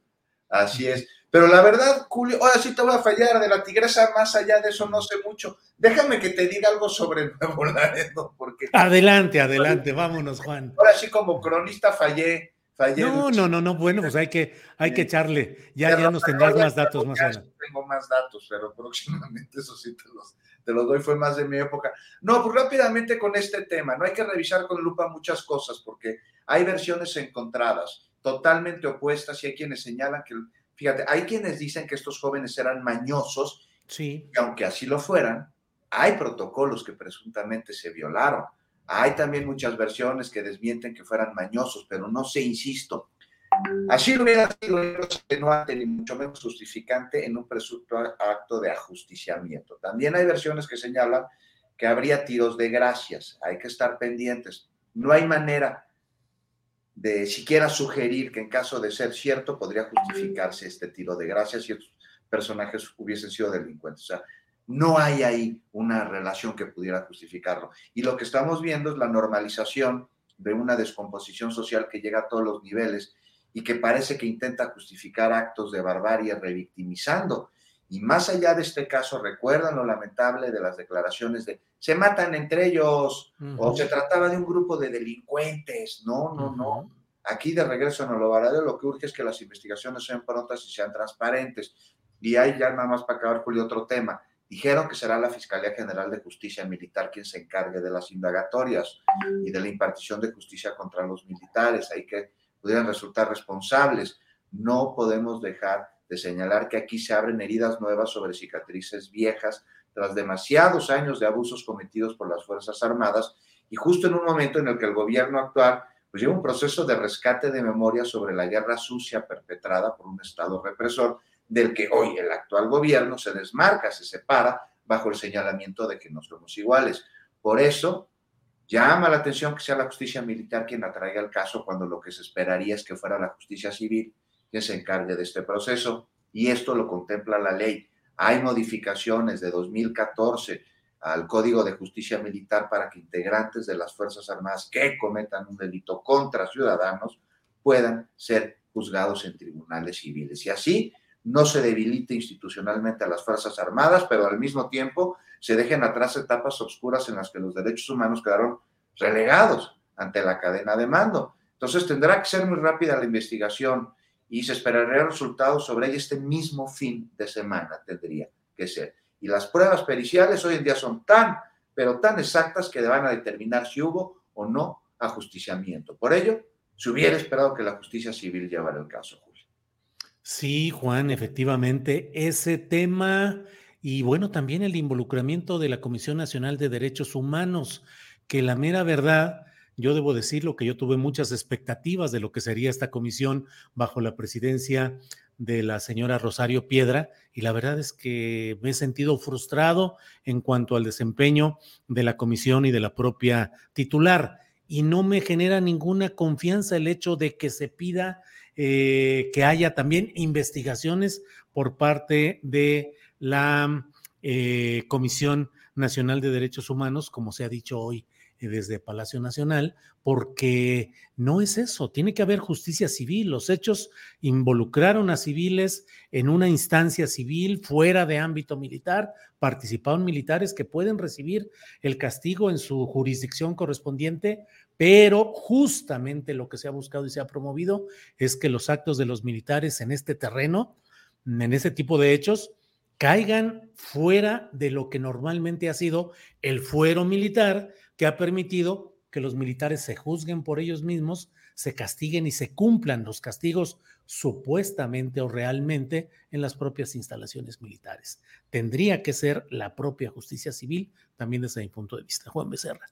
así es. Pero la verdad, Julio, ahora sí te voy a fallar de la tigresa, más allá de eso no sé mucho. Déjame que te diga algo sobre el Nuevo Laredo, porque... Adelante, adelante, vámonos, Juan. Ahora sí, como cronista fallé, fallé. No, no, no, no, bueno, pues hay que, hay que echarle, ya, ya nos tendrás más datos más adelante. Tengo más datos, pero próximamente eso sí te los, te los doy, fue más de mi época. No, pues rápidamente con este tema, no hay que revisar con lupa muchas cosas, porque hay versiones encontradas, totalmente opuestas, y hay quienes señalan que Fíjate, hay quienes dicen que estos jóvenes eran mañosos, sí. y aunque así lo fueran, hay protocolos que presuntamente se violaron. Hay también muchas versiones que desmienten que fueran mañosos, pero no sé, insisto. Así hubiera sido no ni mucho menos justificante en un presunto acto de ajusticiamiento. También hay versiones que señalan que habría tiros de gracias. Hay que estar pendientes. No hay manera de siquiera sugerir que en caso de ser cierto podría justificarse este tiro de gracia si estos personajes hubiesen sido delincuentes. O sea, no hay ahí una relación que pudiera justificarlo. Y lo que estamos viendo es la normalización de una descomposición social que llega a todos los niveles y que parece que intenta justificar actos de barbarie revictimizando. Y más allá de este caso, recuerdan lo lamentable de las declaraciones de se matan entre ellos o se trataba de un grupo de delincuentes. No, no, no. Aquí de regreso en Olovaradero lo que urge es que las investigaciones sean prontas y sean transparentes. Y hay ya nada más para acabar, Julio, otro tema. Dijeron que será la Fiscalía General de Justicia Militar quien se encargue de las indagatorias y de la impartición de justicia contra los militares. Hay que pudieran resultar responsables. No podemos dejar de señalar que aquí se abren heridas nuevas sobre cicatrices viejas tras demasiados años de abusos cometidos por las Fuerzas Armadas y justo en un momento en el que el gobierno actual pues lleva un proceso de rescate de memoria sobre la guerra sucia perpetrada por un Estado represor del que hoy el actual gobierno se desmarca, se separa bajo el señalamiento de que no somos iguales. Por eso, llama la atención que sea la justicia militar quien atraiga el caso cuando lo que se esperaría es que fuera la justicia civil quien se encargue de este proceso. Y esto lo contempla la ley. Hay modificaciones de 2014 al Código de Justicia Militar para que integrantes de las Fuerzas Armadas que cometan un delito contra ciudadanos puedan ser juzgados en tribunales civiles. Y así no se debilite institucionalmente a las Fuerzas Armadas, pero al mismo tiempo se dejen atrás etapas oscuras en las que los derechos humanos quedaron relegados ante la cadena de mando. Entonces tendrá que ser muy rápida la investigación y se esperaría resultados sobre ella este mismo fin de semana, tendría que ser. Y las pruebas periciales hoy en día son tan, pero tan exactas que van a determinar si hubo o no ajusticiamiento. Por ello, se hubiera esperado que la justicia civil llevara el caso, Julio. Sí, Juan, efectivamente, ese tema y bueno, también el involucramiento de la Comisión Nacional de Derechos Humanos, que la mera verdad, yo debo decirlo que yo tuve muchas expectativas de lo que sería esta comisión bajo la presidencia de la señora Rosario Piedra y la verdad es que me he sentido frustrado en cuanto al desempeño de la comisión y de la propia titular y no me genera ninguna confianza el hecho de que se pida eh, que haya también investigaciones por parte de la eh, Comisión Nacional de Derechos Humanos, como se ha dicho hoy desde Palacio Nacional, porque no es eso, tiene que haber justicia civil. Los hechos involucraron a civiles en una instancia civil fuera de ámbito militar, participaron militares que pueden recibir el castigo en su jurisdicción correspondiente, pero justamente lo que se ha buscado y se ha promovido es que los actos de los militares en este terreno, en ese tipo de hechos, caigan fuera de lo que normalmente ha sido el fuero militar, que ha permitido que los militares se juzguen por ellos mismos, se castiguen y se cumplan los castigos supuestamente o realmente en las propias instalaciones militares. Tendría que ser la propia justicia civil, también desde mi punto de vista. Juan Becerra.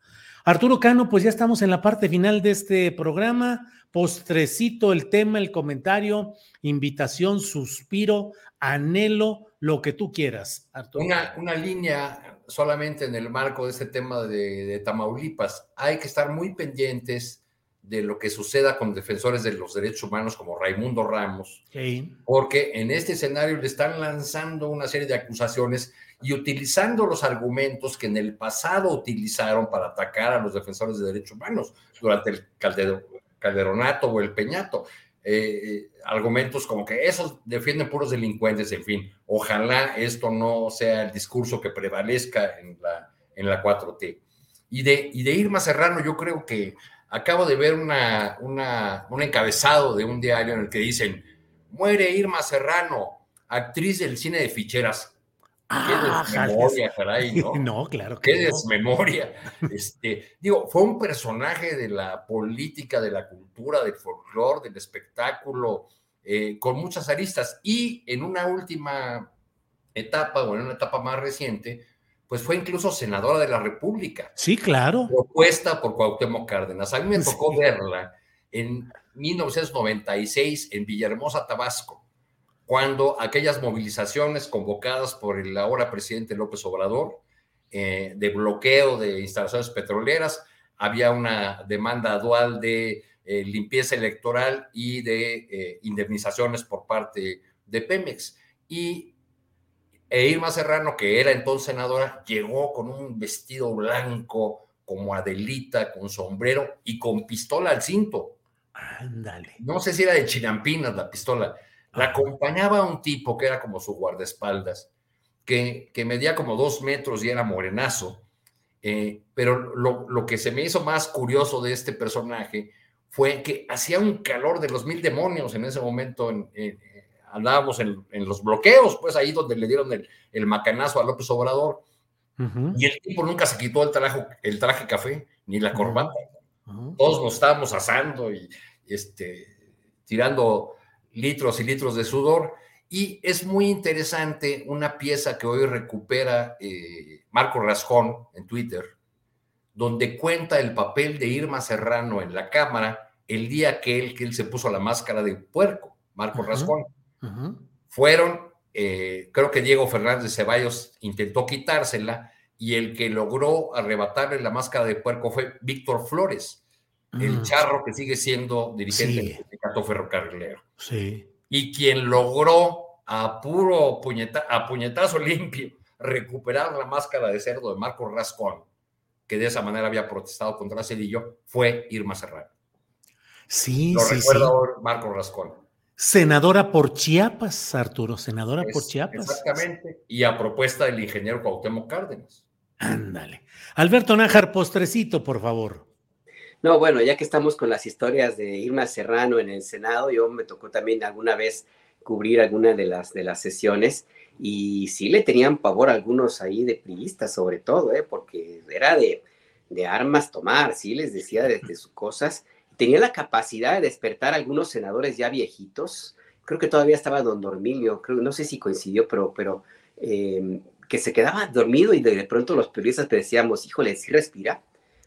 Arturo Cano, pues ya estamos en la parte final de este programa. Postrecito el tema, el comentario, invitación, suspiro, anhelo, lo que tú quieras, Arturo. Una, una línea solamente en el marco de este tema de, Tamaulipas. Hay que estar muy pendientes de lo que suceda con defensores de los derechos humanos como Raimundo Ramos, porque en este escenario le están lanzando una serie de acusaciones y utilizando los argumentos que en el pasado utilizaron para atacar a los defensores de derechos humanos durante el calderonato o el peñato. Eh, argumentos como que esos defienden puros delincuentes, en fin, ojalá esto no sea el discurso que prevalezca en la, en la 4T. Y de, y de Irma Serrano, yo creo que acabo de ver una, una, un encabezado de un diario en el que dicen, muere Irma Serrano, actriz del cine de ficheras. Ah, qué desmemoria, caray, ¿no? No, claro que Qué desmemoria. Este, digo, fue un personaje de la política, de la cultura, del folclore, del espectáculo, eh, con muchas aristas. Y en una última etapa, o en una etapa más reciente, pues fue incluso senadora de la República. Sí, claro. Propuesta por Cuauhtémoc Cárdenas. A mí me tocó verla en 1996 en Villahermosa, Tabasco cuando aquellas movilizaciones convocadas por el ahora presidente López Obrador eh, de bloqueo de instalaciones petroleras, había una demanda dual de eh, limpieza electoral y de eh, indemnizaciones por parte de Pemex. Y e Irma Serrano, que era entonces senadora, llegó con un vestido blanco como Adelita, con sombrero y con pistola al cinto. Ándale. No sé si era de Chinampinas la pistola La acompañaba un tipo que era como su guardaespaldas, que, que medía como dos metros y era morenazo. Eh, pero lo, lo, que se me hizo más curioso de este personaje fue que hacía un calor de los mil demonios en ese momento. En, andábamos en, en, los bloqueos, pues ahí donde le dieron el, el macanazo a López Obrador. Uh -huh. Y el tipo nunca se quitó el traje, el traje café ni la corbata. Uh -huh. Todos nos estábamos asando y este, tirando litros y litros de sudor. Y es muy interesante una pieza que hoy recupera eh, Marco Rascón en Twitter, donde cuenta el papel de Irma Serrano en la cámara el día que él, que él se puso la máscara de puerco, Marco uh -huh. Rascón. Uh -huh. Fueron, eh, creo que Diego Fernández Ceballos intentó quitársela y el que logró arrebatarle la máscara de puerco fue Víctor Flores, el charro que sigue siendo dirigente sí. del sindicato ferrocarrilero. Sí. Y quien logró a puro puñeta, a puñetazo limpio recuperar la máscara de cerdo de Marco Rascón, que de esa manera había protestado contra Cedillo, fue Irma Serrano. Sí, Lo sí, recuerda sí. Marco Rascón. Senadora por Chiapas, Arturo, senadora es, por Chiapas. Exactamente, y a propuesta del ingeniero Cuauhtémoc Cárdenas. Ándale. Alberto Nájar, postrecito, por favor. No, bueno, ya que estamos con las historias de Irma Serrano en el Senado, yo me tocó también alguna vez cubrir alguna de las, de las sesiones y sí le tenían pavor a algunos ahí de priistas sobre todo, ¿eh? porque era de, de armas tomar, sí les decía de, sus cosas. Tenía la capacidad de despertar a algunos senadores ya viejitos, creo que todavía estaba don Dormilio, creo, no sé si coincidió, pero, pero eh, que se quedaba dormido y de, de pronto los periodistas te decíamos, híjole, sí respira.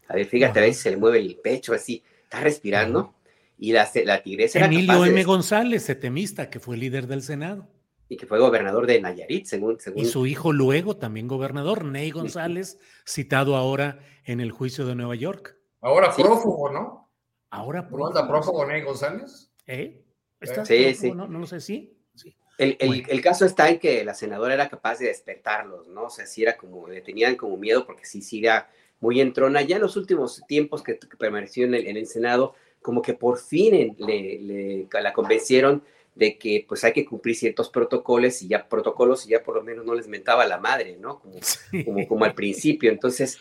A ver, fíjate, a ver si se le mueve el pecho así, está respirando. Y la, la tigresa era Emilio capaz M. de... González, setemista, que fue líder del Senado. Y que fue gobernador de Nayarit, según... según... Y su hijo luego también gobernador, Ney González, citado ahora en el juicio de Nueva York. Ahora sí. prófugo, ¿no? Ahora prófugo. ¿No anda prófugo Ney González? ¿Eh? ¿Está sí, prófugo? sí. No, no lo sé, sí. sí. El, el, bueno. el, caso está en que la senadora era capaz de despertarlos, ¿no? O sea, sí era como, le tenían como miedo porque sí, sí era muy entrona. Ya en los últimos tiempos que, que permaneció en el, en el, Senado, como que por fin le, le, la convencieron de que pues hay que cumplir ciertos protocolos y ya protocolos y ya por lo menos no les mentaba la madre, ¿no? Como, sí. como, como, al principio. Entonces,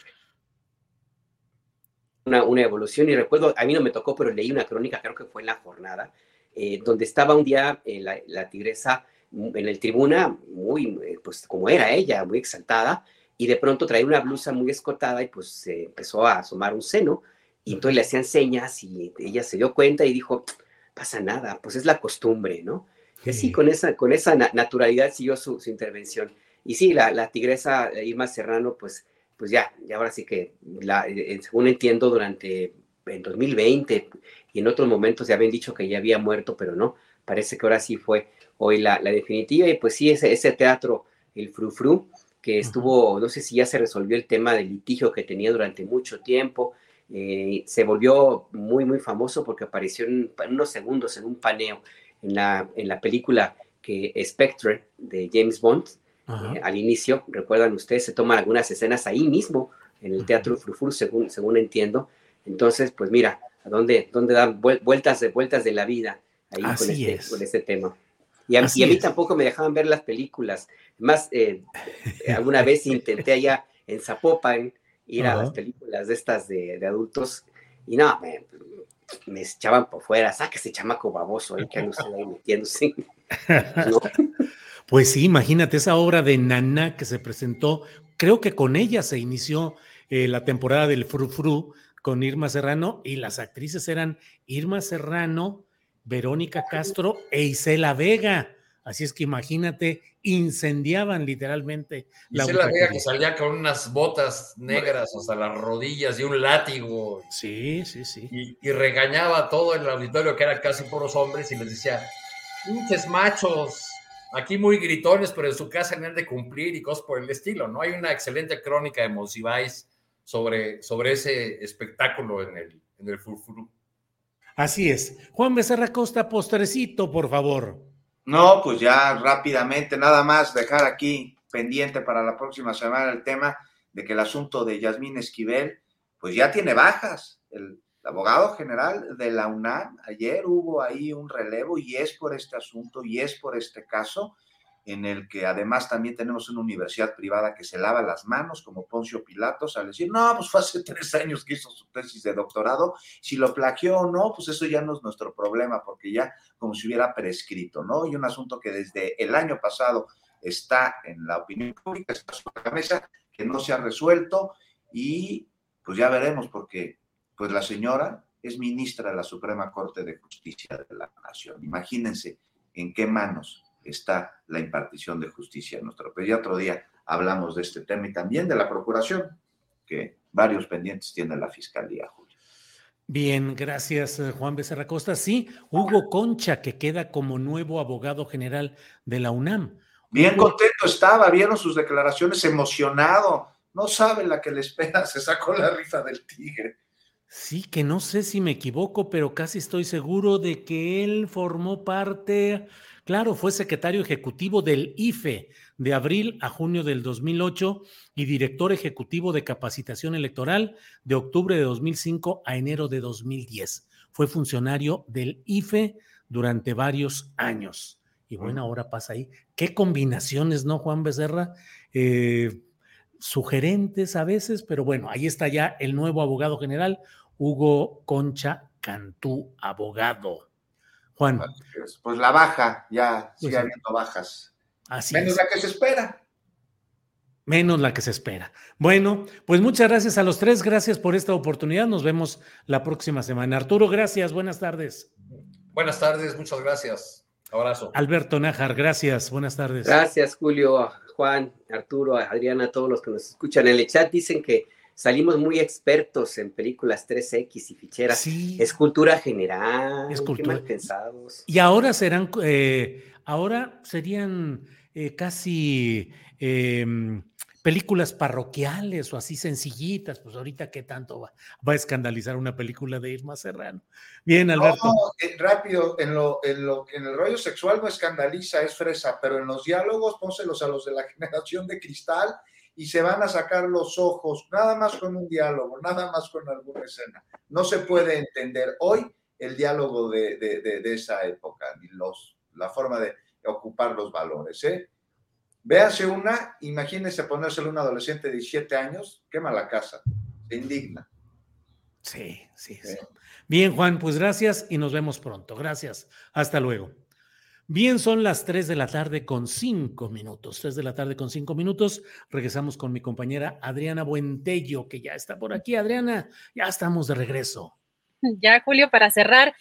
una, una, evolución y recuerdo, a mí no me tocó, pero leí una crónica, creo que fue en la jornada, eh, donde estaba un día eh, la, la, tigresa en el tribuna, muy, pues como era ella, muy exaltada, y de pronto traía una blusa muy escotada y pues se empezó a asomar un seno y entonces le hacían señas y ella se dio cuenta y dijo, pasa nada, pues es la costumbre, ¿no? Sí. Y así con esa, con esa naturalidad siguió su, su, intervención. Y sí, la, la tigresa Irma Serrano, pues, pues ya, ya ahora sí que, la, eh, según entiendo, durante en 2020 y en otros momentos ya habían dicho que ya había muerto, pero no, parece que ahora sí fue hoy la, la definitiva. Y pues sí, ese, ese teatro, el Frufru, que estuvo, no sé si ya se resolvió el tema del litigio que tenía durante mucho tiempo, eh, se volvió muy, muy famoso porque apareció en, en, unos segundos en un paneo en la, en la película que Spectre de James Bond. Eh, al inicio, recuerdan ustedes, se toman algunas escenas ahí mismo, en el Teatro Frufur, según, según entiendo. Entonces, pues mira, a dónde, dónde dan vueltas de, vueltas de la vida ahí con este, con este, tema. Y a, y a mí es. tampoco me dejaban ver las películas. Más, eh, alguna vez intenté allá en Zapopan ir uh -huh. a las películas de estas de, de adultos y no, me, me, echaban por fuera, sáquese chamaco baboso, ¿eh? que anda usted ahí metiéndose. ¿No? Pues sí, imagínate esa obra de Nana que se presentó, creo que con ella se inició eh, la temporada del Frufru con Irma Serrano y las actrices eran Irma Serrano, Verónica Castro e Isela Vega. Así es que imagínate, incendiaban literalmente la Isela Vega que salía con unas botas negras hasta las rodillas y un látigo. Sí, sí, sí. Y, y regañaba a todo el auditorio que eran casi puros hombres y les decía, pinches machos, aquí muy gritones, pero en su casa no han de cumplir y cosas por el estilo, ¿no? Hay una excelente crónica de Monsiváis sobre, sobre ese espectáculo en el, en el Furfuru. Así es. Juan Becerra Costa, postrecito, por favor. No, pues ya rápidamente, nada más dejar aquí pendiente para la próxima semana el tema de que el asunto de Yasmín Esquivel, pues ya tiene bajas. El, el abogado general de la UNAM, ayer hubo ahí un relevo y es por este asunto y es por este caso en el que además también tenemos una universidad privada que se lava las manos como Poncio Pilatos al decir, no, pues fue hace tres años que hizo su tesis de doctorado, si lo plagió o no, pues eso ya no es nuestro problema, porque ya como si hubiera prescrito, ¿no? Y un asunto que desde el año pasado está en la opinión pública, está sobre la mesa, que no se ha resuelto y pues ya veremos, porque pues la señora es ministra de la Suprema Corte de Justicia de la Nación. Imagínense en qué manos está la impartición de justicia en nuestro país. Y otro día hablamos de este tema y también de la procuración, que varios pendientes tiene la Fiscalía, Julio. Bien, gracias eh, Juan Becerra Costa. Sí, Hugo Concha, que queda como nuevo abogado general de la UNAM. Bien contento estaba, vieron sus declaraciones, emocionado. No sabe la que le espera, se sacó la rifa del tigre. Sí, que no sé si me equivoco, pero casi estoy seguro de que él formó parte Claro, fue secretario ejecutivo del IFE de abril a junio del 2008 y director ejecutivo de capacitación electoral de octubre de 2005 a enero de 2010. Fue funcionario del IFE durante varios años. Y bueno, ahora pasa ahí. Qué combinaciones, ¿no, Juan Becerra? Eh, sugerentes a veces, pero bueno, ahí está ya el nuevo abogado general, Hugo Concha Cantú, abogado. Juan. Pues la baja, ya sigue habiendo bajas. Así Menos la que se espera. Menos la que se espera. Bueno, pues muchas gracias a los tres, gracias por esta oportunidad. Nos vemos la próxima semana. Arturo, gracias, buenas tardes. Buenas tardes, muchas gracias. Abrazo. Alberto Nájar, gracias, buenas tardes. Gracias, Julio, Juan, Arturo, Adriana, todos los que nos escuchan en el chat dicen que salimos muy expertos en películas 3X y ficheras. Es cultura general. Es cultura. pensados. Y ahora serán, eh, ahora serían eh, casi em, películas parroquiales o así sencillitas. Pues ahorita qué tanto va, a escandalizar una película de Irma Serrano. Bien, Alberto. No, eh, rápido, en lo, en lo, en el rollo sexual no escandaliza, es fresa, pero en los diálogos, pónselos a los de la generación de cristal y se van a sacar los ojos, nada más con un diálogo, nada más con alguna escena. No se puede entender hoy el diálogo de, de, esa época, ni los, la forma de ocupar los valores. ¿eh? Véase una, imagínese ponérselo a un adolescente de 17 años, quema la casa, se indigna. Sí, sí, sí. Bien, Juan, pues gracias y nos vemos pronto. Gracias. Hasta luego. Bien, son las 3 de la tarde con 5 minutos. 3 de la tarde con 5 minutos. Regresamos con mi compañera Adriana Buentello, que ya está por aquí. Adriana, ya estamos de regreso. Ya, Julio, para cerrar,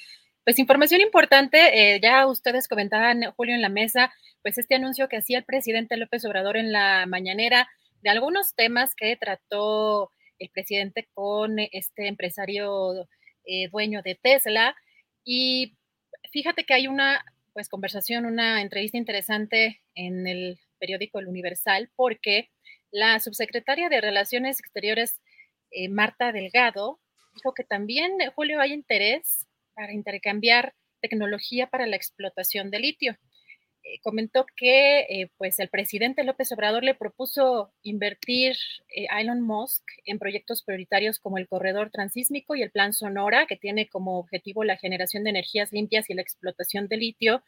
pues información importante, eh, ya ustedes comentaban, Julio, en la mesa, pues este anuncio que hacía el presidente López Obrador en la mañanera de algunos temas que trató el presidente con este empresario eh, dueño de Tesla. Y fíjate que hay una pues conversación, una entrevista interesante en el periódico El Universal, porque la subsecretaria de Relaciones Exteriores, eh, Marta Delgado, dijo que también, eh, Julio, hay interés para intercambiar tecnología para la explotación de litio. Eh, comentó que eh, pues el presidente López Obrador le propuso invertir eh, a Elon Musk en proyectos prioritarios como el corredor transísmico y el plan Sonora, que tiene como objetivo la generación de energías limpias y la explotación de litio.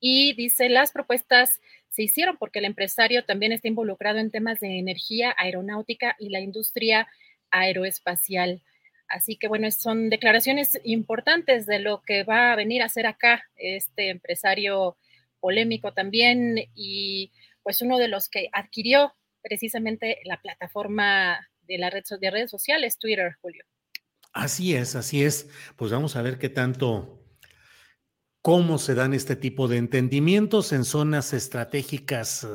Y dice, las propuestas se hicieron porque el empresario también está involucrado en temas de energía aeronáutica y la industria aeroespacial. Así que bueno, son declaraciones importantes de lo que va a venir a hacer acá este empresario polémico también y pues uno de los que adquirió precisamente la plataforma de la red de redes sociales, Twitter, Julio. Así es, así es. Pues vamos a ver qué tanto, cómo se dan este tipo de entendimientos en zonas estratégicas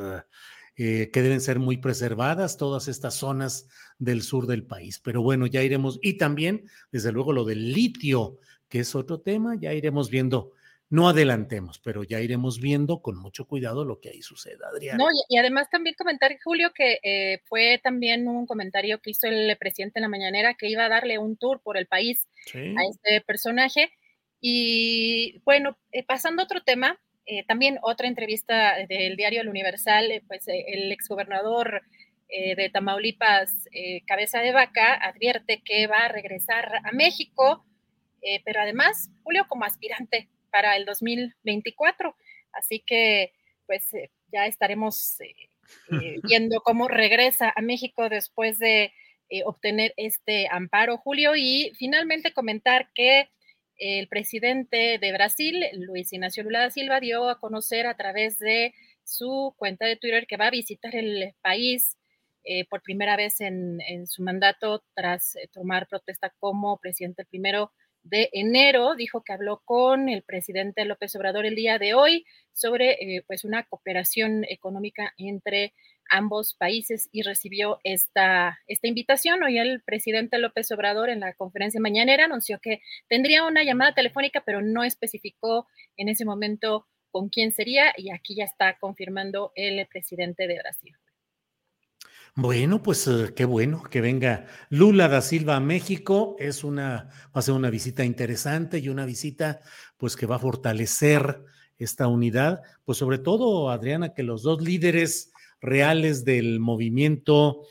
eh, que deben ser muy preservadas, todas estas zonas del sur del país. Pero bueno, ya iremos, y también, desde luego, lo del litio, que es otro tema, ya iremos viendo no adelantemos, pero ya iremos viendo con mucho cuidado lo que ahí suceda, Adrián. No, y, además también comentar, Julio, que eh, fue también un comentario que hizo el presidente en la mañanera que iba a darle un tour por el país a este personaje. Y bueno, eh, pasando a otro tema, eh, también otra entrevista del diario El Universal, pues el exgobernador de Tamaulipas, Cabeza de Vaca, advierte que va a regresar a México pero además Julio como aspirante para el 2024. Así que pues eh, ya estaremos viendo cómo regresa a México después de obtener este amparo, Julio. Y finalmente comentar que el presidente de Brasil, Luis Ignacio Lula da Silva, dio a conocer a través de su cuenta de Twitter que va a visitar el país eh, por primera vez en, su mandato tras eh, tomar protesta como presidente primero de enero. Dijo que habló con el presidente López Obrador el día de hoy sobre eh, pues una cooperación económica entre ambos países y recibió esta, esta invitación. Hoy el presidente López Obrador en la conferencia mañanera anunció que tendría una llamada telefónica, pero no especificó en ese momento con quién sería y aquí ya está confirmando el presidente de Brasil. Bueno, pues eh, qué bueno que venga Lula da Silva a México. Es una, va a ser una visita interesante y una visita pues que va a fortalecer esta unidad. Pues sobre todo, Adriana, que los dos líderes reales del movimiento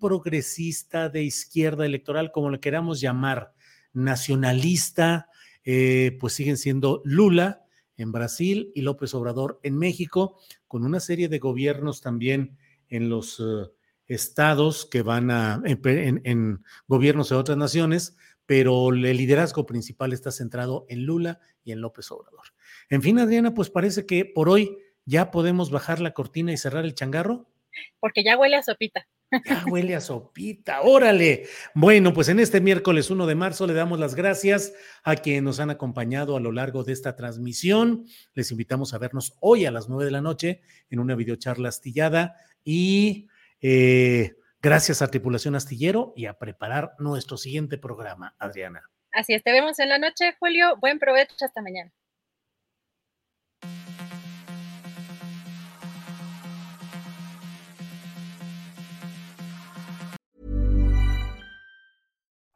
progresista de izquierda electoral, como le queramos llamar, nacionalista, eh, pues siguen siendo Lula en Brasil y López Obrador en México, con una serie de gobiernos también en los eh, estados que van a, en, gobiernos de otras naciones, pero el liderazgo principal está centrado en Lula y en López Obrador. En fin, Adriana, pues parece que por hoy ¿Ya podemos bajar la cortina y cerrar el changarro? Porque ya huele a sopita. Ya huele a sopita, órale. Bueno, pues en este miércoles 1 de marzo le damos las gracias a quienes nos han acompañado a lo largo de esta transmisión. Les invitamos a vernos hoy a las 9 de la noche en una videocharla astillada y eh, gracias a Tripulación Astillero y a preparar nuestro siguiente programa, Adriana. Así es, te vemos en la noche, Julio. Buen provecho, hasta mañana.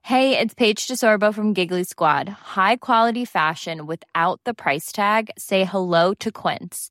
Hey, it's Paige DeSorbo from Giggly Squad. High quality fashion without the price tag. Say hello to Quince.